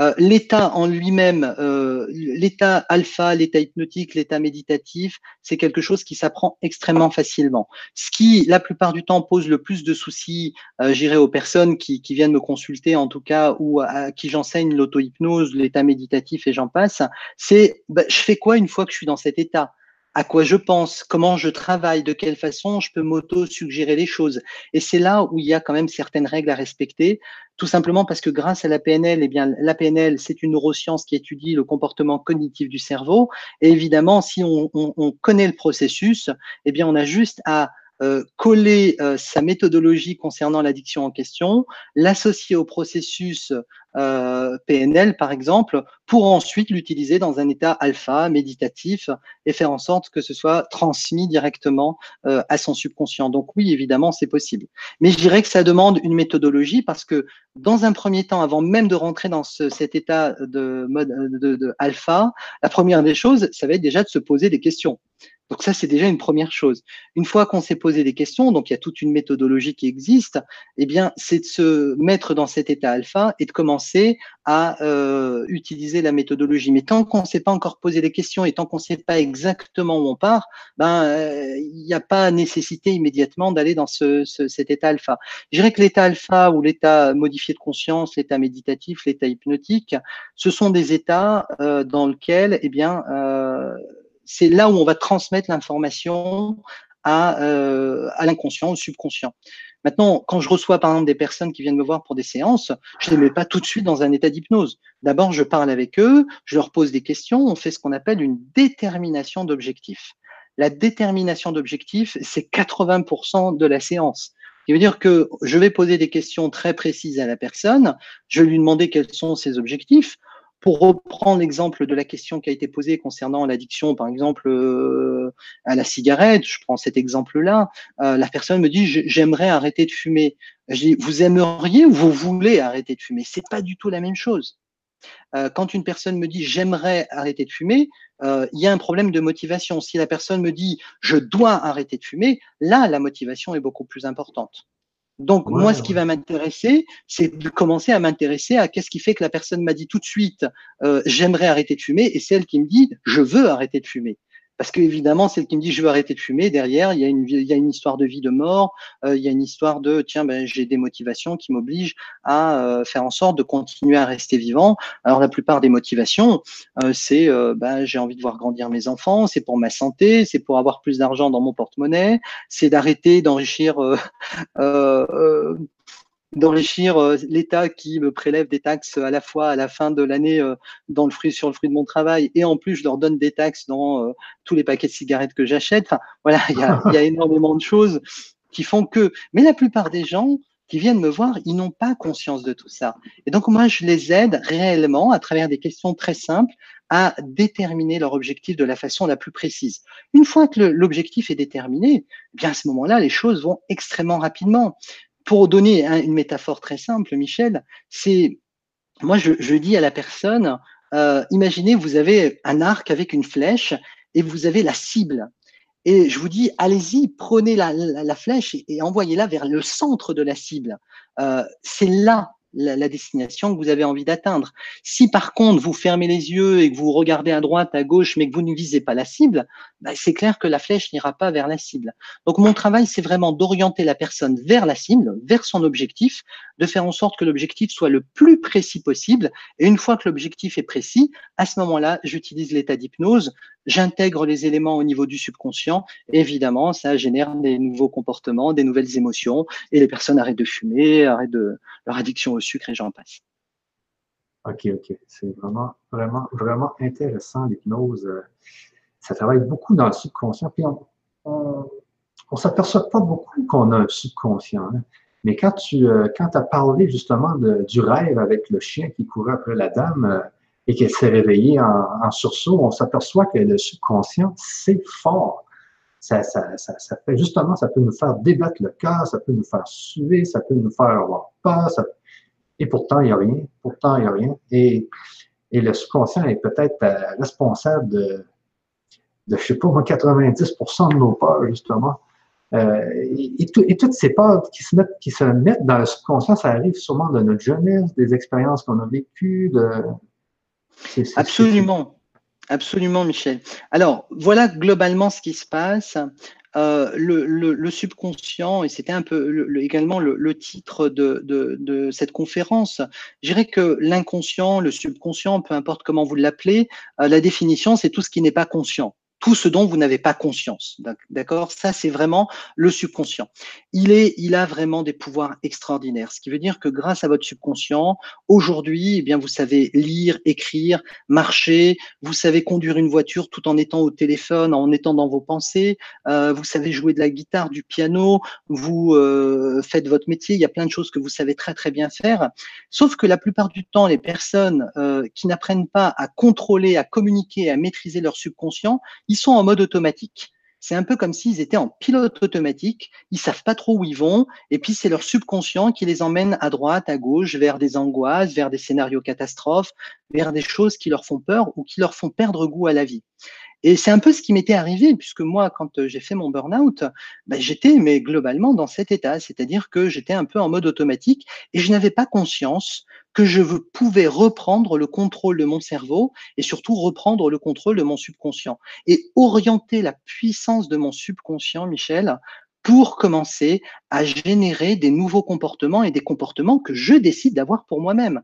euh, l'état en lui-même, euh, l'état alpha, l'état hypnotique, l'état méditatif, c'est quelque chose qui s'apprend extrêmement facilement. Ce qui, la plupart du temps, pose le plus de soucis, euh, j'irai aux personnes qui, qui, viennent me consulter, en tout cas, ou à, qui j'enseigne l'auto-hypnose, l'état méditatif et j'en passe, c'est bah, je fais quoi une fois que je suis dans cet état? À quoi je pense, comment je travaille, de quelle façon je peux m'auto-suggérer les choses. Et c'est là où il y a quand même certaines règles à respecter, tout simplement parce que grâce à la PNL, eh bien, la PNL, c'est une neuroscience qui étudie le comportement cognitif du cerveau. Et évidemment, si on, on, on connaît le processus, eh bien, on a juste à euh, coller euh, sa méthodologie concernant l'addiction en question, l'associer au processus euh, PNL, par exemple, pour ensuite l'utiliser dans un état alpha, méditatif, et faire en sorte que ce soit transmis directement à son subconscient. Donc oui, évidemment, c'est possible. Mais je dirais que ça demande une méthodologie parce que dans un premier temps, avant même de rentrer dans ce, cet état de mode de, de alpha, la première des choses, ça va être déjà de se poser des questions. Donc ça, c'est déjà une première chose. Une fois qu'on s'est posé des questions, donc il y a toute une méthodologie qui existe, eh bien, c'est de se mettre dans cet état alpha et de commencer à euh, utiliser la méthodologie. Mais tant qu'on ne s'est pas encore posé des questions et tant qu'on ne sait pas exactement où on part, ben euh, il n'y a pas nécessité immédiatement d'aller dans ce, ce, cet état alpha. Je dirais que l'état alpha ou l'état modifié de conscience, l'état méditatif, l'état hypnotique, ce sont des états euh, dans lesquels, eh bien, euh, c'est là où on va transmettre l'information à, euh, à l'inconscient, au subconscient. Maintenant, quand je reçois par exemple des personnes qui viennent me voir pour des séances, je ne les mets pas tout de suite dans un état d'hypnose. D'abord, je parle avec eux, je leur pose des questions, on fait ce qu'on appelle une détermination d'objectifs. La détermination d'objectifs, c'est 80% de la séance. Ce veut dire que je vais poser des questions très précises à la personne, je vais lui demander quels sont ses objectifs. Pour reprendre l'exemple de la question qui a été posée concernant l'addiction, par exemple, euh, à la cigarette, je prends cet exemple-là, euh, la personne me dit j'aimerais arrêter de fumer. Je dis vous aimeriez ou vous voulez arrêter de fumer? C'est pas du tout la même chose. Euh, quand une personne me dit j'aimerais arrêter de fumer, il y a un problème de motivation. Si la personne me dit je dois arrêter de fumer, là la motivation est beaucoup plus importante. Donc, moi, ce qui va m'intéresser, c'est de commencer à m'intéresser à qu'est-ce qui fait que la personne m'a dit tout de suite, euh, j'aimerais arrêter de fumer, et celle qui me dit, je veux arrêter de fumer. Parce qu'évidemment, celle qui me dit je veux arrêter de fumer, derrière, il y a une, histoire de vie, de mort, euh, il y a une histoire de tiens, ben, j'ai des motivations qui m'obligent à euh, faire en sorte de continuer à rester vivant. Alors la plupart des motivations, euh, c'est ben, j'ai envie de voir grandir mes enfants, c'est pour ma santé, c'est pour avoir plus d'argent dans mon porte-monnaie, c'est d'arrêter d'enrichir d'enrichir euh, l'État qui me prélève des taxes à la fois à la fin de l'année euh, dans le fruit sur le fruit de mon travail et en plus je leur donne des taxes dans euh, tous les paquets de cigarettes que j'achète. Enfin voilà, il y a, énormément de choses qui font que. Mais la plupart des gens qui viennent me voir, ils n'ont pas conscience de tout ça. Et donc moi je les aide réellement à travers des questions très simples à déterminer leur objectif de la façon la plus précise. Une fois que l'objectif est déterminé, eh bien à ce moment-là, les choses vont extrêmement rapidement pour donner une métaphore très simple, Michel, c'est, moi je, dis à la personne, euh, imaginez vous avez un arc avec une flèche et vous avez la cible. Et je vous dis, allez-y, prenez la, flèche et, envoyez-la vers le centre de la cible. Euh, c'est là la, destination que vous avez envie d'atteindre. Si par contre vous fermez les yeux et que vous regardez à droite, à gauche, mais que vous ne visez pas la cible, bah, c'est clair que la flèche n'ira pas vers la cible. Donc mon travail, c'est vraiment d'orienter la personne vers la cible, vers son objectif, de faire en sorte que l'objectif soit le plus précis possible. Et une fois que l'objectif est précis, à ce moment-là, j'utilise l'état d'hypnose, j'intègre les éléments au niveau du subconscient. évidemment, ça génère des nouveaux comportements, des nouvelles émotions, et les personnes arrêtent de fumer, arrêtent de leur addiction au sucre et j'en passe. OK, OK. C'est vraiment, vraiment, vraiment intéressant, l'hypnose. Ça travaille beaucoup dans le subconscient. Puis on ne s'aperçoit pas beaucoup qu'on a un subconscient. Hein. Mais quand tu euh, quand as parlé justement du rêve avec le chien qui courait après la dame euh, et qu'elle s'est réveillée en, sursaut, on s'aperçoit que le subconscient, c'est fort. Ça, ça, ça, ça, fait justement, ça peut nous faire débattre le cœur, ça peut nous faire suer, ça peut nous faire avoir peur, ça, et pourtant, il n'y a rien. Pourtant, il n'y a rien. Et, et le subconscient est peut-être euh, responsable de, de, je sais pas, 90% de nos peurs, justement. Euh, et, toutes ces peurs qui se, mettent, qui se mettent dans le subconscient, ça arrive sûrement de notre jeunesse, des expériences qu'on a vécues. De... Absolument. Absolument, Michel. Alors, voilà globalement ce qui se passe. Euh, le, subconscient, et c'était un peu également le, titre de, cette conférence, je dirais que l'inconscient, le subconscient, peu importe comment vous l'appelez, euh, la définition, c'est tout ce qui n'est pas conscient tout ce dont vous n'avez pas conscience. D'accord? Ça, c'est vraiment le subconscient. Il, est, il a vraiment des pouvoirs extraordinaires, ce qui veut dire que grâce à votre subconscient, aujourd'hui, eh bien, vous savez lire, écrire, marcher, vous savez conduire une voiture tout en étant au téléphone, en étant dans vos pensées, euh, vous savez jouer de la guitare, du piano, vous euh, faites votre métier, il y a plein de choses que vous savez très très bien faire. Sauf que la plupart du temps, les personnes euh, qui n'apprennent pas à contrôler, à communiquer, à maîtriser leur subconscient, ils sont en mode automatique. C'est un peu comme s'ils étaient en pilote automatique, ils savent pas trop où ils vont, et puis c'est leur subconscient qui les emmène à droite, à gauche, vers des angoisses, vers des scénarios catastrophes, vers des choses qui leur font peur ou qui leur font perdre goût à la vie. Et c'est un peu ce qui m'était arrivé, puisque moi, quand euh, j'ai fait mon burn-out, ben, j'étais mais globalement dans cet état, c'est-à-dire que j'étais un peu en mode automatique et je n'avais pas conscience que je pouvais reprendre le contrôle de mon cerveau et surtout reprendre le contrôle de mon subconscient et orienter la puissance de mon subconscient, Michel, pour commencer à générer des nouveaux comportements et des comportements que je décide d'avoir pour moi-même.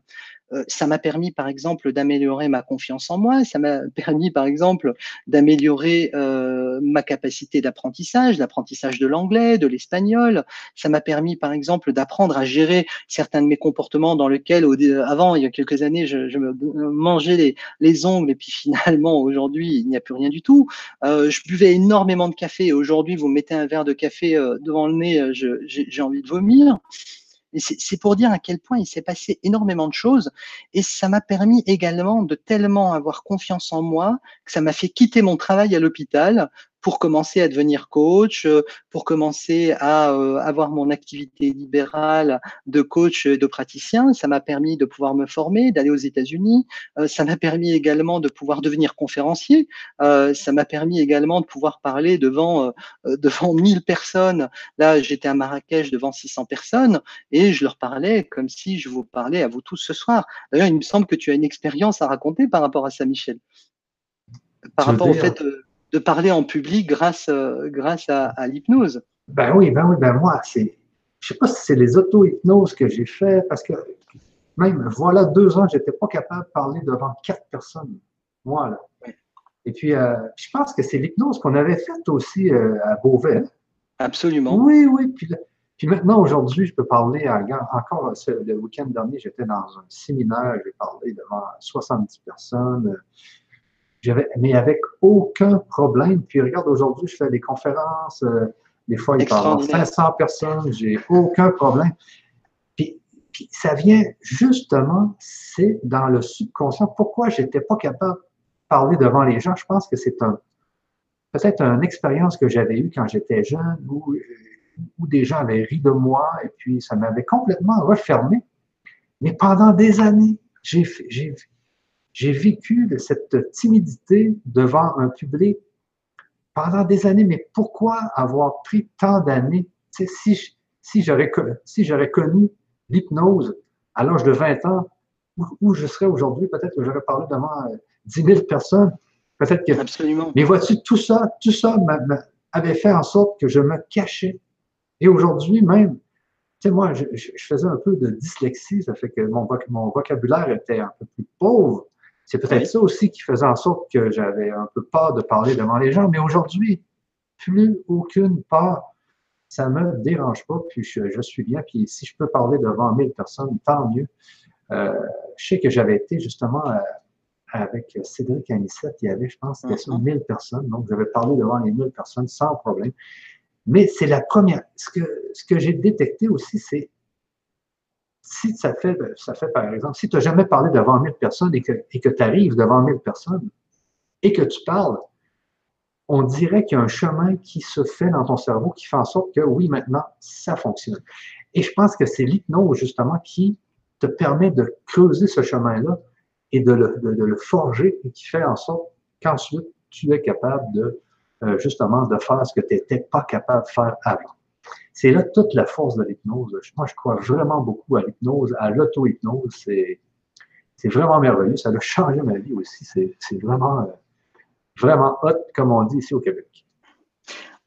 Euh, ça m'a permis, par exemple, d'améliorer ma confiance en moi. Ça m'a permis, par exemple, d'améliorer euh, ma capacité d'apprentissage, d'apprentissage de l'anglais, de l'espagnol. Ça m'a permis, par exemple, d'apprendre à gérer certains de mes comportements dans lesquels, avant, il y a quelques années, je, me mangeais les, les, ongles et puis finalement, aujourd'hui, il n'y a plus rien du tout. Euh, je buvais énormément de café et aujourd'hui, vous mettez un verre de café devant le nez, j'ai envie de vomir. C'est pour dire à quel point il s'est passé énormément de choses. Et ça m'a permis également de tellement avoir confiance en moi que ça m'a fait quitter mon travail à l'hôpital pour commencer à devenir coach, euh, pour commencer à euh, avoir mon activité libérale de coach et de praticien. Ça m'a permis de pouvoir me former, d'aller aux États-Unis. Euh, ça m'a permis également de pouvoir devenir conférencier. ça m'a permis également de pouvoir parler devant devant 1000 personnes. Là, j'étais à Marrakech devant 600 personnes et je leur parlais comme si je vous parlais à vous tous ce soir. D'ailleurs, il me semble que tu as une expérience à raconter par rapport à ça, Michel. Par rapport au fait de parler en public grâce, euh, grâce à, l'hypnose. Ben oui, ben oui, ben moi, c'est, je sais pas si c'est les auto-hypnoses que j'ai fait, parce que même, voilà, deux ans, j'étais pas capable de parler devant quatre personnes. Moi, là. Et puis, euh, je pense que c'est l'hypnose qu'on avait faite aussi euh, à Beauvais. Absolument. Oui, oui. Puis, puis maintenant, aujourd'hui, je peux parler à, encore le week-end dernier, j'étais dans un séminaire, j'ai parlé devant 70 personnes mais avec aucun problème. Puis regarde, aujourd'hui, je fais des conférences, euh, des fois, il a 500 personnes, j'ai aucun problème. Puis, ça vient justement, c'est dans le subconscient. Pourquoi j'étais pas capable de parler devant les gens? Je pense que c'est un, peut-être une expérience que j'avais eue quand j'étais jeune où, où des gens avaient ri de moi et puis ça m'avait complètement refermé. Mais pendant des années, j'ai, j'ai, vécu de cette timidité devant un public pendant des années, mais pourquoi avoir pris tant d'années? Si, si j'aurais si connu l'hypnose à l'âge de 20 ans, où, je serais aujourd'hui, peut-être que j'aurais parlé devant 10 euh, 000 personnes. Peut-être que. Absolument. Mais vois-tu, tout ça, tout ça avait fait en sorte que je me cachais. Et aujourd'hui, même, tu sais, moi, je, faisais un peu de dyslexie, ça fait que mon, mon vocabulaire était un peu plus pauvre. C'est peut-être ça aussi qui faisait en sorte que j'avais un peu peur de parler devant les gens. Mais aujourd'hui, plus aucune peur. Ça ne me dérange pas, puis je, suis bien. Puis si je peux parler devant 1000 personnes, tant mieux. Euh, je sais que j'avais été justement euh, avec Cédric Anissette, il y avait, je pense, c'était 1000 mm-hmm. personnes. Donc, j'avais parlé devant les 1000 personnes sans problème. Mais c'est la première. Ce que, ce que j'ai détecté aussi, c'est si ça fait, ça fait par exemple, si tu n'as jamais parlé devant 1000 personnes et que, et que tu arrives devant 1000 personnes et que tu parles, on dirait qu'il y a un chemin qui se fait dans ton cerveau qui fait en sorte que oui, maintenant, ça fonctionne. Et je pense que c'est l'hypnose, justement, qui te permet de creuser ce chemin-là et de le, de, le, forger et qui fait en sorte qu'ensuite, tu es capable de, euh, justement, de faire ce que tu n'étais pas capable de faire avant. C'est là toute la force de l'hypnose. Moi, je crois vraiment beaucoup à l'hypnose, à l'auto-hypnose. C'est, vraiment merveilleux. Ça a changé ma vie aussi. C'est, vraiment, vraiment hot, comme on dit ici au Québec.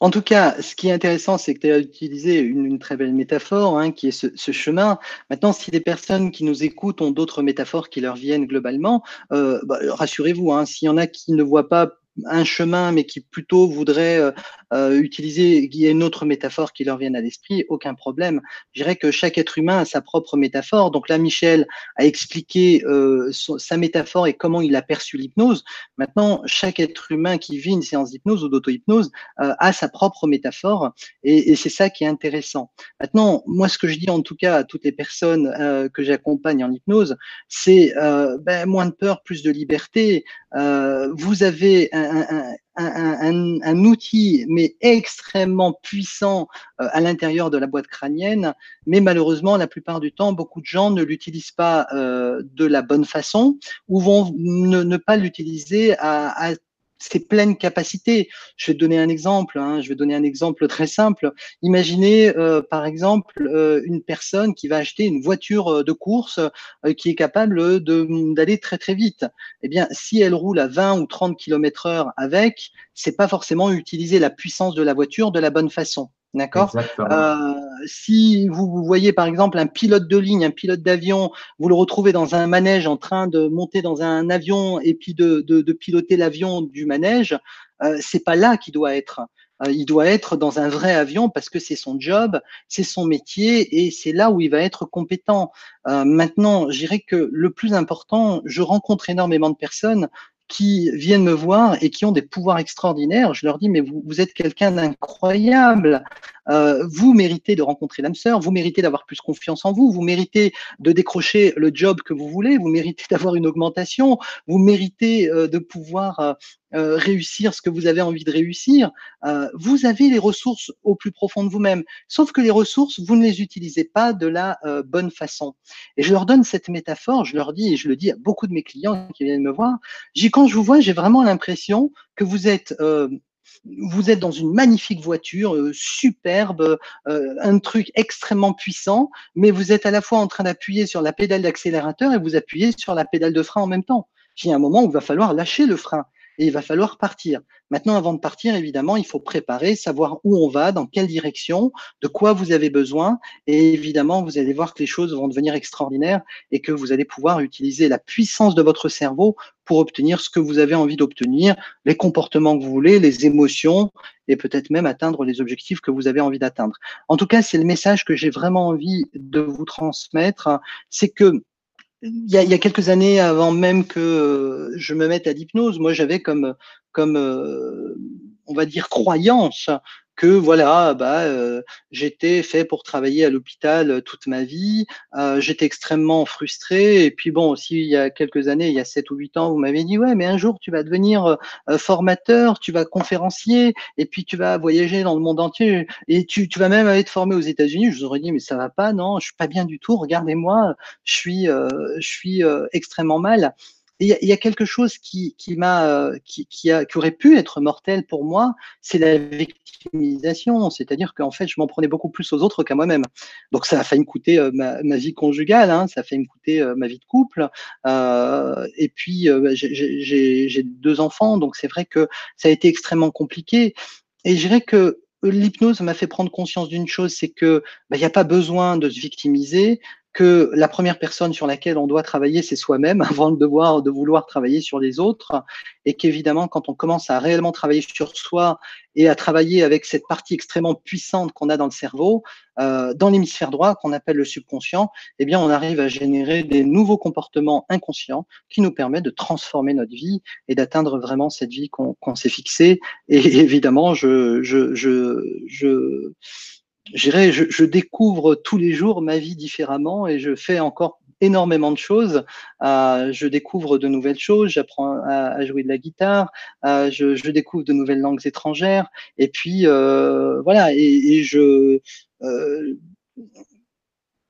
En tout cas, ce qui est intéressant, c'est que tu as utilisé une, très belle métaphore, hein, qui est ce, chemin. Maintenant, si des personnes qui nous écoutent ont d'autres métaphores qui leur viennent globalement, euh, bah, rassurez-vous, hein, s'il y en a qui ne voient pas un chemin, mais qui plutôt voudrait euh, euh, utiliser, il y a une autre métaphore qui leur vienne à l'esprit, aucun problème. Je dirais que chaque être humain a sa propre métaphore. Donc là, Michel a expliqué euh, sa métaphore et comment il a perçu l'hypnose. Maintenant, chaque être humain qui vit une séance d'hypnose ou d'auto-hypnose a sa propre métaphore et, c'est ça qui est intéressant. Maintenant, moi, ce que je dis en tout cas à toutes les personnes que j'accompagne en hypnose, c'est ben, moins de peur, plus de liberté. vous avez un, un, outil, mais extrêmement puissant euh, à l'intérieur de la boîte crânienne. Mais malheureusement, la plupart du temps, beaucoup de gens ne l'utilisent pas euh, de la bonne façon ou vont ne, pas l'utiliser à ses pleines capacités. Je vais te donner un exemple. Hein, je vais donner un exemple très simple. Imaginez euh, par exemple euh, une personne qui va acheter une voiture euh, de course qui est capable d'aller très très vite. Eh bien, si elle roule à 20 ou 30 km heure avec, c'est pas forcément utiliser la puissance de la voiture de la bonne façon. D'accord euh, Si vous voyez par exemple un pilote de ligne, un pilote d'avion, vous le retrouvez dans un manège en train de monter dans un avion et puis de, de, de piloter l'avion du manège, euh, c'est pas là qu'il doit être. Euh, il doit être dans un vrai avion parce que c'est son job, c'est son métier et c'est là où il va être compétent. Euh, maintenant, je dirais que le plus important, je rencontre énormément de personnes qui viennent me voir et qui ont des pouvoirs extraordinaires, je leur dis, mais vous, êtes quelqu'un d'incroyable. Euh, vous méritez de rencontrer l'âme sœur, vous méritez d'avoir plus confiance en vous, vous méritez de décrocher le job que vous voulez, vous méritez d'avoir une augmentation, vous méritez euh, de pouvoir euh, euh, réussir ce que vous avez envie de réussir, euh, vous avez les ressources au plus profond de vous-même. Sauf que les ressources, vous ne les utilisez pas de la bonne façon. Et je leur donne cette métaphore, je leur dis, et je le dis à beaucoup de mes clients qui viennent me voir, j'ai quand je vous vois, j'ai vraiment l'impression que vous êtes vous êtes dans une magnifique voiture, superbe, un truc extrêmement puissant, mais vous êtes à la fois en train d'appuyer sur la pédale d'accélérateur et vous appuyez sur la pédale de frein en même temps. Il y a un moment où il va falloir lâcher le frein et il va falloir partir. Maintenant, avant de partir, évidemment, il faut préparer, savoir où on va, dans quelle direction, de quoi vous avez besoin. Et évidemment, vous allez voir que les choses vont devenir extraordinaires et que vous allez pouvoir utiliser la puissance de votre cerveau pour obtenir ce que vous avez envie d'obtenir, les comportements que vous voulez, les émotions et peut-être même atteindre les objectifs que vous avez envie d'atteindre. En tout cas, c'est le message que j'ai vraiment envie de vous transmettre. C'est que il y, a, quelques années, avant même que euh, je me mette à l'hypnose, moi j'avais comme, comme euh, on va dire, croyance que voilà, bah, euh, j'étais fait pour travailler à l'hôpital euh, toute ma vie, euh, j'étais extrêmement frustré. Et puis bon, aussi il y a quelques années, il y a 7 ou 8 ans, vous m'avez dit ouais, mais un jour tu vas devenir formateur, tu vas conférencier, et puis tu vas voyager dans le monde entier, et tu, tu vas même être formé aux États-Unis. Je vous aurais dit mais ça va pas, non, je suis pas bien du tout. Regardez-moi, je suis, je suis extrêmement mal il y, a quelque chose qui, qui m'a, euh, qui, qui, aurait pu être mortel pour moi, c'est la victimisation. C'est-à-dire qu'en fait, je m'en prenais beaucoup plus aux autres qu'à moi-même. Donc, ça a failli me coûter euh, ma, vie conjugale, hein, ça a failli me coûter euh, ma vie de couple. Et puis, j'ai deux enfants, donc c'est vrai que ça a été extrêmement compliqué. Et je dirais que l'hypnose m'a fait prendre conscience d'une chose, c'est que bah, il n'y a pas besoin de se victimiser que la première personne sur laquelle on doit travailler, c'est soi-même, avant de devoir de vouloir travailler sur les autres, et qu'évidemment, quand on commence à réellement travailler sur soi et à travailler avec cette partie extrêmement puissante qu'on a dans le cerveau, euh, dans l'hémisphère droit, qu'on appelle le subconscient, eh bien, on arrive à générer des nouveaux comportements inconscients qui nous permettent de transformer notre vie et d'atteindre vraiment cette vie qu'on s'est fixée. Et évidemment, je, je, je, je je, je découvre tous les jours ma vie différemment et je fais encore énormément de choses. Euh, je découvre de nouvelles choses, j'apprends à, jouer de la guitare, euh, je, découvre de nouvelles langues étrangères. Et puis euh, voilà, et, je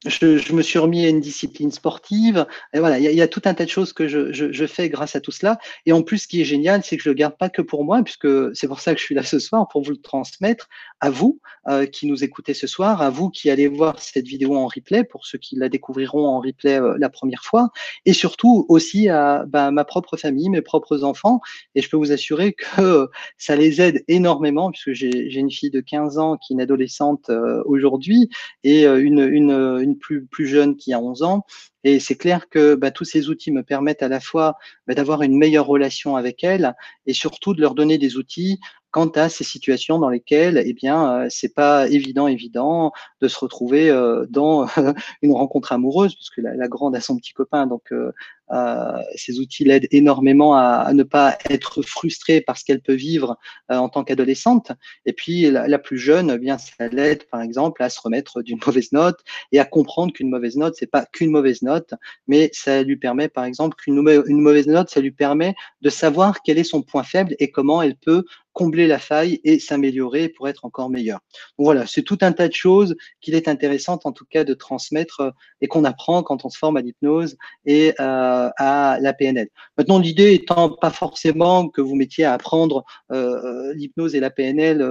je, me suis remis à une discipline sportive. Et voilà, il y, y, a tout un tas de choses que je, je, fais grâce à tout cela. Et en plus, ce qui est génial, c'est que je le garde pas que pour moi, puisque c'est pour ça que je suis là ce soir, pour vous le transmettre à vous euh, qui nous écoutez ce soir, à vous qui allez voir cette vidéo en replay, pour ceux qui la découvriront en replay euh, la première fois, et surtout aussi à bah, ma propre famille, mes propres enfants. Et je peux vous assurer que ça les aide énormément, puisque j'ai une fille de 15 ans qui est une adolescente euh, aujourd'hui et une, une, une plus, plus jeune qui a 11 ans. Et c'est clair que bah, tous ces outils me permettent à la fois bah, d'avoir une meilleure relation avec elle et surtout de leur donner des outils quant à ces situations dans lesquelles, eh bien, euh, c'est pas évident, évident de se retrouver euh, dans une rencontre amoureuse, parce que la, la, grande a son petit copain, donc euh, euh, ces outils l'aident énormément à, à, ne pas être frustrée par ce qu'elle peut vivre euh, en tant qu'adolescente. Et puis la, la, plus jeune, eh bien, ça l'aide, par exemple, à se remettre d'une mauvaise note et à comprendre qu'une mauvaise note, c'est pas qu'une mauvaise note, mais ça lui permet, par exemple, qu'une une mauvaise note, ça lui permet de savoir quel est son point faible et comment elle peut combler la faille et s'améliorer pour être encore meilleur. Donc voilà, c'est tout un tas de choses qu'il est intéressant en tout cas de transmettre euh, et qu'on apprend quand on se forme à l'hypnose et euh, à la PNL. Maintenant, l'idée étant pas forcément que vous mettiez à apprendre euh, l'hypnose et la PNL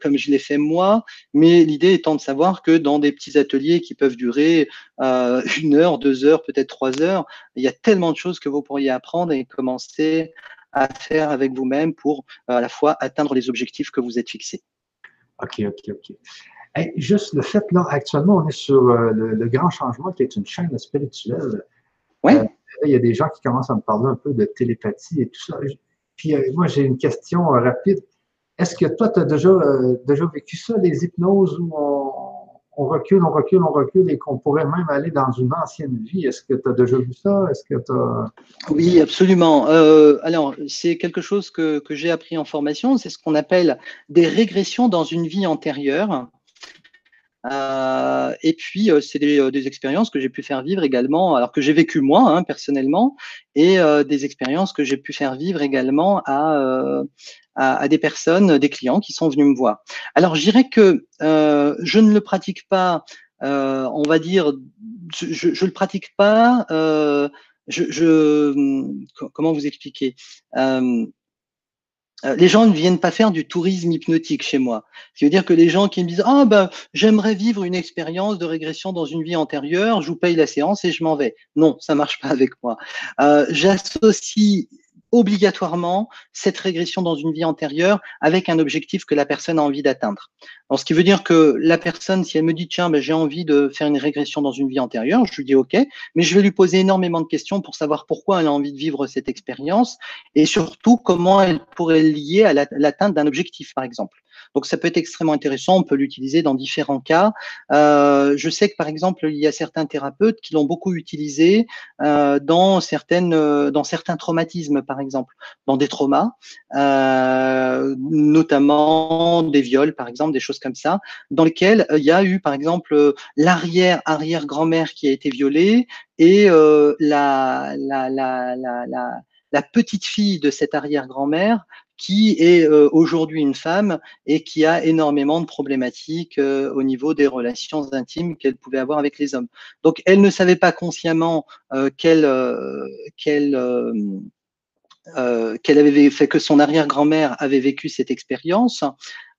comme je l'ai fait moi, mais l'idée étant de savoir que dans des petits ateliers qui peuvent durer une heure, deux heures, peut-être trois heures, il y a tellement de choses que vous pourriez apprendre et commencer à faire avec vous-même pour euh, à la fois atteindre les objectifs que vous êtes fixés. OK, OK, OK. juste le fait, là, actuellement, on est sur euh, le, Grand Changement, qui est une chaîne spirituelle. Oui. Euh, il y a des gens qui commencent à me parler un peu de télépathie et tout ça. Puis moi, j'ai une question rapide. Est-ce que toi, tu as déjà, déjà vécu ça, les hypnoses où on recule, on recule, on recule et qu'on pourrait même aller dans une ancienne vie. Est-ce que tu as déjà vu ça? Est-ce que tu Oui, absolument. Euh, alors, c'est quelque chose que, que j'ai appris en formation. C'est ce qu'on appelle des régressions dans une vie antérieure. Euh, et puis, euh, c'est des, des, expériences que j'ai pu faire vivre également, alors que j'ai vécu moi hein, personnellement, et euh, des expériences que j'ai pu faire vivre également à, à, à, des personnes, des clients qui sont venus me voir. Alors, je dirais que je ne le pratique pas, on va dire, je ne le pratique pas. Je, je, comment vous expliquer euh, les gens ne viennent pas faire du tourisme hypnotique chez moi. Ce qui veut dire que les gens qui me disent ah ben j'aimerais vivre une expérience de régression dans une vie antérieure, je vous paye la séance et je m'en vais. Non, ça marche pas avec moi. Euh, J'associe obligatoirement cette régression dans une vie antérieure avec un objectif que la personne a envie d'atteindre. ce qui veut dire que la personne, si elle me dit tiens, ben, j'ai envie de faire une régression dans une vie antérieure, je lui dis ok, mais je vais lui poser énormément de questions pour savoir pourquoi elle a envie de vivre cette expérience et surtout comment elle pourrait lier à l'atteinte d'un objectif, par exemple. Donc ça peut être extrêmement intéressant, on peut l'utiliser dans différents cas. Euh, je sais que par exemple, il y a certains thérapeutes qui l'ont beaucoup utilisé euh, dans, certaines, euh, dans certains traumatismes, par exemple, dans des traumas, euh, notamment des viols, par exemple, des choses comme ça, dans lesquels il y a eu, par exemple, l'arrière-arrière-grand-mère qui a été violée et la, la, la, la, la la petite fille de cette arrière-grand-mère qui est euh, aujourd'hui une femme et qui a énormément de problématiques euh, au niveau des relations intimes qu'elle pouvait avoir avec les hommes. Donc, elle ne savait pas consciemment euh, qu'elle qu'elle qu'elle avait fait que son arrière-grand-mère avait vécu cette expérience.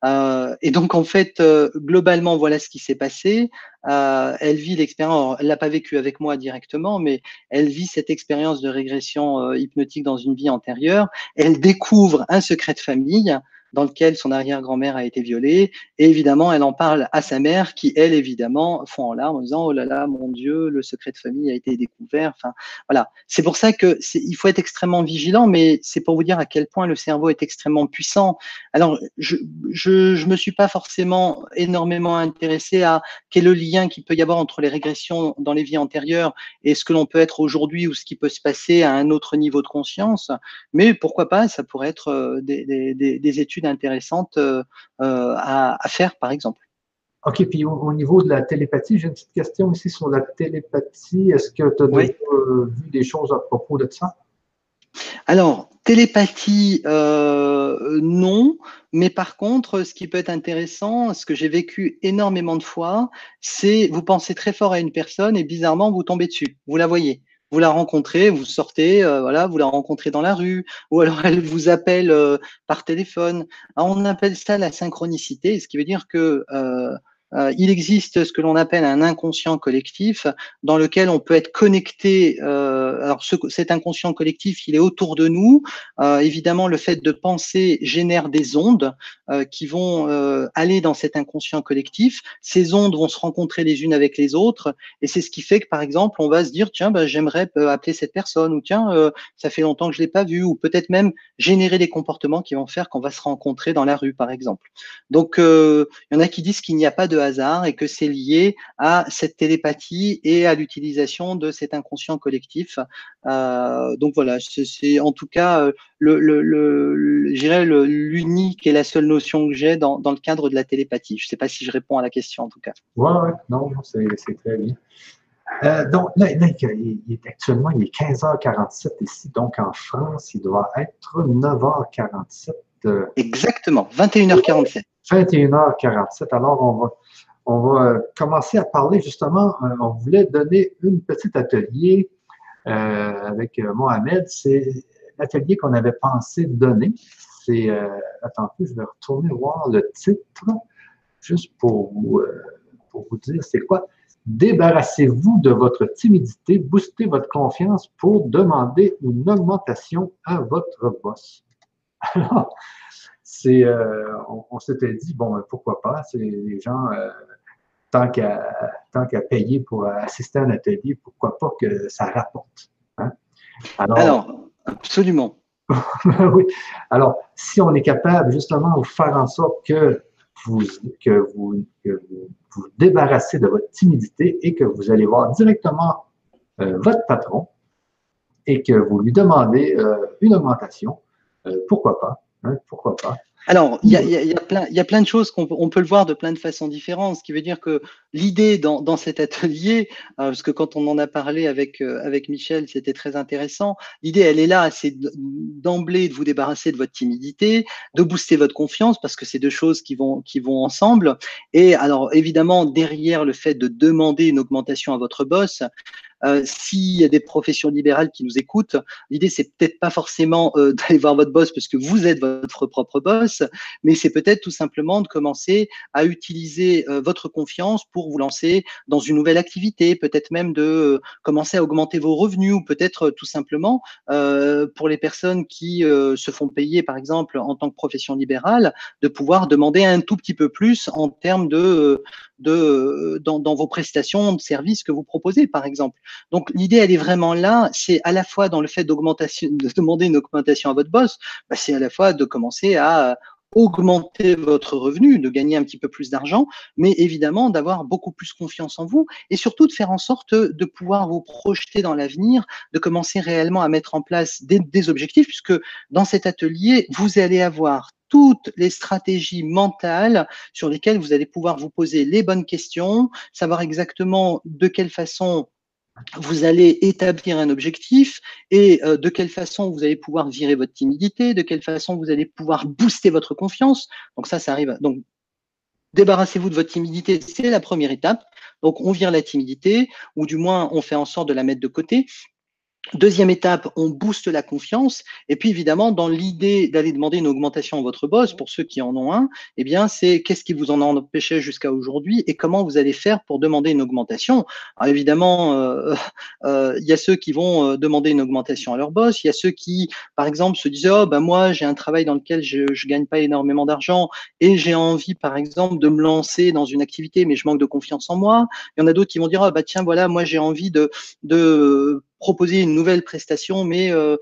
Euh, et donc en fait, globalement, voilà ce qui s'est passé. Euh, elle vit l'expérience, elle l'a pas vécu avec moi directement, mais elle vit cette expérience de régression euh, hypnotique dans une vie antérieure. Elle découvre un secret de famille dans lequel son arrière-grand-mère a été violée. Et évidemment, elle en parle à sa mère, qui, elle, évidemment, fond en larmes en disant Oh là là, mon Dieu, le secret de famille a été découvert. Enfin, voilà. C'est pour ça que il faut être extrêmement vigilant, mais c'est pour vous dire à quel point le cerveau est extrêmement puissant. Alors, je je, je me suis pas forcément énormément intéressé à quel est le lien qu'il peut y avoir entre les régressions dans les vies antérieures et ce que l'on peut être aujourd'hui ou ce qui peut se passer à un autre niveau de conscience. Mais pourquoi pas, ça pourrait être euh, des, des, des études intéressantes euh, euh, à, faire, par exemple. OK, puis au, niveau de la télépathie, j'ai une petite question aussi sur la télépathie. Est-ce que tu as vu des choses à propos de ça? Alors, télépathie, euh, non, mais par contre, ce qui peut être intéressant, ce que j'ai vécu énormément de fois, c'est vous pensez très fort à une personne et bizarrement, vous tombez dessus, vous la voyez vous la rencontrez, vous sortez, euh, voilà, vous la rencontrez dans la rue, ou alors elle vous appelle euh, par téléphone. on appelle ça la synchronicité, ce qui veut dire que euh, euh, il existe ce que l'on appelle un inconscient collectif dans lequel on peut être connecté. Euh, alors ce, cet inconscient collectif, il est autour de nous. Euh, évidemment, le fait de penser génère des ondes qui vont aller dans cet inconscient collectif. Ces ondes vont se rencontrer les unes avec les autres, et c'est ce qui fait que, par exemple, on va se dire tiens, bah, j'aimerais appeler cette personne, ou tiens, ça fait longtemps que je l'ai pas vu, ou peut-être même générer des comportements qui vont faire qu'on va se rencontrer dans la rue, par exemple. Donc, il y en a qui disent qu'il n'y a pas de hasard et que c'est lié à cette télépathie et à l'utilisation de cet inconscient collectif. Euh, donc voilà, c'est en tout cas euh, le, le, le l'unique et la seule notion que j'ai dans, dans, le cadre de la télépathie. Je ne sais pas si je réponds à la question en tout cas. Oui, ouais, non, c'est très bien. Euh, donc là, il est actuellement il est 15h47 ici, donc en France, il doit être 9h47. Exactement, 21h47. 21h47. Alors, on va, on va euh, commencer à parler justement, euh, on voulait donner une petite atelier euh, avec Mohamed. C'est l'atelier qu'on avait pensé donner. C'est, attendez, je vais retourner voir le titre, juste pour vous, pour vous dire c'est quoi. Débarrassez-vous de votre timidité, boostez votre confiance pour demander une augmentation à votre boss. Alors, c'est, on, s'était dit, bon, pourquoi pas, c'est les gens, tant qu'à tant qu'à payer pour assister à un atelier, pourquoi pas que ça rapporte. Hein? Alors, absolument. oui. Alors, si on est capable justement de faire en sorte que vous, que vous, vous, débarrassez de votre timidité et que vous allez voir directement euh, votre patron et que vous lui demandez euh, une augmentation, euh, pourquoi pas? Hein, pourquoi pas? Alors, il y a, plein, de choses qu'on on peut le voir de plein de façons différentes, ce qui veut dire que l'idée dans, cet atelier, euh, parce que quand on en a parlé avec, euh, Michel, c'était très intéressant, l'idée, elle est là, c'est d'emblée de vous débarrasser de votre timidité, de booster votre confiance, parce que c'est deux choses qui vont, qui vont ensemble. Et alors, évidemment, derrière le fait de demander une augmentation à votre boss, euh, S'il y a des professions libérales qui nous écoutent, l'idée c'est peut-être pas forcément euh, d'aller voir votre boss parce que vous êtes votre propre boss, mais c'est peut-être tout simplement de commencer à utiliser euh, votre confiance pour vous lancer dans une nouvelle activité, peut-être même de euh, commencer à augmenter vos revenus ou peut-être tout simplement pour les personnes qui se font payer par exemple en tant que profession libérale, de pouvoir demander un tout petit peu plus en termes de, de dans, dans vos prestations de services que vous proposez par exemple. Donc l'idée, elle est vraiment là. C'est à la fois dans le fait d'augmentation, de demander une augmentation à votre boss, bah, c'est à la fois de commencer à augmenter votre revenu, de gagner un petit peu plus d'argent, mais évidemment d'avoir beaucoup plus confiance en vous et surtout de faire en sorte de pouvoir vous projeter dans l'avenir, de commencer réellement à mettre en place des, des, objectifs, puisque dans cet atelier, vous allez avoir toutes les stratégies mentales sur lesquelles vous allez pouvoir vous poser les bonnes questions, savoir exactement de quelle façon vous allez établir un objectif et euh, de quelle façon vous allez pouvoir virer votre timidité, de quelle façon vous allez pouvoir booster votre confiance. Donc ça, ça arrive. Donc débarrassez-vous de votre timidité, c'est la première étape. Donc on vire la timidité, ou du moins on fait en sorte de la mettre de côté. Deuxième étape, on booste la confiance. Et puis évidemment, dans l'idée d'aller demander une augmentation à votre boss, pour ceux qui en ont un, eh bien, c'est qu'est-ce qui vous en empêchait jusqu'à aujourd'hui et comment vous allez faire pour demander une augmentation. Alors évidemment, euh, euh, il y a ceux qui vont euh, demander une augmentation à leur boss. Il y a ceux qui, par exemple, se disent oh ben moi j'ai un travail dans lequel je, je gagne pas énormément d'argent et j'ai envie, par exemple, de me lancer dans une activité, mais je manque de confiance en moi. Il y en a d'autres qui vont dire oh bah tiens voilà moi j'ai envie de de proposer une nouvelle prestation, mais euh,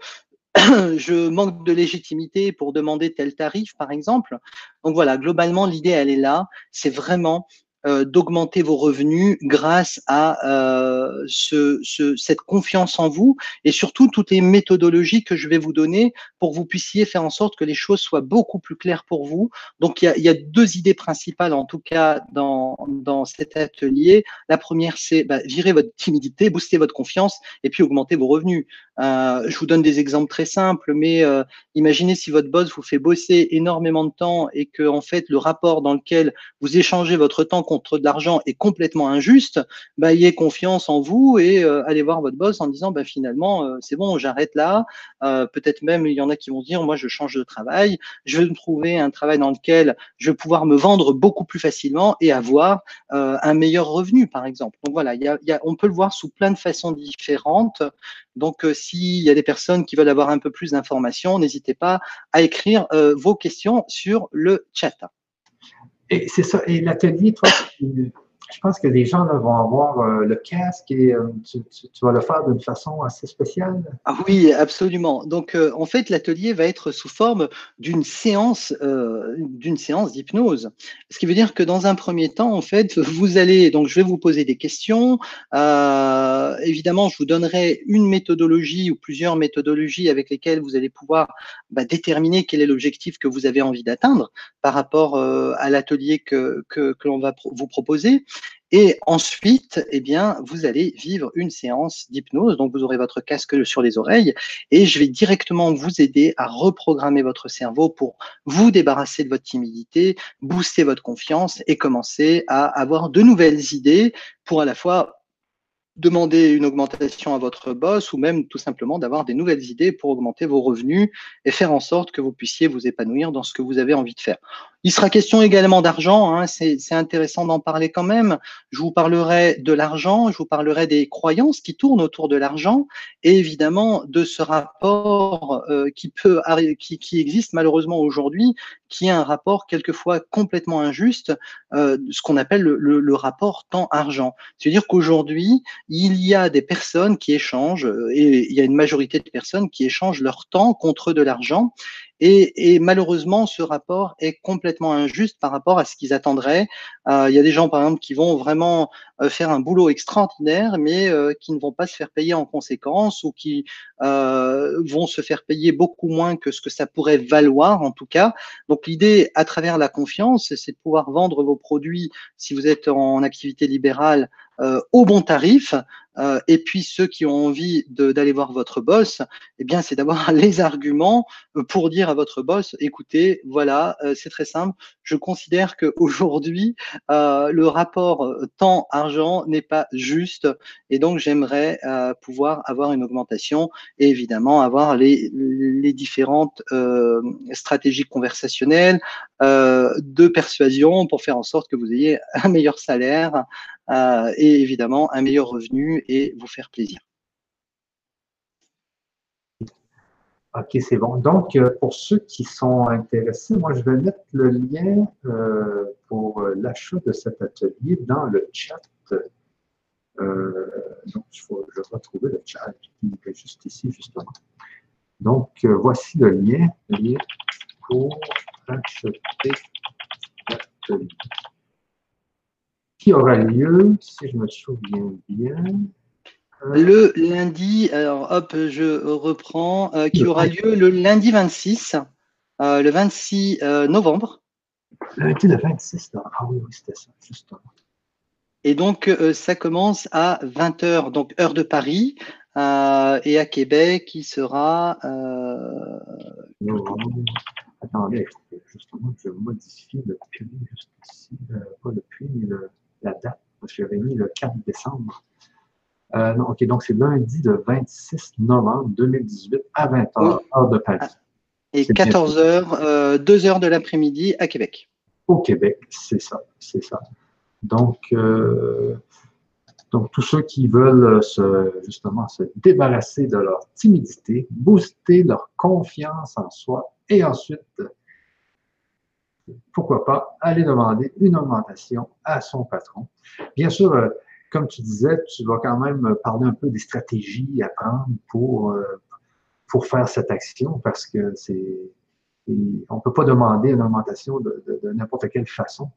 je manque de légitimité pour demander tel tarif, par exemple. Donc voilà, globalement, l'idée, elle est là. C'est vraiment d'augmenter vos revenus grâce à euh, ce, ce, cette confiance en vous et surtout toutes les méthodologies que je vais vous donner pour que vous puissiez faire en sorte que les choses soient beaucoup plus claires pour vous. Donc il y a, il y a deux idées principales en tout cas dans, dans cet atelier. La première c'est bah, virer votre timidité, booster votre confiance et puis augmenter vos revenus. Euh, je vous donne des exemples très simples, mais euh, imaginez si votre boss vous fait bosser énormément de temps et que en fait le rapport dans lequel vous échangez votre temps contre de l'argent est complètement injuste, bah, ayez confiance en vous et euh, allez voir votre boss en disant bah, finalement euh, c'est bon, j'arrête là. Euh, peut-être même il y en a qui vont dire moi je change de travail, je vais me trouver un travail dans lequel je vais pouvoir me vendre beaucoup plus facilement et avoir un meilleur revenu par exemple. Donc voilà, y a, y a, on peut le voir sous plein de façons différentes. Donc, s'il y a des personnes qui veulent avoir un peu plus d'informations, n'hésitez pas à écrire vos questions sur le chat. Et c'est ça. Et l'atelier, toi, je pense que les gens vont avoir euh, le casque et euh, tu, vas le faire d'une façon assez spéciale. Ah oui, absolument. Donc, euh, en fait, l'atelier va être sous forme d'une séance, d'une séance d'hypnose. Ce qui veut dire que dans un premier temps, en fait, vous allez, donc, je vais vous poser des questions. évidemment, je vous donnerai une méthodologie ou plusieurs méthodologies avec lesquelles vous allez pouvoir bah, déterminer quel est l'objectif que vous avez envie d'atteindre par rapport à l'atelier que, que, que l'on va vous proposer. Et ensuite, eh bien, vous allez vivre une séance d'hypnose. Donc, vous aurez votre casque sur les oreilles et je vais directement vous aider à reprogrammer votre cerveau pour vous débarrasser de votre timidité, booster votre confiance et commencer à avoir de nouvelles idées pour à la fois demander une augmentation à votre boss ou même tout simplement d'avoir des nouvelles idées pour augmenter vos revenus et faire en sorte que vous puissiez vous épanouir dans ce que vous avez envie de faire. Il sera question également d'argent, hein, c'est intéressant d'en parler quand même. Je vous parlerai de l'argent, je vous parlerai des croyances qui tournent autour de l'argent et évidemment de ce rapport euh, qui peut qui, qui existe malheureusement aujourd'hui, qui est un rapport quelquefois complètement injuste, euh, ce qu'on appelle le, le, le, rapport temps-argent. C'est-à-dire qu'aujourd'hui, il y a des personnes qui échangent, et il y a une majorité de personnes qui échangent leur temps contre de l'argent. Et, malheureusement, ce rapport est complètement injuste par rapport à ce qu'ils attendraient. Euh, il y a des gens, par exemple, qui vont vraiment euh, faire un boulot extraordinaire, mais euh, qui ne vont pas se faire payer en conséquence ou qui vont se faire payer beaucoup moins que ce que ça pourrait valoir, en tout cas. Donc l'idée, à travers la confiance, c'est de pouvoir vendre vos produits, si vous êtes en activité libérale, au bon tarif, euh, et puis ceux qui ont envie d'aller voir votre boss, eh bien, c'est d'avoir les arguments euh, pour dire à votre boss, écoutez, voilà, euh, c'est très simple. Je considère qu'aujourd'hui, le rapport temps-argent n'est pas juste, et donc j'aimerais pouvoir avoir une augmentation et évidemment avoir les différentes stratégies conversationnelles de persuasion pour faire en sorte que vous ayez un meilleur salaire et évidemment un meilleur revenu et vous faire plaisir. OK, c'est bon. Donc, euh, pour ceux qui sont intéressés, moi, je vais mettre le lien euh, pour euh, l'achat de cet atelier dans le chat. donc, je vais, retrouver le chat qui est juste ici, justement. Donc, voici le lien, lien pour acheter l'atelier qui aura lieu, si je me souviens bien, le lundi, alors hop, je reprends, euh, qui aura lieu le lundi 26, euh, le 26 euh, novembre. Lundi le 26, ah oui, oui, c'était ça, justement. Et donc, ça commence à 20h, donc heure de Paris, et à Québec, qui sera. Attendez, justement, je modifie le puits, juste ici, pas le puits, mais la date, parce que j'avais mis le 4 décembre. Euh, non, OK, donc c'est lundi le 26 novembre 2018 à 20h, heure de Paris. Et 14h, 2h euh, de l'après-midi à Québec. Au Québec, c'est ça, c'est ça. Donc, euh, donc, tous ceux qui veulent se, justement se débarrasser de leur timidité, booster leur confiance en soi et ensuite, pourquoi pas, aller demander une augmentation à son patron. Bien sûr, comme tu disais, tu vas quand même parler un peu des stratégies à prendre pour, euh, pour faire cette action parce que c'est. On ne peut pas demander une augmentation de, n'importe quelle façon.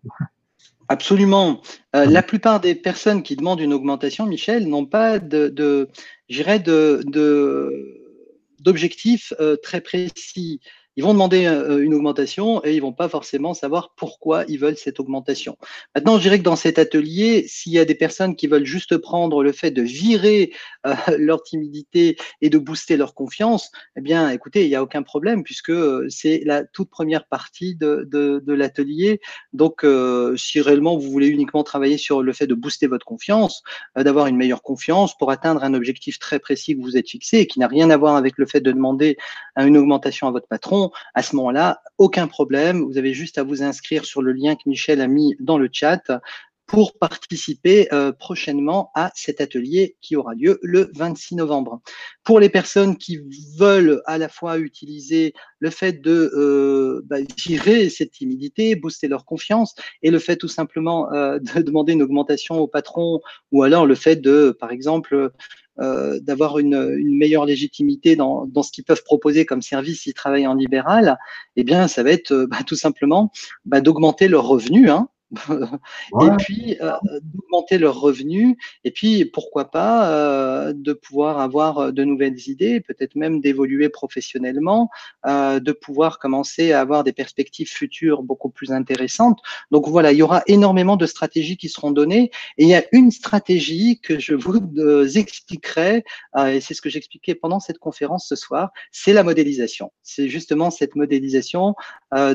Absolument. Euh, la plupart des personnes qui demandent une augmentation, Michel, n'ont pas de, de d'objectifs euh, très précis ils vont demander euh, euh, une augmentation et ils vont pas forcément savoir pourquoi ils veulent cette augmentation. Maintenant, je dirais que dans cet atelier, s'il y a des personnes qui veulent juste prendre le fait de virer euh, leur timidité et de booster leur confiance, eh bien, écoutez, il n'y a aucun problème puisque c'est la toute première partie de, de l'atelier. Donc, si réellement vous voulez uniquement travailler sur le fait de booster votre confiance, d'avoir une meilleure confiance pour atteindre un objectif très précis que vous êtes fixé et qui n'a rien à voir avec le fait de demander une augmentation à votre patron, à ce moment-là, aucun problème. Vous avez juste à vous inscrire sur le lien que Michel a mis dans le chat pour participer euh, prochainement à cet atelier qui aura lieu le 26 novembre. Pour les personnes qui veulent à la fois utiliser le fait de euh, bah, cette timidité, booster leur confiance, et le fait tout simplement euh, de demander une augmentation au patron, ou alors le fait de, par exemple, euh, d'avoir une, une, meilleure légitimité dans, dans ce qu'ils peuvent proposer comme service s'ils travaillent en libéral, eh bien, ça va être bah, tout simplement bah, d'augmenter leurs revenus. Hein, et puis euh, d'augmenter leurs revenus, et puis pourquoi pas euh, de pouvoir avoir euh, de nouvelles idées, peut-être même d'évoluer professionnellement, euh, de pouvoir commencer à avoir des perspectives futures beaucoup plus intéressantes. Donc voilà, il y aura énormément de stratégies qui seront données, et il y a une stratégie que je vous expliquerai, et c'est ce que j'expliquais pendant cette conférence ce soir, c'est la modélisation. C'est justement cette modélisation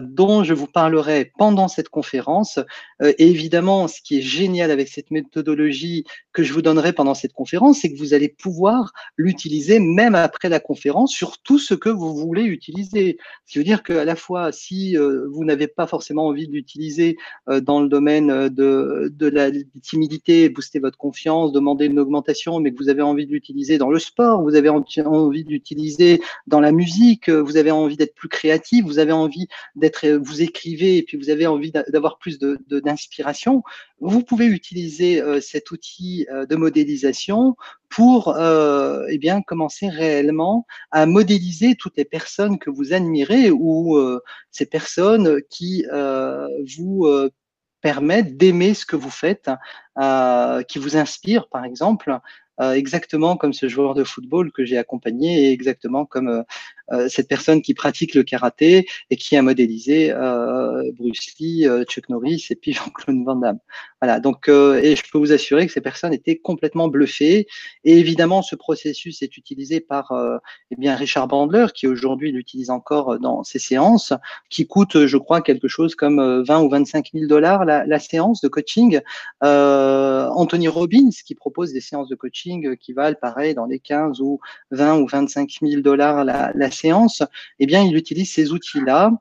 dont je vous parlerai pendant cette conférence euh, et évidemment, ce qui est génial avec cette méthodologie que je vous donnerai pendant cette conférence, c'est que vous allez pouvoir l'utiliser même après la conférence sur tout ce que vous voulez utiliser. Ce qui veut dire qu'à la fois, si euh, vous n'avez pas forcément envie de l'utiliser euh, dans le domaine de, de la timidité, booster votre confiance, demander une augmentation, mais que vous avez envie de l'utiliser dans le sport, vous avez envie de l'utiliser dans la musique, vous avez envie d'être plus créatif, vous avez envie d'être, vous écrivez et puis vous avez envie d'avoir plus de d'inspiration, vous pouvez utiliser cet outil de modélisation pour eh bien, commencer réellement à modéliser toutes les personnes que vous admirez ou ces personnes qui vous permettent d'aimer ce que vous faites, qui vous inspirent, par exemple, euh, exactement comme ce joueur de football que j'ai accompagné et exactement comme euh, euh, cette personne qui pratique le karaté et qui a modélisé Bruce Lee, Chuck Norris et puis Jean-Claude Van Damme. Voilà, donc et je peux vous assurer que ces personnes étaient complètement bluffées. Et évidemment, ce processus est utilisé par eh bien Richard Bandler qui aujourd'hui l'utilise encore dans ses séances, qui coûte, je crois, quelque chose comme 20 ou 25 000 dollars la, la, séance de coaching. Anthony Robbins qui propose des séances de coaching qui valent pareil dans les 15 ou 20 ou 25 000 dollars la, la séance, eh bien, il utilise ces outils-là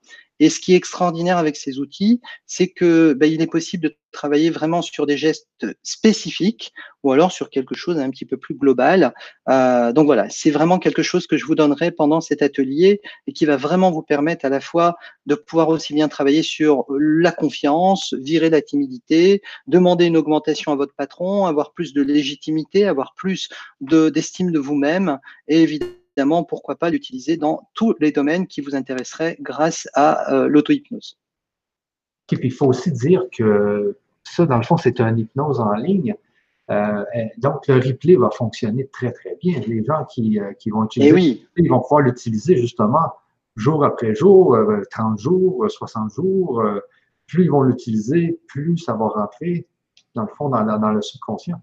et ce qui est extraordinaire avec ces outils, c'est que ben, il est possible de travailler vraiment sur des gestes spécifiques ou alors sur quelque chose un petit peu plus global. Euh, donc voilà, c'est vraiment quelque chose que je vous donnerai pendant cet atelier et qui va vraiment vous permettre à la fois de pouvoir aussi bien travailler sur la confiance, virer la timidité, demander une augmentation à votre patron, avoir plus de légitimité, avoir plus d'estime de, de vous-même et évidemment évidemment, pourquoi pas l'utiliser dans tous les domaines qui vous intéresseraient grâce à euh, l'auto-hypnose. il faut aussi dire que ça, dans le fond, c'est une hypnose en ligne. Euh, donc, le replay va fonctionner très, très bien. Les gens qui, euh, vont utiliser eh oui. ils vont pouvoir l'utiliser justement jour après jour, 30 jours, 60 jours. plus ils vont l'utiliser, plus ça va rentrer, dans le fond, dans le subconscient.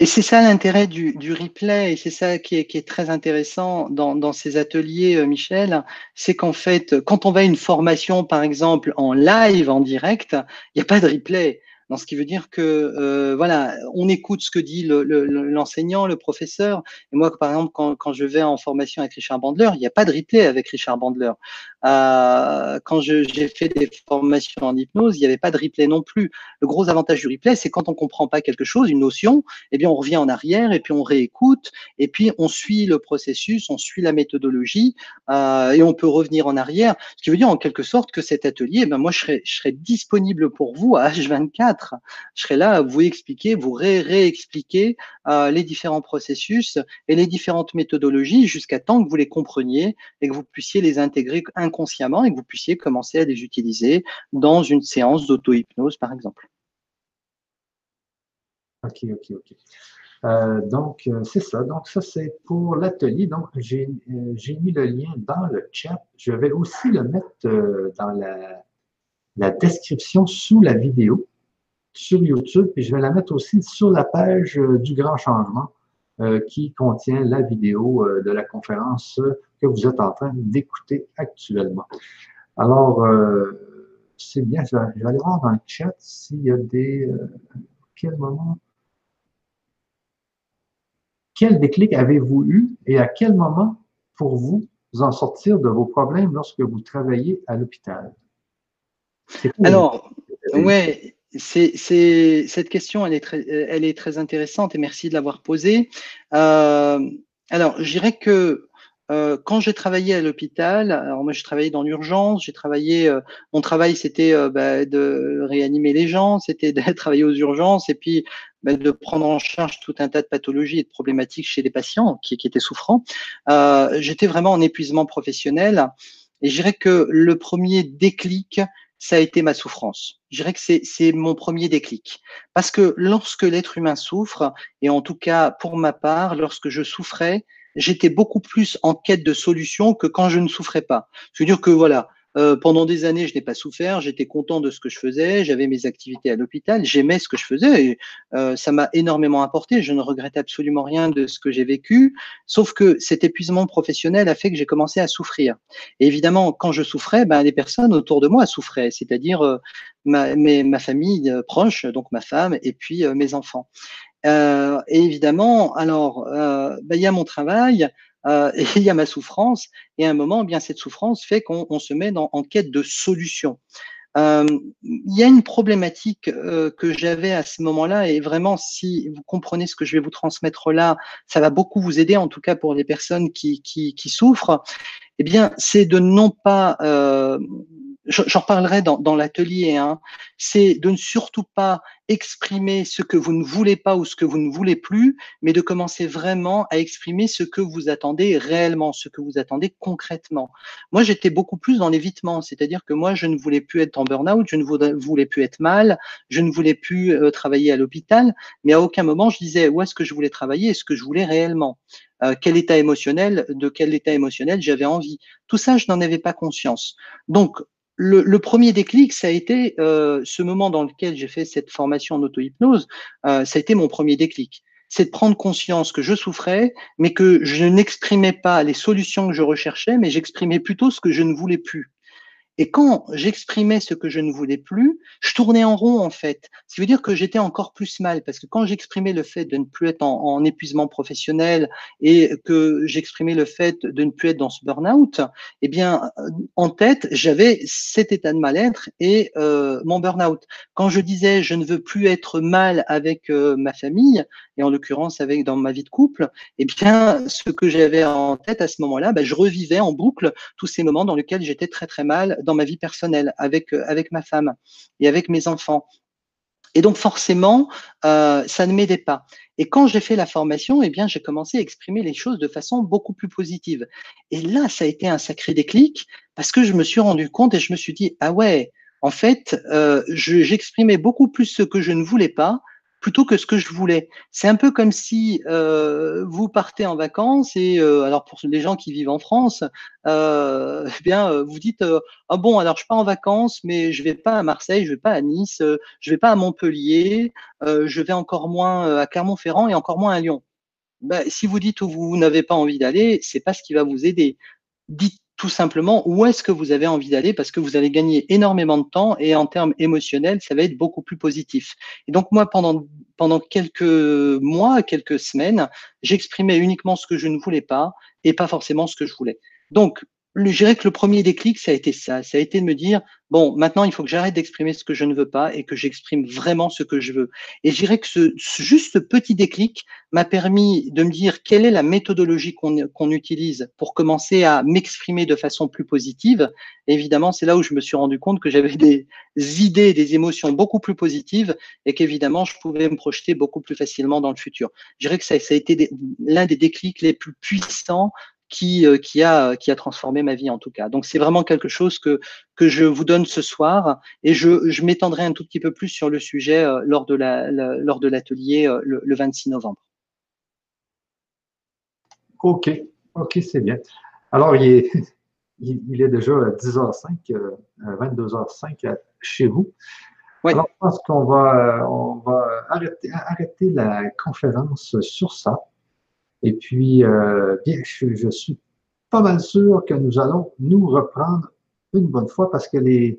Et c'est ça l'intérêt du, replay, et c'est ça qui est, très intéressant dans, ces ateliers, euh, Michel, c'est qu'en fait, quand on va à une formation, par exemple, en live, en direct, il n'y a pas de replay ce qui veut dire que euh, voilà, on écoute ce que dit l'enseignant, le, professeur. Et moi, par exemple, quand, je vais en formation avec Richard Bandler, il n'y a pas de replay avec Richard Bandler. Euh, quand j'ai fait des formations en hypnose, il n'y avait pas de replay non plus. Le gros avantage du replay, c'est quand on comprend pas quelque chose, une notion, eh bien on revient en arrière et puis on réécoute et puis on suit le processus, on suit la méthodologie euh, et on peut revenir en arrière. Ce qui veut dire en quelque sorte que cet atelier, eh ben moi je serai, je serai disponible pour vous à H24 je serai là à vous expliquer, vous réexpliquer euh, les différents processus et les différentes méthodologies jusqu'à temps que vous les compreniez et que vous puissiez les intégrer et que vous puissiez commencer à les utiliser dans une séance d'auto-hypnose, par exemple. OK, OK, OK. Euh, donc, euh, c'est ça. Donc, ça, c'est pour l'atelier. Donc, j'ai mis le lien dans le chat. Je vais aussi le mettre dans la description sous la vidéo sur YouTube, puis je vais la mettre aussi sur la page euh, du Grand Changement euh, qui contient la vidéo euh, de la conférence que vous êtes en train d'écouter actuellement. Alors, c'est bien, je vais, aller voir dans le chat s'il y a des... quel moment... Quel déclic avez-vous eu et à quel moment pour vous en sortir de vos problèmes lorsque vous travaillez à l'hôpital? Alors, ouais, c'est, cette question, elle est, très, elle est très intéressante et merci de l'avoir posée. Euh, alors, je dirais que euh, quand j'ai travaillé à l'hôpital, alors moi j'ai travaillé dans l'urgence, j'ai travaillé, euh, mon travail c'était euh, bah, de réanimer les gens, c'était de travailler aux urgences et puis bah, de prendre en charge tout un tas de pathologies et de problématiques chez les patients qui, qui étaient souffrants. Euh, j'étais vraiment en épuisement professionnel et je dirais que le premier déclic, ça a été ma souffrance. Je dirais que c'est mon premier déclic. Parce que lorsque l'être humain souffre, et en tout cas pour ma part, lorsque je souffrais, j'étais beaucoup plus en quête de solutions que quand je ne souffrais pas. C'est-à-dire que voilà, euh, pendant des années, je n'ai pas souffert, j'étais content de ce que je faisais, j'avais mes activités à l'hôpital, j'aimais ce que je faisais et euh, ça m'a énormément apporté. Je ne regrette absolument rien de ce que j'ai vécu, sauf que cet épuisement professionnel a fait que j'ai commencé à souffrir. Et évidemment, quand je souffrais, ben, les personnes autour de moi souffraient, c'est-à-dire euh, ma, ma, famille proche, donc ma femme et puis mes enfants. Et évidemment, alors, ben, il y a mon travail, euh, et il y a ma souffrance, et à un moment, eh bien cette souffrance fait qu'on se met en quête de solutions. Euh, il y a une problématique euh, que j'avais à ce moment-là, et vraiment, si vous comprenez ce que je vais vous transmettre là, ça va beaucoup vous aider, en tout cas pour les personnes qui, qui, qui souffrent. Eh bien, c'est de non pas j'en reparlerai dans, dans l'atelier, hein, c'est de ne surtout pas exprimer ce que vous ne voulez pas ou ce que vous ne voulez plus, mais de commencer vraiment à exprimer ce que vous attendez réellement, ce que vous attendez concrètement. Moi, j'étais beaucoup plus dans l'évitement, c'est-à-dire que moi, je ne voulais plus être en burn-out, je ne voulais plus être mal, je ne voulais plus euh, travailler à l'hôpital, mais à aucun moment je disais où est-ce que je voulais travailler et ce que je voulais réellement? Euh, quel état émotionnel, de quel état émotionnel j'avais envie? Tout ça, je n'en avais pas conscience. Donc, le, premier déclic, ça a été euh, ce moment dans lequel j'ai fait cette formation en auto-hypnose, euh, ça a été mon premier déclic. C'est de prendre conscience que je souffrais, mais que je n'exprimais pas les solutions que je recherchais, mais j'exprimais plutôt ce que je ne voulais plus. Et quand j'exprimais ce que je ne voulais plus, je tournais en rond en fait. Ce qui veut dire que j'étais encore plus mal parce que quand j'exprimais le fait de ne plus être en, épuisement professionnel et que j'exprimais le fait de ne plus être dans ce burn-out, eh bien en tête j'avais cet état de mal-être et euh, mon burn-out. Quand je disais je ne veux plus être mal avec euh, ma famille et en l'occurrence avec dans ma vie de couple, eh bien ce que j'avais en tête à ce moment-là, ben, je revivais en boucle tous ces moments dans lesquels j'étais très très mal dans ma vie personnelle, avec, euh, avec ma femme et avec mes enfants. Et donc forcément, euh, ça ne m'aidait pas. Et quand j'ai fait la formation, eh bien, j'ai commencé à exprimer les choses de façon beaucoup plus positive. Et là, ça a été un sacré déclic parce que je me suis rendu compte et je me suis dit, ah ouais, en fait, euh, j'exprimais beaucoup plus ce que je ne voulais pas plutôt que ce que je voulais. C'est un peu comme si euh, vous partez en vacances et euh, alors pour les gens qui vivent en France, euh, eh bien euh, vous dites ah bon alors je pars en vacances mais je vais pas à Marseille, je vais pas à Nice, je vais pas à Montpellier, je vais encore moins à Clermont-Ferrand et encore moins à Lyon. Ben, si vous dites où vous n'avez pas envie d'aller, c'est pas ce qui va vous aider. Dites tout simplement où est-ce que vous avez envie d'aller parce que vous allez gagner énormément de temps et en termes émotionnels, ça va être beaucoup plus positif. Et donc moi, pendant, pendant quelques mois, quelques semaines, j'exprimais uniquement ce que je ne voulais pas et pas forcément ce que je voulais. Donc, je dirais que le premier déclic, ça a été ça. Ça a été de me dire, bon, maintenant, il faut que j'arrête d'exprimer ce que je ne veux pas et que j'exprime vraiment ce que je veux. Et je dirais que ce, juste petit déclic m'a permis de me dire quelle est la méthodologie qu'on utilise pour commencer à m'exprimer de façon plus positive. évidemment, c'est là où je me suis rendu compte que j'avais des idées, des émotions beaucoup plus positives et qu'évidemment, je pouvais me projeter beaucoup plus facilement dans le futur. Je dirais que ça, ça a été l'un des déclics les plus puissants qui, euh, qui, a, qui a transformé ma vie en tout cas. Donc c'est vraiment quelque chose que, que je vous donne ce soir et je, je m'étendrai un tout petit peu plus sur le sujet euh, lors de la, lors de l'atelier euh, le, 26 novembre. OK, OK, c'est bien. Alors, il est, il est déjà 10h05, 22h05 chez vous. Alors, je pense qu'on va, on va arrêter, arrêter la conférence sur ça. Et puis, euh, bien, je, suis pas mal sûr que nous allons nous reprendre une bonne fois parce que les,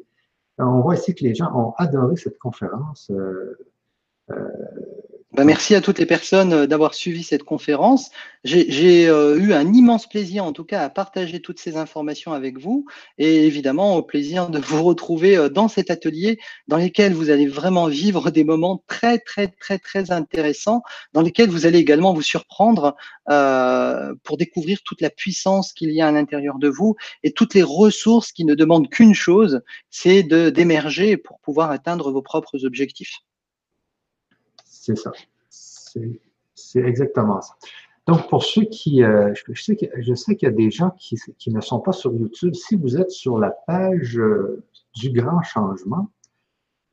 on voit ici que les gens ont adoré cette conférence. Euh, euh, bah, merci à toutes les personnes euh, d'avoir suivi cette conférence. J'ai euh, eu un immense plaisir, en tout cas, à partager toutes ces informations avec vous et évidemment au plaisir de vous retrouver euh, dans cet atelier dans lequel vous allez vraiment vivre des moments très, très, très, très intéressants, dans lesquels vous allez également vous surprendre pour découvrir toute la puissance qu'il y a à l'intérieur de vous et toutes les ressources qui ne demandent qu'une chose, c'est d'émerger pour pouvoir atteindre vos propres objectifs. C'est ça. C'est exactement ça. Donc, pour ceux qui. Euh, je, sais qu'il y a des gens qui, ne sont pas sur YouTube. Si vous êtes sur la page euh, du grand changement,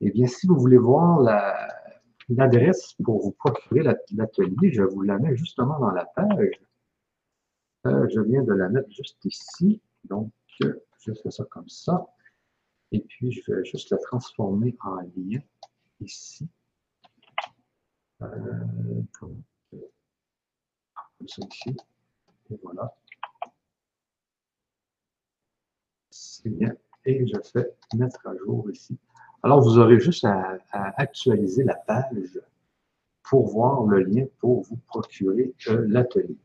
eh bien, si vous voulez voir l'adresse pour vous procurer l'atelier, je vous la mets justement dans la page. Euh, je viens de la mettre juste ici. Donc, je fais ça comme ça. Et puis, je vais juste la transformer en lien ici. Euh, comme. Et voilà. C'est bien. Et je fais mettre à jour ici. Alors, vous aurez juste à, actualiser la page pour voir le lien pour vous procurer euh, l'atelier.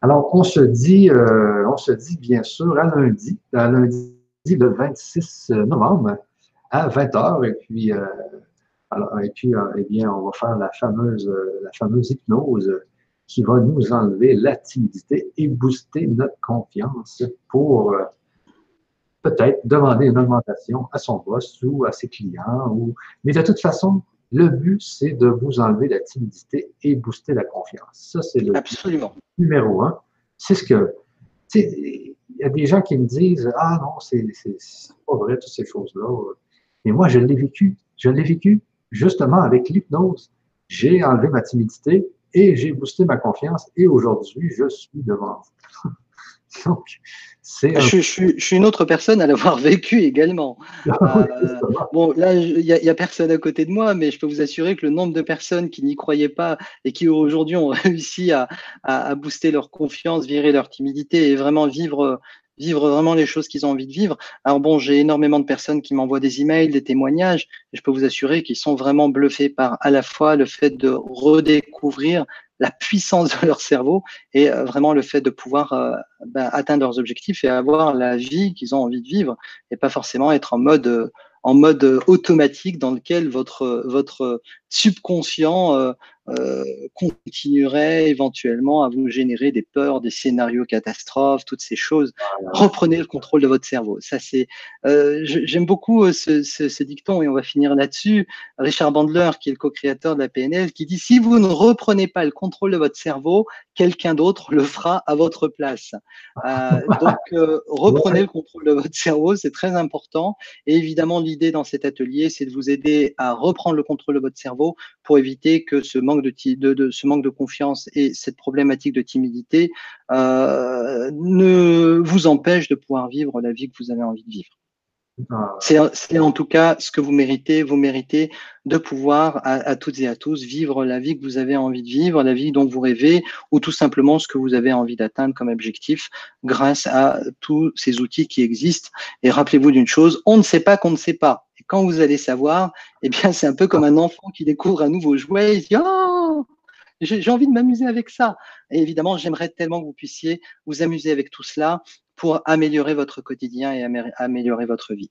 Alors, on se dit, euh, on se dit bien sûr à lundi, à lundi le 26 novembre à 20h. Et puis, et puis, euh, eh bien, on va faire la fameuse, euh, la fameuse hypnose qui va nous enlever la timidité et booster notre confiance pour, euh, peut-être demander une augmentation à son boss ou à ses clients. Ou... Mais de toute façon, le but, c'est de vous enlever la timidité et booster la confiance. Ça, c'est le Absolument. numéro un. C'est ce que. Il y a des gens qui me disent Ah non, c'est pas vrai, toutes ces choses-là. Mais moi, je l'ai vécu. Je l'ai vécu justement avec l'hypnose. J'ai enlevé ma timidité et j'ai boosté ma confiance et aujourd'hui, je suis devant vous. Donc, c'est je, suis une autre personne à l'avoir vécu également. Ah euh, bon, là, il n'y a, personne à côté de moi, mais je peux vous assurer que le nombre de personnes qui n'y croyaient pas et qui aujourd'hui ont réussi à, à, booster leur confiance, virer leur timidité et vraiment vivre vivre vraiment les choses qu'ils ont envie de vivre. Alors bon, j'ai énormément de personnes qui m'envoient des emails, des témoignages, et je peux vous assurer qu'ils sont vraiment bluffés par à la fois le fait de redécouvrir la puissance de leur cerveau et euh, vraiment le fait de pouvoir euh, ben, atteindre leurs objectifs et avoir la vie qu'ils ont envie de vivre et pas forcément être en mode euh, en mode automatique dans lequel votre votre subconscient continuerait éventuellement à vous générer des peurs, des scénarios catastrophes, toutes ces choses. Reprenez le contrôle de votre cerveau. Ça, c'est. Euh, J'aime beaucoup euh, ce, ce, ce, dicton et on va finir là-dessus. Richard Bandler, qui est le co-créateur de la PNL, qui dit si vous ne reprenez pas le contrôle de votre cerveau, quelqu'un d'autre le fera à votre place. Euh, donc, euh, reprenez le contrôle de votre cerveau, c'est très important. Et évidemment, l'idée dans cet atelier, c'est de vous aider à reprendre le contrôle de votre cerveau pour éviter que ce manque de, de, ce manque de confiance et cette problématique de timidité euh, ne vous empêche de pouvoir vivre la vie que vous avez envie de vivre. Ah. C'est en tout cas ce que vous méritez. Vous méritez de pouvoir à, toutes et à tous vivre la vie que vous avez envie de vivre, la vie dont vous rêvez, ou tout simplement ce que vous avez envie d'atteindre comme objectif grâce à tous ces outils qui existent. Et rappelez-vous d'une chose, on ne sait pas qu'on ne sait pas. Quand vous allez savoir, eh bien, c'est un peu comme un enfant qui découvre un nouveau jouet. Il dit, oh, j'ai envie de m'amuser avec ça. Et évidemment, j'aimerais tellement que vous puissiez vous amuser avec tout cela pour améliorer votre quotidien et améliorer votre vie.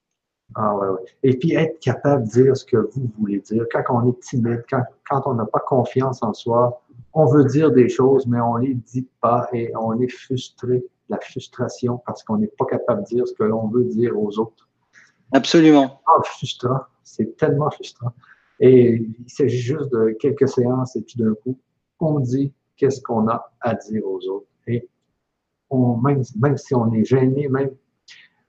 Ah ouais. Et puis être capable de dire ce que vous voulez dire. Quand on est timide, quand, quand on n'a pas confiance en soi, on veut dire des choses, mais on ne les dit pas et on est frustré. La frustration parce qu'on n'est pas capable de dire ce que l'on veut dire aux autres. Absolument. Ah, frustrant. C'est tellement frustrant. Et il s'agit juste de quelques séances et puis d'un coup, on dit qu'est-ce qu'on a à dire aux autres. Et on, même, même si on est gêné, même,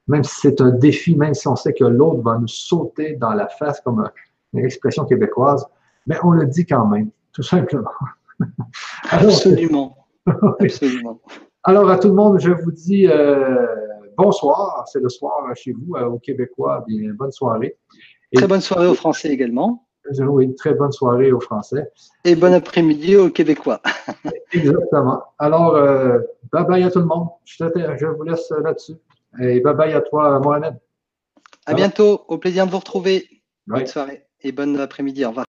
même si c'est un défi, même si on sait que l'autre va nous sauter dans la face comme une expression québécoise, mais on le dit quand même, tout simplement. Absolument. Absolument. Alors, à tout le monde, je vous dis euh, bonsoir. C'est le soir chez vous, euh, aux Québécois. Bien, bonne soirée. très bonne soirée aux Français également. Oui, très bonne soirée aux Français. Et bon après-midi aux Québécois. Exactement. Alors, euh, bye bye à tout le monde. Je, je vous laisse là-dessus. Et bye bye à toi, Mohamed. À bientôt. Au plaisir de vous retrouver. Bonne soirée et bon après-midi. Au revoir.